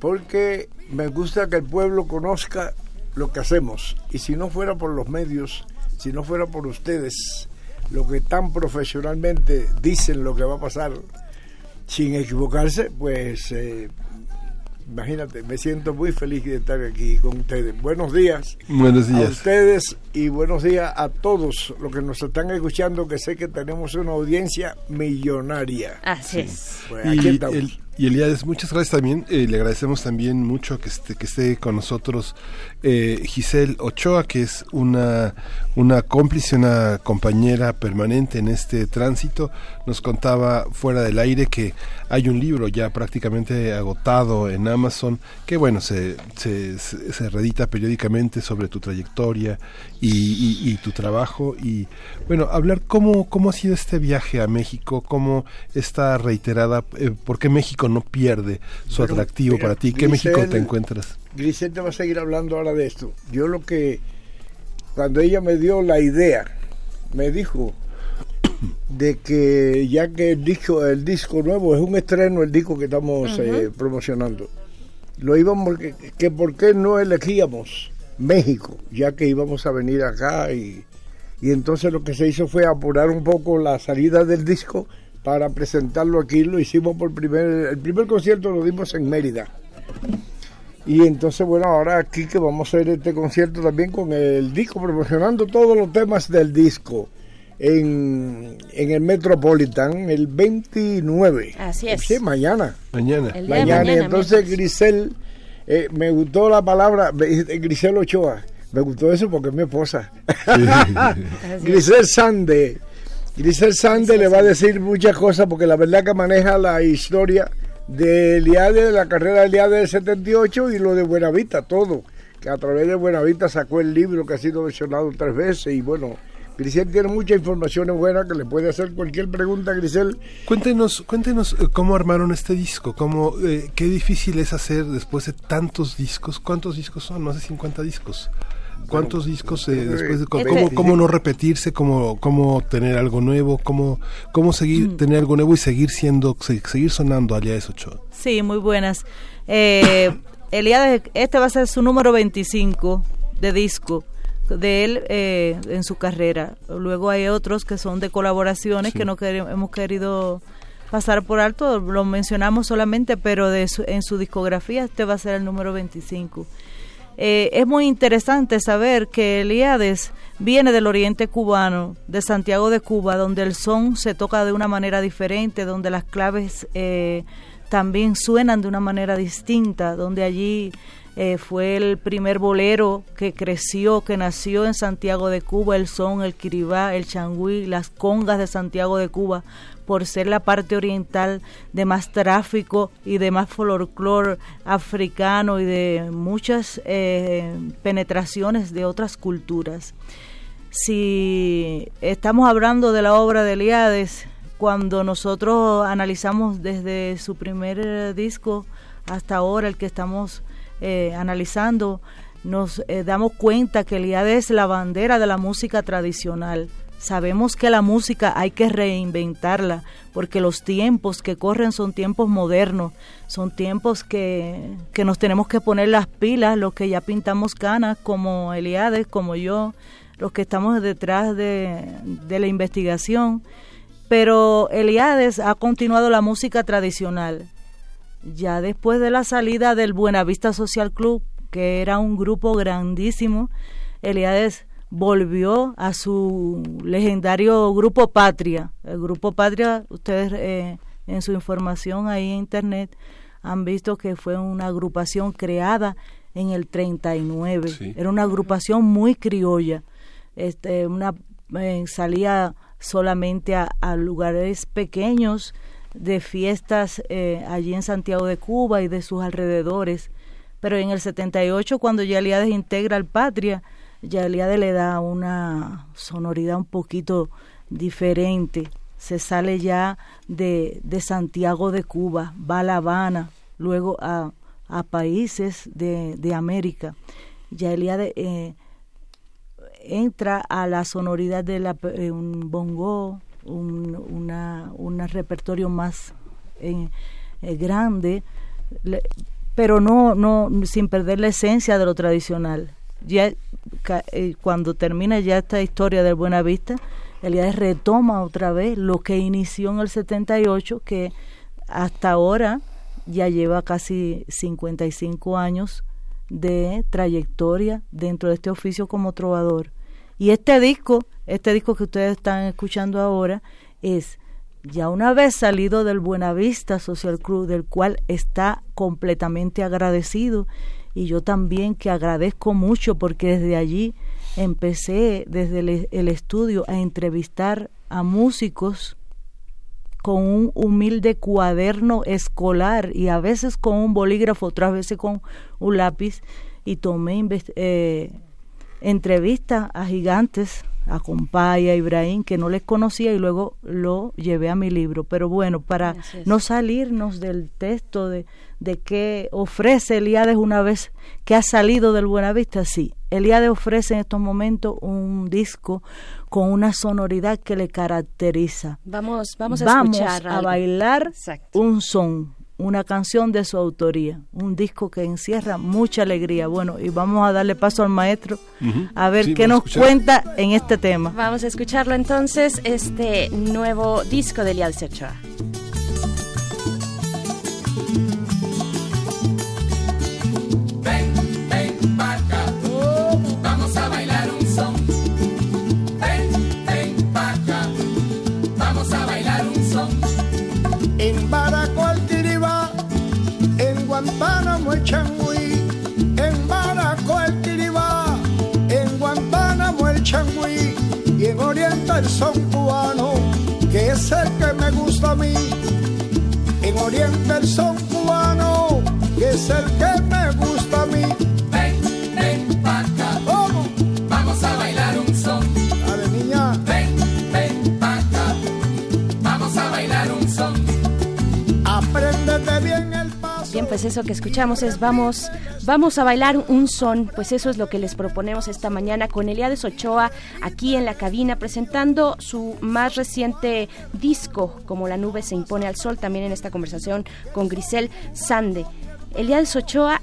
porque me gusta que el pueblo conozca lo que hacemos. Y si no fuera por los medios, si no fuera por ustedes, lo que tan profesionalmente dicen lo que va a pasar, sin equivocarse, pues eh, imagínate, me siento muy feliz de estar aquí con ustedes. Buenos días. Buenos días. A ustedes y buenos días a todos los que nos están escuchando, que sé que tenemos una audiencia millonaria. Así es. Pues aquí Y, estamos. el, y Elías, muchas gracias también. eh, le agradecemos también mucho que esté, que esté con nosotros eh, Giselle Ochoa, que es una, una cómplice, una compañera permanente en este tránsito. Nos contaba fuera del aire que hay un libro ya prácticamente agotado en Amazon, que bueno, se, se, se- se reedita periódicamente sobre tu trayectoria y, y- y tu trabajo. Y bueno, hablar cómo, cómo ha sido este viaje a México, cómo está reiterada, eh, por qué México no pierde su atractivo para ti, qué México te encuentras. Grisel te va a seguir hablando ahora de esto. Yo lo que, cuando ella me dio la idea, me dijo de que ya que el disco, el disco nuevo es un estreno, el disco que estamos eh, promocionando, lo íbamos, que, que por qué no elegíamos México, ya que íbamos a venir acá y, y entonces lo que se hizo fue apurar un poco la salida del disco para presentarlo aquí, lo hicimos por primer, el primer concierto lo dimos en Mérida. Y entonces, bueno, ahora aquí que vamos a hacer este concierto también con el disco, promocionando todos los temas del disco en, en el Metropolitan el 29. Así es. Sí, mañana. Mañana. El día de Mañana. mañana, y entonces Grisel, eh, me gustó la palabra, Grisel Ochoa. Me gustó eso porque es mi esposa. Grisel Sande. Grisel Sande le va a decir muchas cosas porque la verdad que maneja la historia de Eliade, de la carrera de Eliade del 78 y lo de Buenavista, todo. Que a través de Buenavista sacó el libro que ha sido mencionado tres veces y bueno, Grisel tiene muchas informaciones buenas que le puede hacer cualquier pregunta Grisel. Cuéntenos, cuéntenos eh, cómo armaron este disco, cómo, eh, qué difícil es hacer después de tantos discos. ¿Cuántos discos son? Más de 50 discos. ¿Cuántos discos eh, que después de cómo, Este- cómo, cómo no repetirse, cómo, cómo tener algo nuevo, cómo, cómo seguir tener algo nuevo y seguir siendo, se- seguir sonando allá de Ochoa? Sí, muy buenas. Eh, Elías, este va a ser su número 25 de disco de él eh, en su carrera. Luego hay otros que son de colaboraciones que no quere- hemos querido pasar por alto, lo mencionamos solamente, pero de su- en su discografía este va a ser el número 25. Eh, es muy interesante saber que Eliades viene del oriente cubano, de Santiago de Cuba, donde el son se toca de una manera diferente, donde las claves eh, también suenan de una manera distinta, donde allí eh, fue el primer bolero que creció, que nació en Santiago de Cuba, el son, el kiribá, el changüí, las congas de Santiago de Cuba, por ser la parte oriental de más tráfico y de más folclore africano y de muchas eh, penetraciones de otras culturas. Si estamos hablando de la obra de Eliades, cuando nosotros analizamos desde su primer disco hasta ahora el que estamos eh, analizando, nos eh, damos cuenta que Eliades es la bandera de la música tradicional. Sabemos que la música hay que reinventarla porque los tiempos que corren son tiempos modernos, son tiempos que, que nos tenemos que poner las pilas, los que ya pintamos canas como Eliades, como yo, los que estamos detrás de, de la investigación. Pero Eliades ha continuado la música tradicional. Ya después de la salida del Buenavista Social Club, que era un grupo grandísimo, Eliades volvió a su legendario grupo Patria. El grupo Patria, ustedes eh, en su información ahí en internet han visto que fue una agrupación creada en el 39. Sí. Era una agrupación muy criolla. Este, una eh, salía solamente a, a lugares pequeños de fiestas eh, allí en Santiago de Cuba y de sus alrededores. Pero en el 78, cuando ya Eliades integra al Patria, ya Eliades le da una sonoridad un poquito diferente. Se sale ya de, de Santiago de Cuba, va a La Habana, luego a a países de, de América. Ya Eliade eh, entra a la sonoridad de la, eh, un bongo, un una, una repertorio más eh, eh, grande, pero no, no sin perder la esencia de lo tradicional. Ya eh, cuando termina ya esta historia del Buenavista, Eliades retoma otra vez lo que inició en el 78, que hasta ahora ya lleva casi 55 años de trayectoria dentro de este oficio como trovador. Y este disco, este disco que ustedes están escuchando ahora, es ya una vez salido del Buenavista Social Club, del cual está completamente agradecido, y yo también que agradezco mucho porque desde allí empecé, desde el, el estudio, a entrevistar a músicos con un humilde cuaderno escolar y a veces con un bolígrafo, otras veces con un lápiz y tomé eh, entrevistas a gigantes, a Compay, a Ibrahim, que no les conocía y luego lo llevé a mi libro. Pero bueno, para no salirnos del texto de, de qué ofrece Eliades una vez que ha salido del Buenavista, sí. Eliades ofrece en estos momentos un disco con una sonoridad que le caracteriza. Vamos, vamos a Vamos escuchar a algo. bailar un son, una canción de su autoría, un disco que encierra mucha alegría. Bueno, y vamos a darle paso al maestro a ver Sí, qué nos cuenta en este tema. Vamos a escucharlo entonces, este nuevo disco de Eliades Ochoa. Guantánamo el Changüí, en Baraco el Tiribá, en Guantánamo el Changüí, y en Oriente el son cubano, que es el que me gusta a mí. En Oriente el son cubano, que es el que me gusta pues eso que escuchamos es vamos, vamos a bailar un son, pues eso es lo que les proponemos esta mañana con Eliades Ochoa aquí en la cabina presentando su más reciente disco, como la nube se impone al sol, también en esta conversación con Grisel Sande. Eliades Ochoa,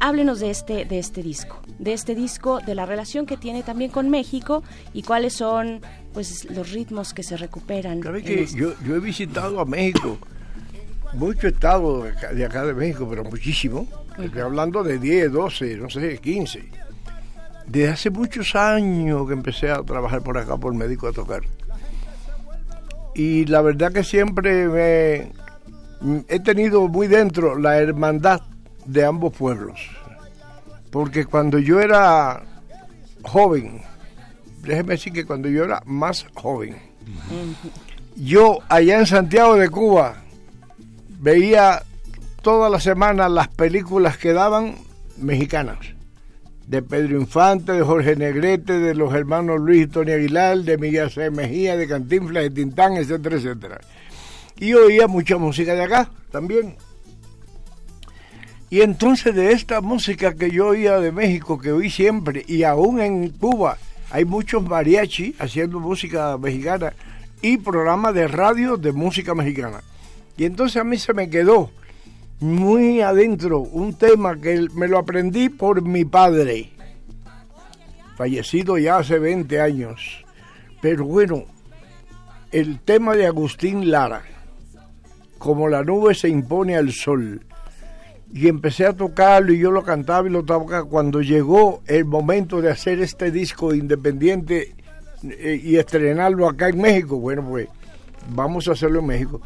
háblenos de este, de este disco, de este disco, de la relación que tiene también con México y cuáles son pues los ritmos que se recuperan. ¿Sabe en que este- yo, yo he visitado a México, mucho estado de acá, de acá de México, pero muchísimo. Estoy hablando de 10, 12, no sé, 15. Desde hace muchos años que empecé a trabajar por acá por médico a tocar. Y la verdad que siempre me, he tenido muy dentro la hermandad de ambos pueblos. Porque cuando yo era joven, déjeme decir que cuando yo era más joven, yo allá en Santiago de Cuba veía todas las semanas las películas que daban mexicanas. De Pedro Infante, de Jorge Negrete, de los hermanos Luis y Tony Aguilar, de Miguel C. Mejía, de Cantinflas, de Tintán, etcétera, etcétera. Y oía mucha música de acá también. Y entonces de esta música que yo oía de México, que oí siempre, y aún en Cuba hay muchos mariachi haciendo música mexicana y programas de radio de música mexicana. Y entonces a mí se me quedó muy adentro un tema que me lo aprendí por mi padre, fallecido ya hace 20 años. Pero bueno, el tema de Agustín Lara, como la nube se impone al sol, y empecé a tocarlo y yo lo cantaba y lo tocaba cuando llegó el momento de hacer este disco independiente eh, y estrenarlo acá en México. Bueno, pues vamos a hacerlo en México.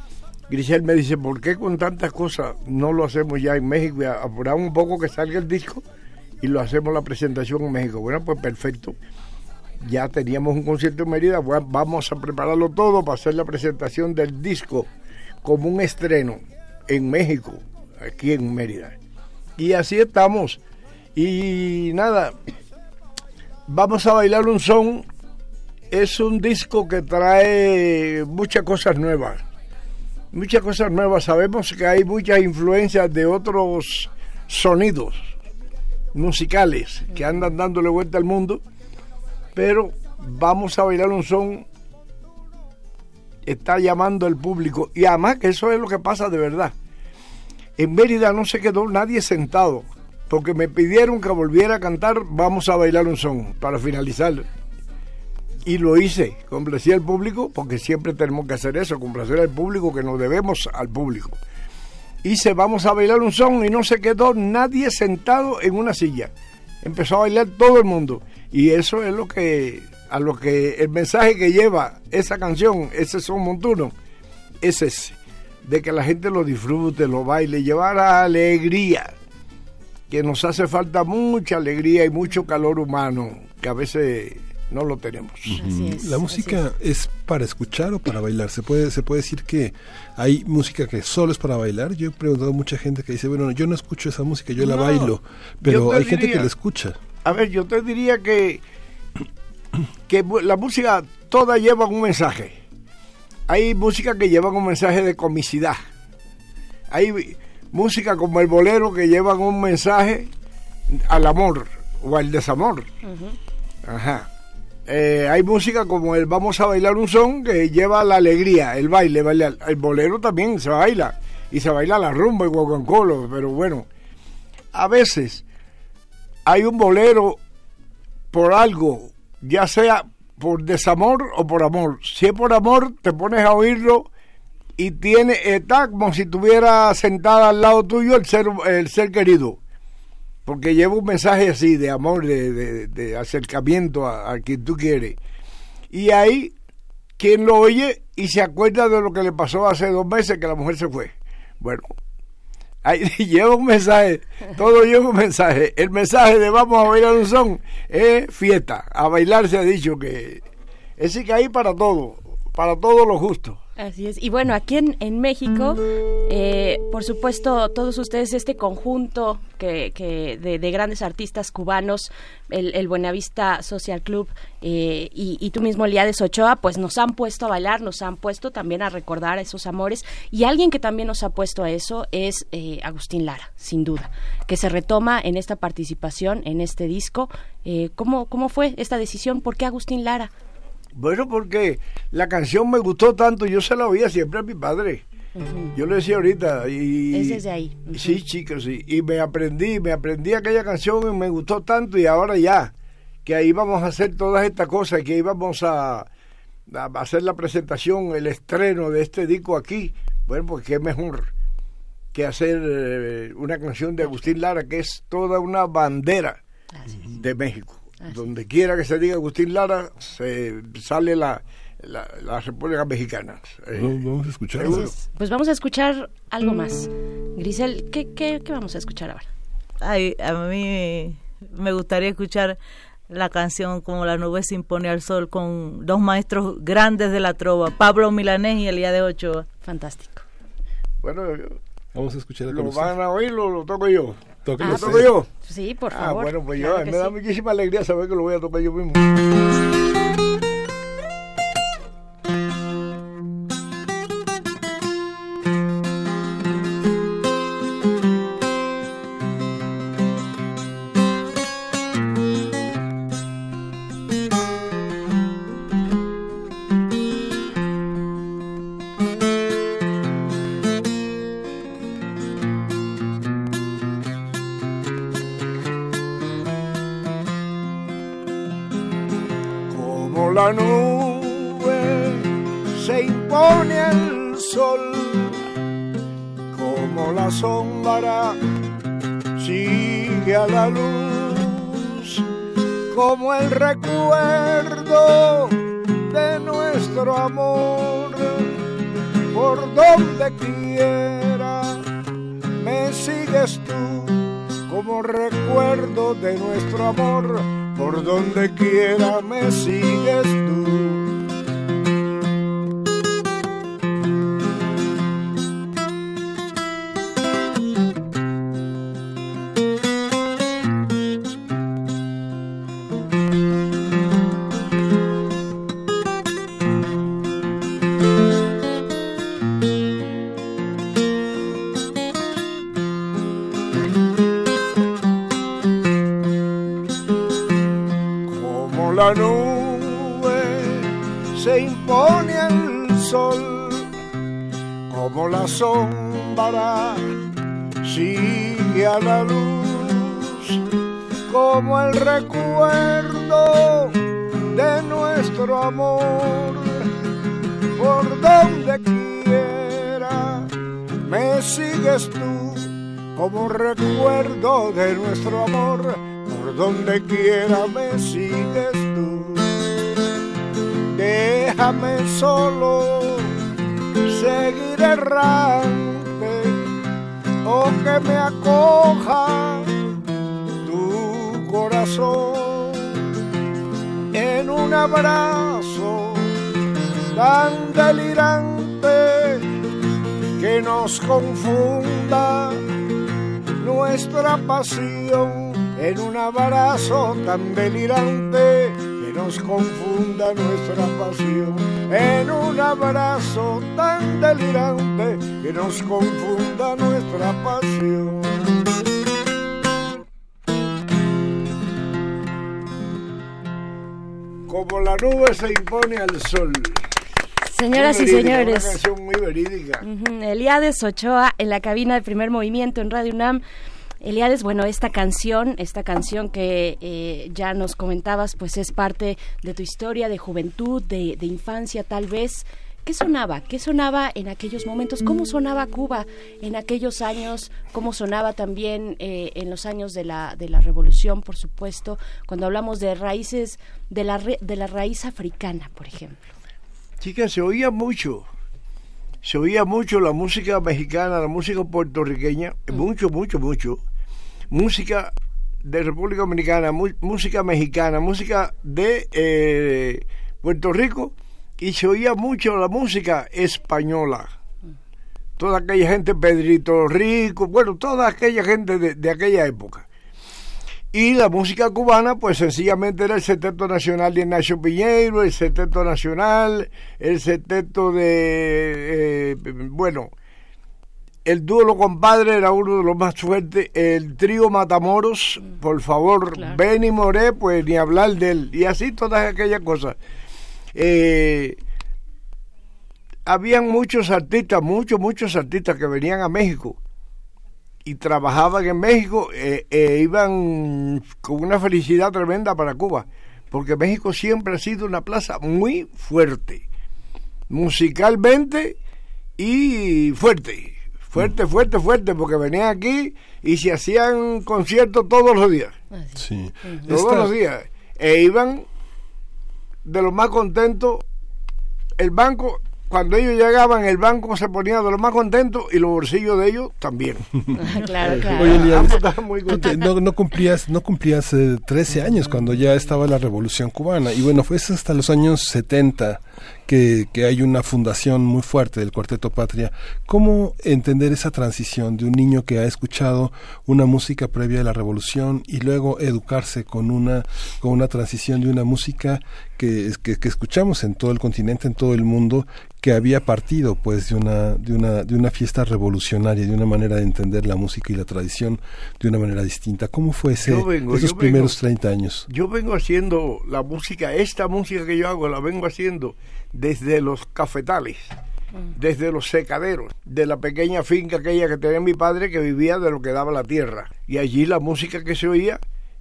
Grisel me dice, ¿por qué con tantas cosas no lo hacemos ya en México? Apuramos un poco que salga el disco y lo hacemos la presentación en México. Bueno, pues perfecto. Ya teníamos un concierto en Mérida, bueno, vamos a prepararlo todo para hacer la presentación del disco como un estreno en México, aquí en Mérida. Y así estamos. Y nada, vamos a bailar un son. Es un disco que trae muchas cosas nuevas. Muchas cosas nuevas. Sabemos que hay muchas influencias de otros sonidos musicales que andan dándole vuelta al mundo, pero vamos a bailar un son está llamando el público y además que eso es lo que pasa de verdad. En Mérida no se quedó nadie sentado porque me pidieron que volviera a cantar Vamos a bailar un son para finalizar. Y lo hice, complací al público porque siempre tenemos que hacer eso, complacer al público que nos debemos al público. Hice Vamos a bailar un son y no se quedó nadie sentado en una silla. Empezó a bailar todo el mundo y eso es lo que a lo que el mensaje que lleva esa canción, ese son montuno, es ese, de que la gente lo disfrute, lo baile, llevar alegría, que nos hace falta mucha alegría y mucho calor humano, que a veces no lo tenemos. la música es, para escuchar o para bailar. Se puede se puede decir que hay música que solo es para bailar. Yo he preguntado a mucha gente que dice, bueno, yo no escucho esa música, yo la bailo, pero hay gente que la escucha. A ver, yo te diría que, que la música toda lleva un mensaje. Hay música que llevan un mensaje de comicidad. Hay música como el bolero que llevan un mensaje al amor o al desamor. Ajá. Eh, hay música como el Vamos a bailar un son que lleva la alegría, el baile. El bolero también se baila. Y se baila la rumba y guaguancolo, pero bueno. A veces hay un bolero por algo, ya sea por desamor o por amor. Si es por amor, te pones a oírlo y tiene, está como si estuviera sentada al lado tuyo el ser, el ser querido. Porque lleva un mensaje así de amor, de, de- acercamiento a, quien tú quieres. Y ahí, quien lo oye y se acuerda de lo que le pasó hace dos meses que la mujer se fue. Bueno, ahí lleva un mensaje, todo lleva un mensaje. El mensaje de vamos a bailar un son es fiesta. A bailar se ha dicho que es decir que hay para todo, para todo lo justo. Así es. Y bueno, aquí en, en México, eh, por supuesto, todos ustedes, este conjunto que, que de, de grandes artistas cubanos, el, el Buenavista Social Club eh, y, y tú mismo, Eliades Ochoa, pues nos han puesto a bailar, nos han puesto también a recordar esos amores. Y alguien que también nos ha puesto a eso es eh, Agustín Lara, sin duda, que se retoma en esta participación, en este disco. Eh, ¿cómo, ¿Cómo fue esta decisión? ¿Por qué Agustín Lara? Bueno, porque la canción me gustó tanto, yo se la oía siempre a mi padre. Yo le decía ahorita y Es desde ahí. sí, chicos, sí, y me aprendí, me aprendí aquella canción y me gustó tanto y ahora ya que ahí vamos a hacer todas estas cosas, que íbamos a, a hacer la presentación, el estreno de este disco aquí. Bueno, pues qué mejor que hacer eh, una canción de Agustín Lara que es toda una bandera de México. Donde quiera que se diga Agustín Lara, se sale la, la, la República Mexicana. Eh, Vamos a escuchar. seguro. Pues vamos a escuchar algo más. Grisel, ¿qué, qué, qué vamos a escuchar ahora? Ay, a mí me gustaría escuchar la canción como La nube se impone al sol con dos maestros grandes de la trova, Pablo Milanés y Elías de Ochoa. Fantástico. Bueno, Vamos a escuchar ¿lo van a oír o lo toco yo? Tóquelo ¿Lo usted. toco yo? Sí, por Ah, favor. bueno, pues yo, Claro me que da sí. muchísima alegría saber que lo voy a tocar yo mismo. Nos confunda nuestra pasión. Como la nube se impone al sol. Señoras Muy y verídica, señores. Una canción muy verídica. Eliades Ochoa en la cabina de primer movimiento en Radio UNAM. Eliades, bueno, esta canción, esta canción que eh, ya nos comentabas, pues es parte de tu historia de juventud, de, de infancia tal vez. ¿Qué sonaba? ¿Qué sonaba en aquellos momentos? ¿Cómo sonaba Cuba en aquellos años? ¿Cómo sonaba también eh, en los años de la, de la revolución, por supuesto? Cuando hablamos de raíces, de la, de la raíz africana, por ejemplo. Chicas, se oía mucho. Se oía mucho la música mexicana, la música puertorriqueña, mucho, mucho, mucho. Música de República Dominicana, mu- música mexicana, música de eh, Puerto Rico y se oía mucho la música española. Toda aquella gente, Pedrito Rico, bueno, toda aquella gente de, de aquella época. Y la música cubana, pues sencillamente era el Seteto Nacional de Ignacio Piñeiro, el Seteto Nacional, el Seteto de. eh, bueno, el dúo Los Compadres era uno de los más fuertes. El trío Matamoros, por favor, Benny Moré, pues ni hablar de él. Y así todas aquellas cosas. Eh, habían muchos artistas, muchos, muchos artistas que venían a México y trabajaban en México, eh, eh, iban con una felicidad tremenda para Cuba, porque México siempre ha sido una plaza muy fuerte, musicalmente y fuerte, fuerte, fuerte, fuerte, porque venían aquí y se hacían conciertos todos los días, Sí. todos Esta- los días, e iban de los más contentos, el banco cuando ellos llegaban, el banco se ponía de lo más contento y los bolsillos de ellos también. claro, claro. Oye, muy contentos. no cumplías, no cumplías eh, 13 años cuando ya estaba la Revolución Cubana. Y bueno, fue hasta los años 70 que, que hay una fundación muy fuerte del Cuarteto Patria. ¿Cómo entender esa transición de un niño que ha escuchado una música previa a la Revolución y luego educarse con una, con una transición de una música que, que, que escuchamos en todo el continente, en todo el mundo, que había partido pues de una, de una, de una fiesta revolucionaria, de una manera de entender la música y la tradición de una manera distinta. ¿Cómo fue ese, vengo, esos primeros vengo. 30 años? Yo vengo haciendo la música, esta música que yo hago, la vengo haciendo desde los cafetales, desde los secaderos, de la pequeña finca aquella que tenía mi padre que vivía de lo que daba la tierra. Y allí la música que se oía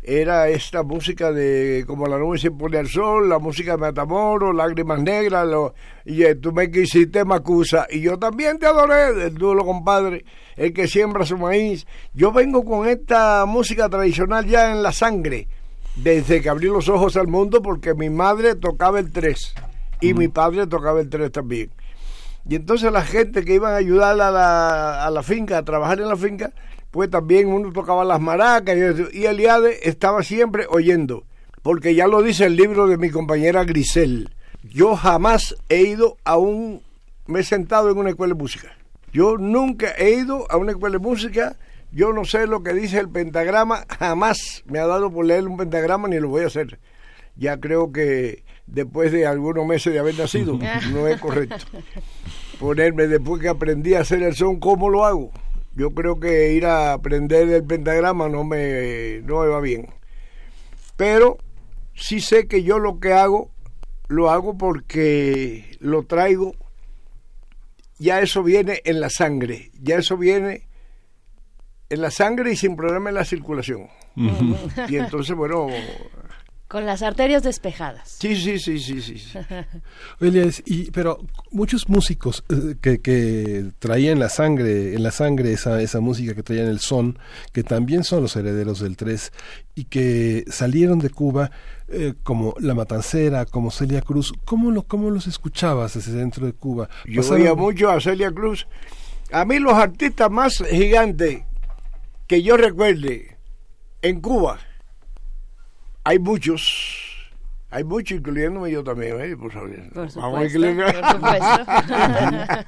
era esta música de como la nube se pone al sol, la música de Matamoros, Lágrimas Negras, lo, y eh, tú me quisiste Macusa, y yo también te adoré, del duelo compadre, el que siembra su maíz. Yo vengo con esta música tradicional ya en la sangre, desde que abrí los ojos al mundo, porque mi madre tocaba el tres y mi padre tocaba el tres también. Y entonces la gente que iban a ayudar a la, a la finca, a trabajar en la finca, pues también uno tocaba las maracas y, eso. y Eliade estaba siempre oyendo, porque ya lo dice el libro de mi compañera Grisel. Yo jamás he ido a un... me he sentado en una escuela de música. Yo nunca he ido a una escuela de música, yo no sé lo que dice el pentagrama, jamás me ha dado por leer un pentagrama ni lo voy a hacer. Ya creo que después de algunos meses de haber nacido, no es correcto ponerme después que aprendí a hacer el son, ¿cómo lo hago? Yo creo que ir a aprender el pentagrama no me, no me va bien. Pero sí sé que yo lo que hago lo hago porque lo traigo, ya eso viene en la sangre, ya eso viene en la sangre y sin problema en la circulación. Y entonces, bueno, Con las arterias despejadas. sí, sí, sí, sí, sí. Elias, y pero muchos músicos eh, que, que traían la sangre, en la sangre esa, esa música que traían el son, que también son los herederos del 3 y que salieron de Cuba eh, como La Matancera, como Celia Cruz, ¿cómo, lo, cómo los escuchabas desde dentro de Cuba? Yo Pasaron- veía mucho a Celia Cruz. A mí los artistas más gigantes que yo recuerde en Cuba, hay muchos, hay muchos, incluyéndome yo también, ¿eh? Por favor. Por Vamos a supuesto, incluir- por supuesto.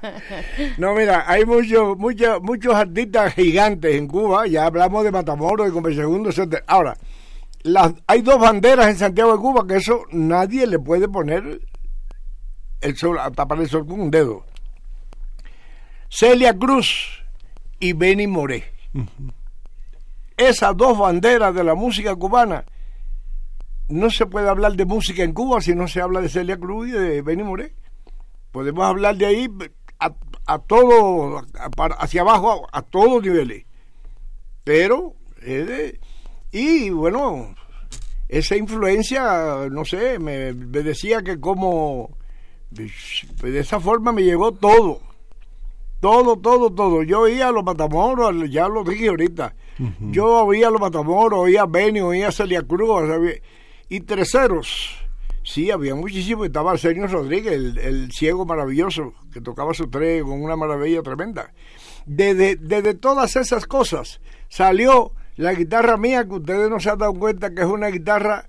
no, mira, hay muchos, muchos, muchos artistas gigantes en Cuba, ya hablamos de Matamoros, de Compe Segundo, etc. Ahora, las, hay dos banderas en Santiago de Cuba que eso nadie le puede poner el sol, a tapar el sol con un dedo. Celia Cruz y Benny Moré. Esas dos banderas de la música cubana, no se puede hablar de música en Cuba si no se habla de Celia Cruz y de Benny Moré. Podemos hablar de ahí a, a todo, a- hacia abajo, a, a todos niveles. Pero, eh, y bueno, esa influencia, no sé, me, me decía que como de esa forma me llegó todo. Todo, todo, todo. Yo oía a los Matamoros, ya lo dije ahorita. Yo oía a los Matamoros, oía a Benny, oía a Celia Cruz. Y terceros. Sí, había muchísimo. Estaba Arsenio Rodríguez, el, el ciego maravilloso, que tocaba su tres con una maravilla tremenda. Desde, desde todas esas cosas salió la guitarra mía, que ustedes no se han dado cuenta que es una guitarra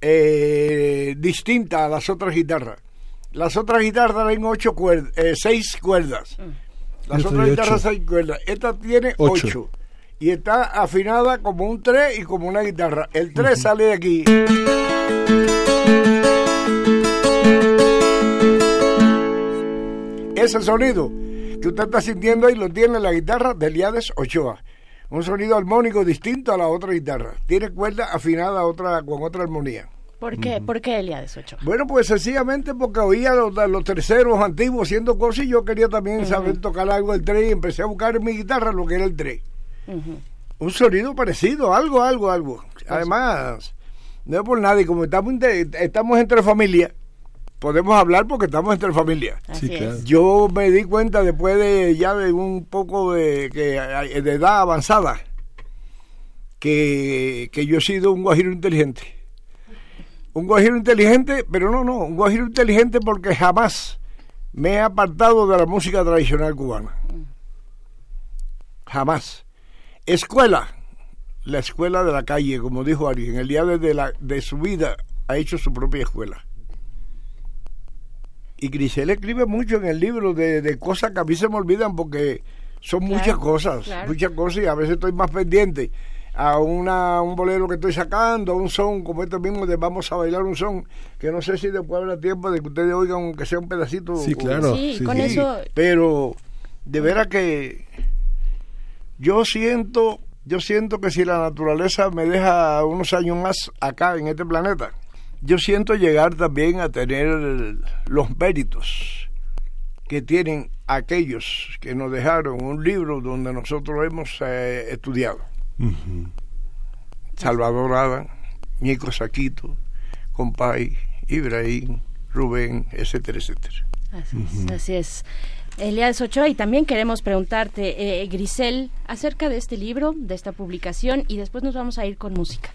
eh, distinta a las otras guitarras. Las otras guitarras traen ocho cuerdas, eh, seis cuerdas. Las Esta otras guitarras ocho. seis cuerdas. Esta tiene Ocho. ocho. Y está afinada como un 3 y como una guitarra. El 3 sale de aquí. Ese sonido que usted está sintiendo ahí lo tiene la guitarra de Eliades Ochoa. Un sonido armónico distinto a la otra guitarra. Tiene cuerda afinada a otra, con otra armonía. ¿Por qué? ¿Por qué Eliades Ochoa? Bueno, pues sencillamente porque oía los, los terceros antiguos haciendo cosas y yo quería también saber tocar algo del 3 y empecé a buscar en mi guitarra lo que era el 3. Un sonido parecido, algo, algo, algo. Además, no es por nada, y como estamos, estamos entre familia, podemos hablar porque estamos entre familia. Así claro. Yo me di cuenta después de ya de un poco de, que, de edad avanzada que, que yo he sido un guajiro inteligente. Un guajiro inteligente, pero no, no, un guajiro inteligente porque jamás me he apartado de la música tradicional cubana. Jamás. Escuela, la escuela de la calle, como dijo Ari, en el día de, la, de su vida ha hecho su propia escuela. Y Grisel escribe mucho en el libro de, de cosas que a mí se me olvidan porque son Claro, muchas cosas, claro. muchas cosas y a veces estoy más pendiente a una, un bolero que estoy sacando, a un son como este mismo de vamos a bailar un son, que no sé si después habrá tiempo de que ustedes oigan aunque sea un pedacito. Sí, o- claro, Sí, sí, con sí. eso- Pero de veras que yo siento, yo siento que si la naturaleza me deja unos años más acá en este planeta, yo siento llegar también a tener los méritos que tienen aquellos que nos dejaron un libro donde nosotros hemos eh, estudiado. Salvador Adán, Nico Saquito, Compay, Ibrahim, Rubén, etcétera, etcétera. Así es, así es. Eliades Ochoa, y también queremos preguntarte, eh, Grisel, acerca de este libro, de esta publicación, y después nos vamos a ir con música.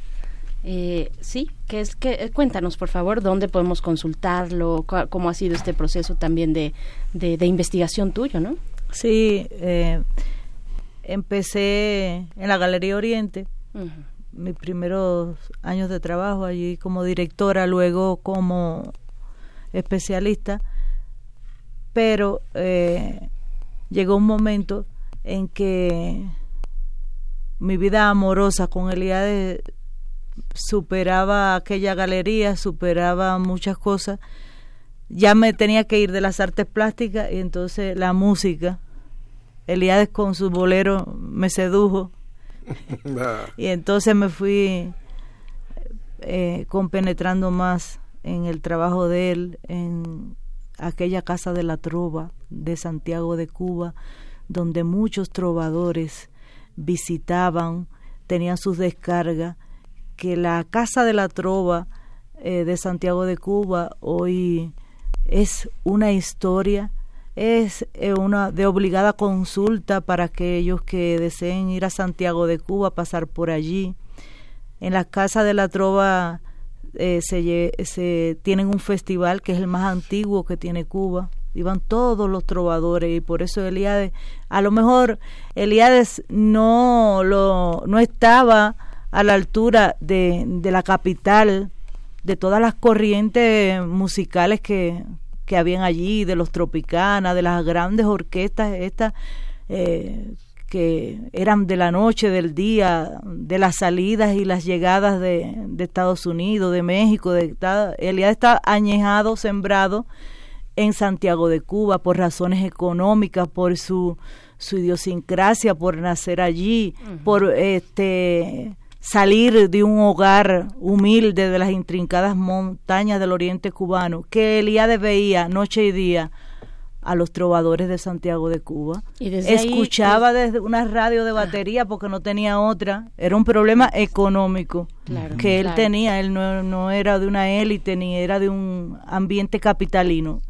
Eh, sí, que es que eh, cuéntanos por favor dónde podemos consultarlo, cu- cómo ha sido este proceso también de, de, de investigación tuyo, ¿no? Sí, eh, empecé en la Galería Oriente, mis primeros años de trabajo allí como directora, luego como especialista, pero eh, llegó un momento en que mi vida amorosa con Eliade superaba aquella galería, superaba muchas cosas. Ya me tenía que ir de las artes plásticas y entonces la música. Eliades con su bolero me sedujo y entonces me fui eh, compenetrando más en el trabajo de él en aquella casa de la trova de Santiago de Cuba, donde muchos trovadores visitaban, tenían sus descargas, que la casa de la trova eh, de Santiago de Cuba hoy es una historia, es eh, una de obligada consulta para aquellos que deseen ir a Santiago de Cuba, pasar por allí. En la casa de la trova eh, se, se tienen un festival que es el más antiguo que tiene Cuba. Iban todos los trovadores y por eso Eliades, a lo mejor Eliades no lo no estaba a la altura de, de la capital, de todas las corrientes musicales que, que habían allí, de los tropicanas, de las grandes orquestas estas eh, que eran de la noche, del día, de las salidas y las llegadas de, de Estados Unidos, de México, de está- está añejado, sembrado en Santiago de Cuba por razones económicas, por su, su idiosincrasia, por nacer allí, por este salir de un hogar humilde de las intrincadas montañas del oriente cubano, que Eliades veía noche y día a los trovadores de Santiago de Cuba. Y desde ahí, Escuchaba desde una radio de batería porque no tenía otra. Era un problema económico Claro, que él claro. tenía. Él no, no era de una élite ni era de un ambiente capitalino.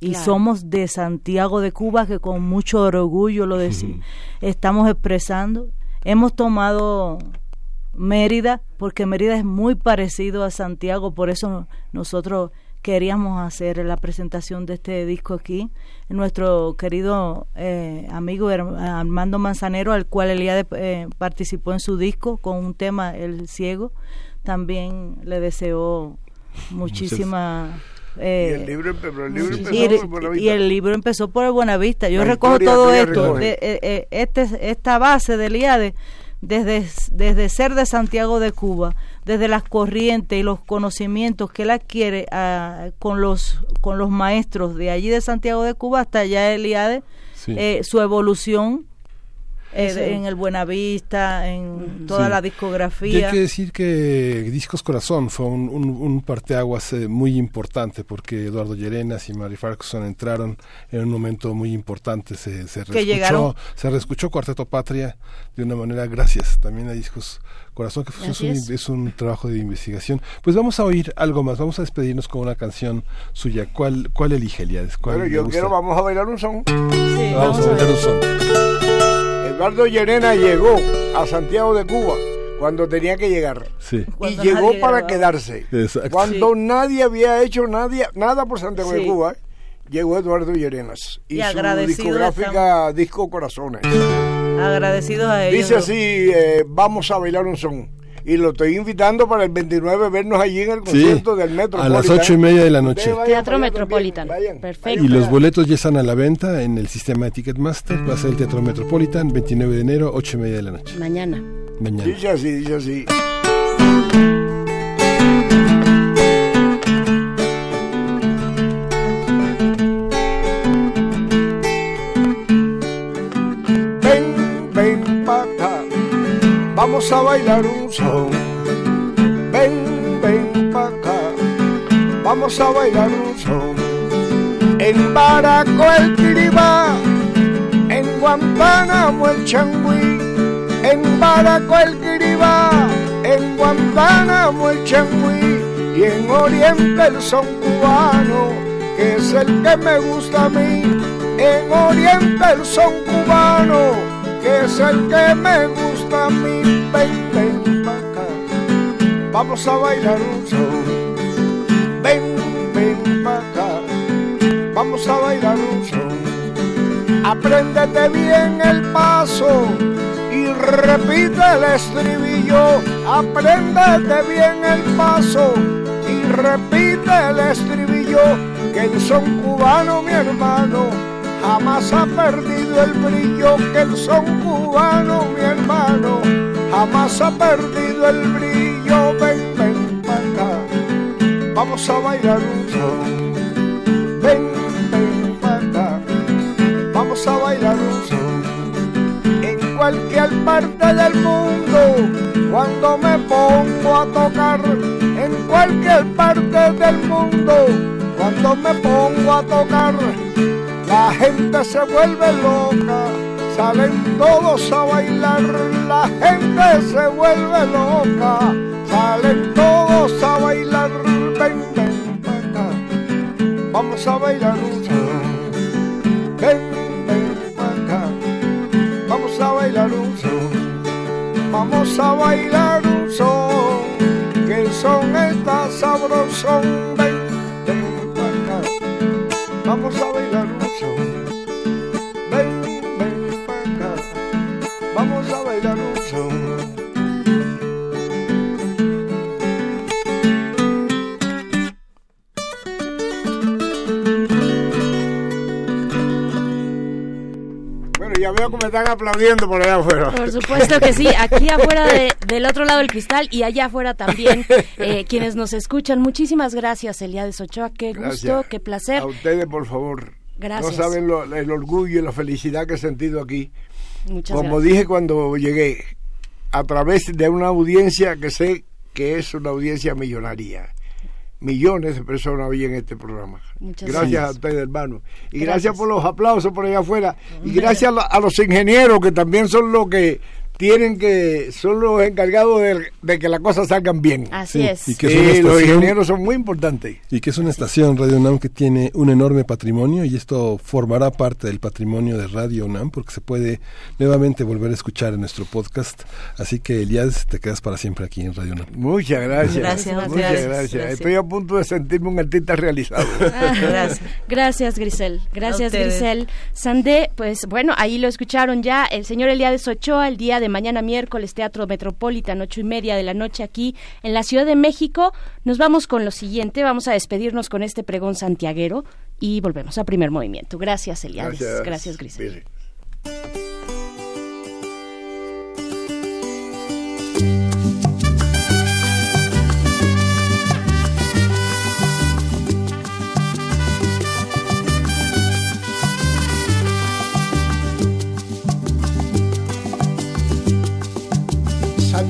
Y Claro. somos de Santiago de Cuba, que con mucho orgullo lo decimos. Estamos expresando. Hemos tomado Mérida, porque Mérida es muy parecido a Santiago, por eso nosotros queríamos hacer la presentación de este disco aquí. Nuestro querido eh, amigo Armando Manzanero, al cual Eliade eh, participó en su disco con un tema, El Ciego, también le deseó muchísima... eh, Y el libro empe- pero el libro y- empezó por Buenavista. y el libro empezó por el Buenavista. Yo La recojo todo esto, de, eh, eh, este, esta base del IADE, desde, desde ser de Santiago de Cuba, desde las corrientes y los conocimientos que él adquiere ah, con, los, con los maestros de allí de Santiago de Cuba hasta allá el IADE, Sí. eh, su evolución eh, Sí. en el Buenavista, en toda Sí. la Y discografía. hay que decir que Discos Corazón fue un, un, un parteaguas eh, muy importante porque Eduardo Llerenas y Mary Farquharson entraron en un momento muy importante. Se, se Que llegaron- reescuchó, se reescuchó Cuarteto Patria de una manera gracias también a Discos Corazón, que fue- es un, es. un trabajo de investigación. Pues vamos a oír algo más, vamos a despedirnos con una canción suya. ¿Cuál, cuál elige Eliades? ¿Cuál Bueno, yo gusta? quiero, vamos a bailar un son. vamos, a bailar un son. Eduardo Llerena llegó a Santiago de Cuba cuando tenía que llegar. Sí. Y llegó para quedarse. Exacto. Cuando nadie había hecho nadie, nada por Santiago de. Cuba, llegó Eduardo Llerenas. Y, Y su agradecido discográfica Disco Corazones. Agradecidos a ellos. Dice así, eh, vamos a bailar un son. Y lo estoy invitando para el 29 a vernos allí en el Sí, concierto del Metro. a las ocho y media de la noche. Teatro Metropolitan. vayan. Perfecto. Y los boletos ya están a la venta en el sistema de Ticketmaster. Va a ser el Teatro Metropolitan, 29 de enero, 8 y media de la noche. Mañana. Mañana. Dice así, dice así. Vamos a bailar un son. Ven, ven pa' acá, vamos a bailar un son. En Baraco el Kiribá, en Guantánamo el Changüí, en Baraco el Kiribá, en Guantánamo el Changüí y en Oriente el son cubano, que es el que me gusta a mí. En Oriente el son cubano, que es el que me gusta a mí. Ven, ven pa' acá, vamos a bailar un son. Ven, ven pa' acá, vamos a bailar un son. Apréndete bien el paso y repite el estribillo. Apréndete bien el paso y repite el estribillo. Que el son cubano, mi hermano, jamás ha perdido el brillo. Que el son cubano, mi hermano, jamás ha perdido el brillo. Ven, ven para acá, vamos a bailar un son. Ven, ven para acá, vamos a bailar un son. En cualquier parte del mundo, cuando me pongo a tocar, en cualquier parte del mundo. Cuando me pongo a tocar, la gente se vuelve loca. Salen todos a bailar, la gente se vuelve loca. Salen todos a bailar, ven, ven, acá. Vamos a bailar. Ven, ven, acá. Vamos a bailar un son. Vamos a bailar un son. Que el son está sabroso. Ven, ven, acá. Vamos a bailar. Ya veo que me están aplaudiendo por allá afuera. Por supuesto que sí, aquí afuera de- del otro lado del cristal y allá afuera también, eh, quienes nos escuchan. Muchísimas gracias, Eliades Ochoa, qué gusto, Gracias. qué placer. A ustedes, por favor. Gracias. No saben lo- el orgullo y la felicidad que he sentido aquí. Muchas Como gracias. dije cuando llegué, a través de una audiencia que sé que es una audiencia millonaria. Millones de personas oyen este programa. Muchas gracias, gracias. a ustedes, hermano. Y gracias. Gracias. por los aplausos por allá afuera. Y gracias a los ingenieros que también son los que tienen que, son los encargados de, de que las cosas salgan bien. Así Sí, es. y que es Sí, los estación- ingenieros son muy importantes. Y que es una estación Radio UNAM que tiene un enorme patrimonio y esto formará parte del patrimonio de Radio UNAM porque se puede nuevamente volver a escuchar en nuestro podcast. Así que Eliades, te quedas para siempre aquí en Radio UNAM. Muchas gracias. Gracias, Muchas gracias, gracias. gracias. Estoy a punto de sentirme un artista realizado. Gracias. Gracias, Grisel. Gracias. Grisel. Sandé, pues bueno, ahí lo escucharon ya. El señor Eliades Ochoa, el día de mañana miércoles, Teatro Metropolitan, ocho y media de la noche aquí en la Ciudad de México. Nos vamos con lo siguiente. Vamos a despedirnos con este pregón santiaguero y volvemos a primer movimiento. Gracias, Eliades. Gracias, Grisel.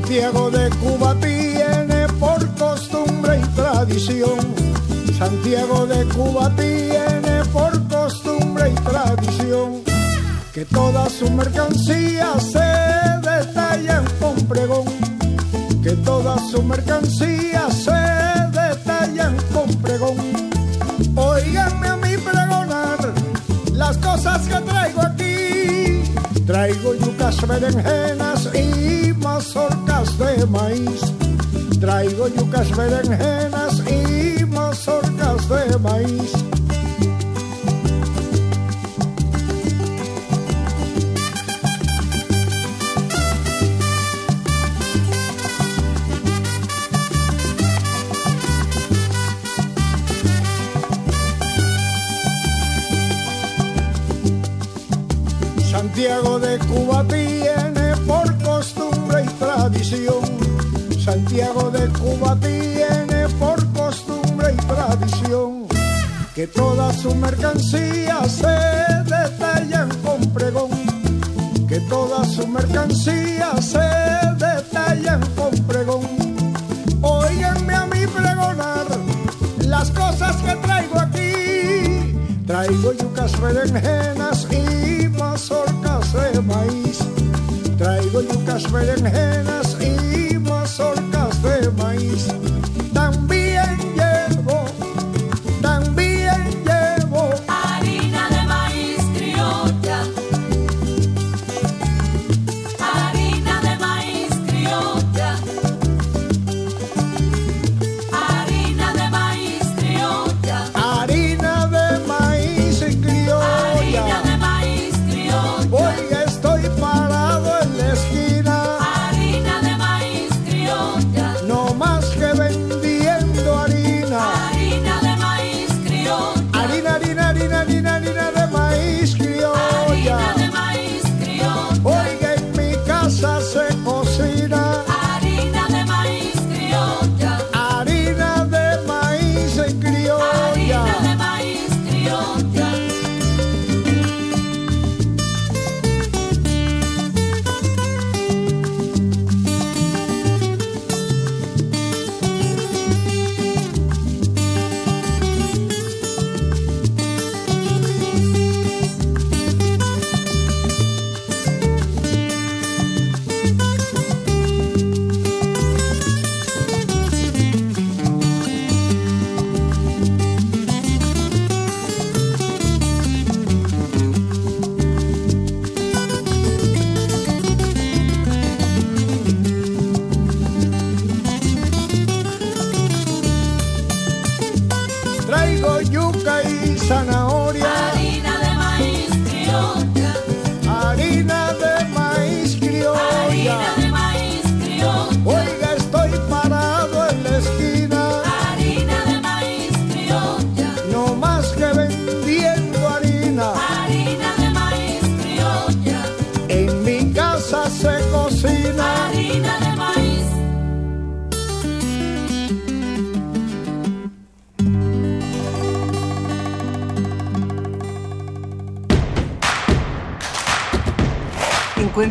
Santiago de Cuba tiene por costumbre y tradición. Santiago de Cuba tiene por costumbre y tradición que todas sus mercancías se detallan con pregón. Que todas sus mercancías se detallan con pregón. Óiganme a mí pregonar las cosas que traigo aquí. Traigo yucas, berenjenas y de maíz. Traigo yucas, berenjenas y mazorcas de maíz. Santiago de Cuba tiene por costumbre Santiago de Cuba tiene por costumbre y tradición que todas sus mercancías se detallan con pregón. Que todas sus mercancías se detallan con pregón. Óiganme a mí pregonar las cosas que traigo aquí. Traigo yucas, berenjenas y yucas, berenjenas y mazorcas de maíz.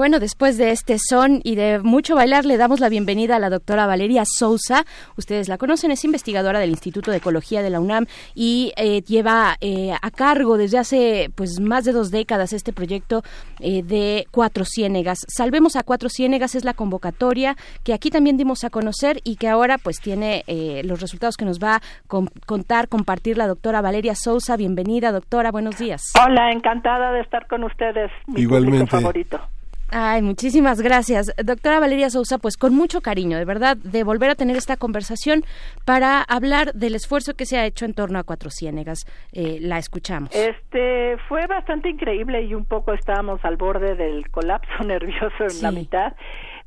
Bueno, después de este son y de mucho bailar, le damos la bienvenida a la doctora Valeria Sousa. Ustedes la conocen, es investigadora del Instituto de Ecología de la UNAM y eh, lleva eh, a cargo desde hace pues más de dos décadas este proyecto eh, de Cuatro Ciénegas. Salvemos a Cuatro Ciénegas es la convocatoria que aquí también dimos a conocer y que ahora pues tiene eh, los resultados que nos va a con- contar, compartir la doctora Valeria Sousa. Bienvenida, doctora, buenos días. Hola, encantada de estar con ustedes, mi Igualmente. público favorito. Ay, muchísimas gracias. Doctora Valeria Sousa, pues con mucho cariño, de verdad, de volver a tener esta conversación para hablar del esfuerzo que se ha hecho en torno a Cuatro Ciénegas. Eh, la escuchamos. Este fue bastante increíble y un poco estábamos al borde del colapso nervioso en la mitad.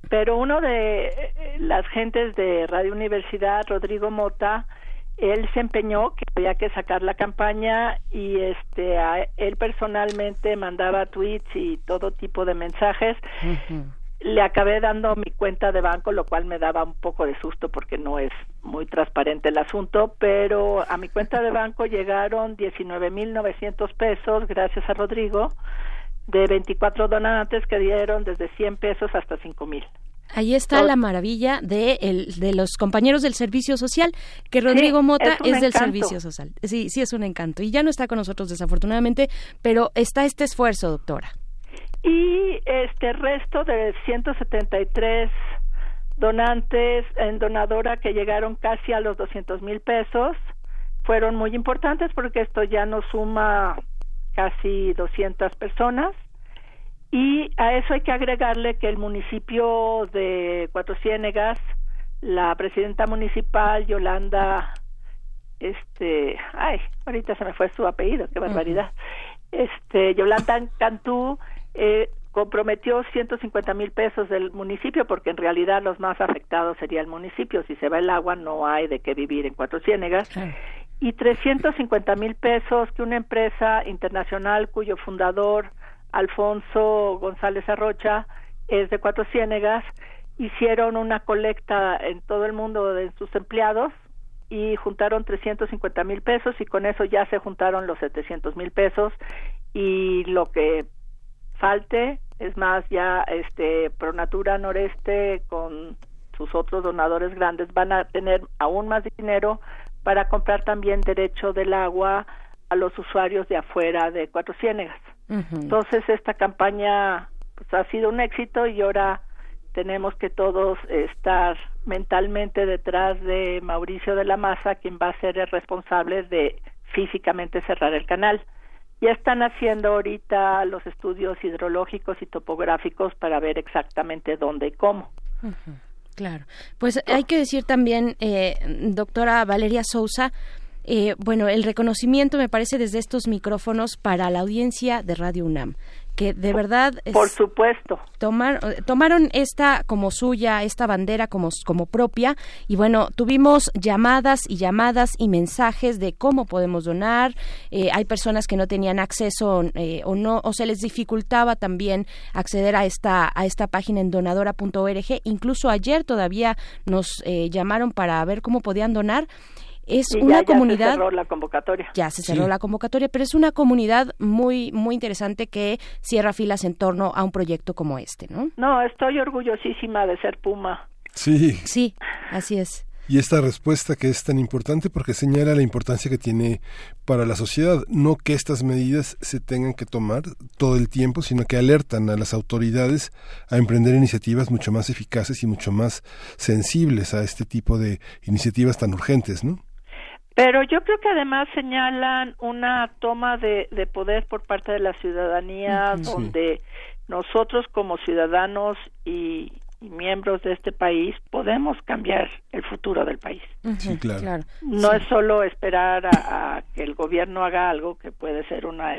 Pero uno de eh, las gentes de Radio Universidad, Rodrigo Mota, él se empeñó que había que sacar la campaña y este a él personalmente mandaba tweets y todo tipo de mensajes. Le acabé dando mi cuenta de banco, lo cual me daba un poco de susto porque no es muy transparente el asunto, pero a mi cuenta de banco llegaron 19.900 pesos, gracias a Rodrigo, de 24 donantes que dieron desde 100 pesos hasta 5.000. Ahí está la maravilla de, el, de los compañeros del Servicio Social, que Rodrigo Sí, Mota es es, del. Servicio Social. Sí, sí, es un encanto. Y ya no está con nosotros, desafortunadamente, pero está este esfuerzo, doctora. Y este resto de 173 donantes en donadora que llegaron casi a los 200 mil pesos fueron muy importantes porque esto ya nos suma casi 200 personas y a eso hay que agregarle que el municipio de Cuatro Ciénegas, la presidenta municipal Yolanda, este, ay, ahorita se me fue su apellido, qué barbaridad. Este, Yolanda Cantú eh, comprometió 150 mil pesos del municipio porque en realidad los más afectados sería el municipio. Si se va el agua no hay de qué vivir en Cuatro Ciénegas y 350 mil pesos que una empresa internacional cuyo fundador Alfonso González Arrocha es de Cuatro Ciénegas hicieron una colecta en todo el mundo de sus empleados y juntaron 350 mil pesos y con eso ya se juntaron los 700 mil pesos y lo que falte es más ya este Pronatura Noreste con sus otros donadores grandes van a tener aún más dinero para comprar también derecho del agua a los usuarios de afuera de Cuatro Ciénegas. Entonces esta campaña pues, ha sido un éxito y ahora tenemos que todos estar mentalmente detrás de Mauricio de la Maza, quien va a ser el responsable de físicamente cerrar el canal. Ya están haciendo ahorita los estudios hidrológicos y topográficos para ver exactamente dónde y cómo. Claro. Pues hay que decir también, eh, doctora Valeria Sousa, eh, bueno, el reconocimiento me parece desde estos micrófonos para la audiencia de Radio UNAM, que de verdad... es- Por supuesto. tomar- eh, tomaron esta como suya, esta bandera como, como propia y bueno, tuvimos llamadas y llamadas y mensajes de cómo podemos donar. Eh, hay personas que no tenían acceso eh, o no o se les dificultaba también acceder a esta a esta página en donadora.org. Incluso ayer todavía nos eh, llamaron para ver cómo podían donar. Es Y ya- una ya comunidad se cerró la convocatoria. ya se cerró la convocatoria, pero es una comunidad muy muy interesante que cierra filas en torno a un proyecto como este, ¿no? No, estoy orgullosísima de ser Puma. Sí. Sí, así es. Y esta respuesta que es tan importante porque señala la importancia que tiene para la sociedad, no que estas medidas se tengan que tomar todo el tiempo, sino que alertan a las autoridades a emprender iniciativas mucho más eficaces y mucho más sensibles a este tipo de iniciativas tan urgentes, ¿no? Pero yo creo que además señalan una toma de, de poder por parte de la ciudadanía. Sí. donde nosotros como ciudadanos y, y miembros de este país podemos cambiar el futuro del país. Sí, claro. No Sí. es solo esperar a, a que el gobierno haga algo, que puede ser una,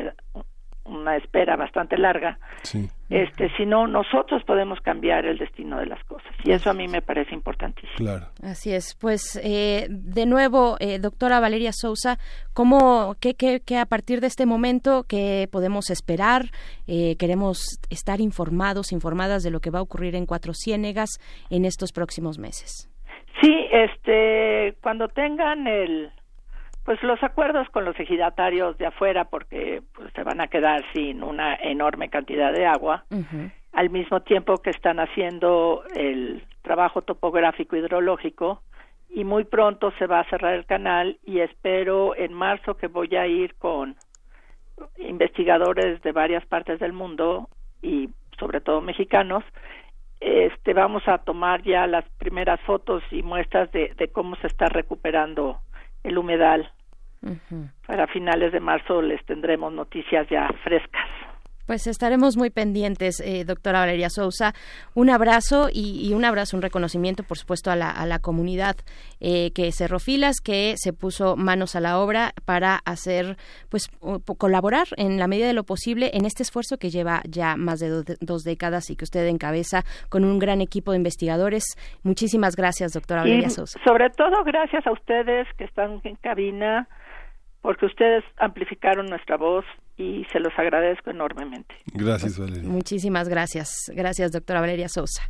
una espera bastante larga, Sí. este, sino nosotros podemos cambiar el destino de las cosas. Y eso a mí me parece importantísimo. Claro. Así es. Pues eh, de nuevo, eh, doctora Valeria Sousa, ¿cómo, qué, qué, qué a partir de este momento, qué podemos esperar? Eh, queremos estar informados, informadas de lo que va a ocurrir en Cuatro Ciénegas en estos próximos meses. Sí, este, cuando tengan el, pues los acuerdos con los ejidatarios de afuera, porque pues, se van a quedar sin una enorme cantidad de agua, al mismo tiempo que están haciendo el trabajo topográfico hidrológico y muy pronto se va a cerrar el canal y espero en marzo que voy a ir con investigadores de varias partes del mundo y sobre todo mexicanos este vamos a tomar ya las primeras fotos y muestras de, de cómo se está recuperando el humedal. Para finales de marzo les tendremos noticias ya frescas Pues estaremos muy pendientes, eh, doctora Valeria Sousa. Un abrazo y, y un abrazo, un reconocimiento, por supuesto, a la, a la comunidad eh, que cerró filas, que se puso manos a la obra para hacer, pues, colaborar en la medida de lo posible en este esfuerzo que lleva ya más de do- dos décadas y que usted encabeza con un gran equipo de investigadores. Muchísimas gracias, doctora Valeria y Sousa. sobre todo gracias a ustedes que están en cabina porque ustedes amplificaron nuestra voz y se los agradezco enormemente Gracias, Valeria. Muchísimas gracias. Gracias, doctora Valeria Sousa.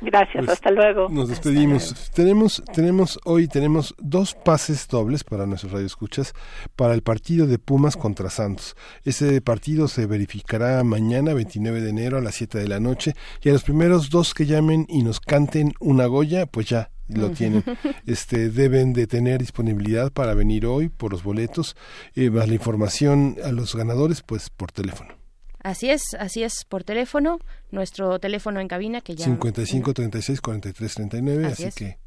gracias Pues, hasta luego Nos despedimos. Tenemos, tenemos hoy tenemos dos pases dobles para nuestros radioescuchas para el partido de Pumas contra Santos. Ese partido se verificará mañana, 29 de enero a las 7 de la noche. Y a los primeros dos que llamen y nos canten una Goya, pues ya lo tienen. Este deben de tener disponibilidad para venir hoy por los boletos, eh, más la información a los ganadores, pues por teléfono. Así es, así es, por teléfono, nuestro teléfono en cabina que ya... 55 36 43 39, Así así, es. que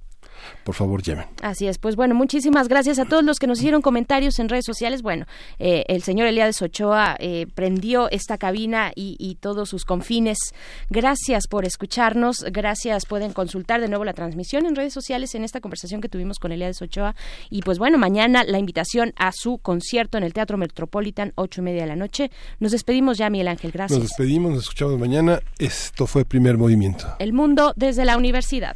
por favor llamen. Así es, pues bueno, muchísimas gracias a todos los que nos hicieron comentarios en redes sociales. Bueno, eh, el señor Elías Ochoa eh, prendió esta cabina y, y todos sus confines. Gracias por escucharnos, gracias, pueden consultar de nuevo la transmisión en redes sociales en esta conversación que tuvimos con Elías Ochoa. Y pues bueno, mañana la invitación a su concierto en el Teatro Metropolitan, ocho y media de la noche. Nos despedimos ya, Miguel Ángel, gracias. Nos despedimos, nos escuchamos mañana. Esto fue Primer Movimiento. El mundo desde la universidad.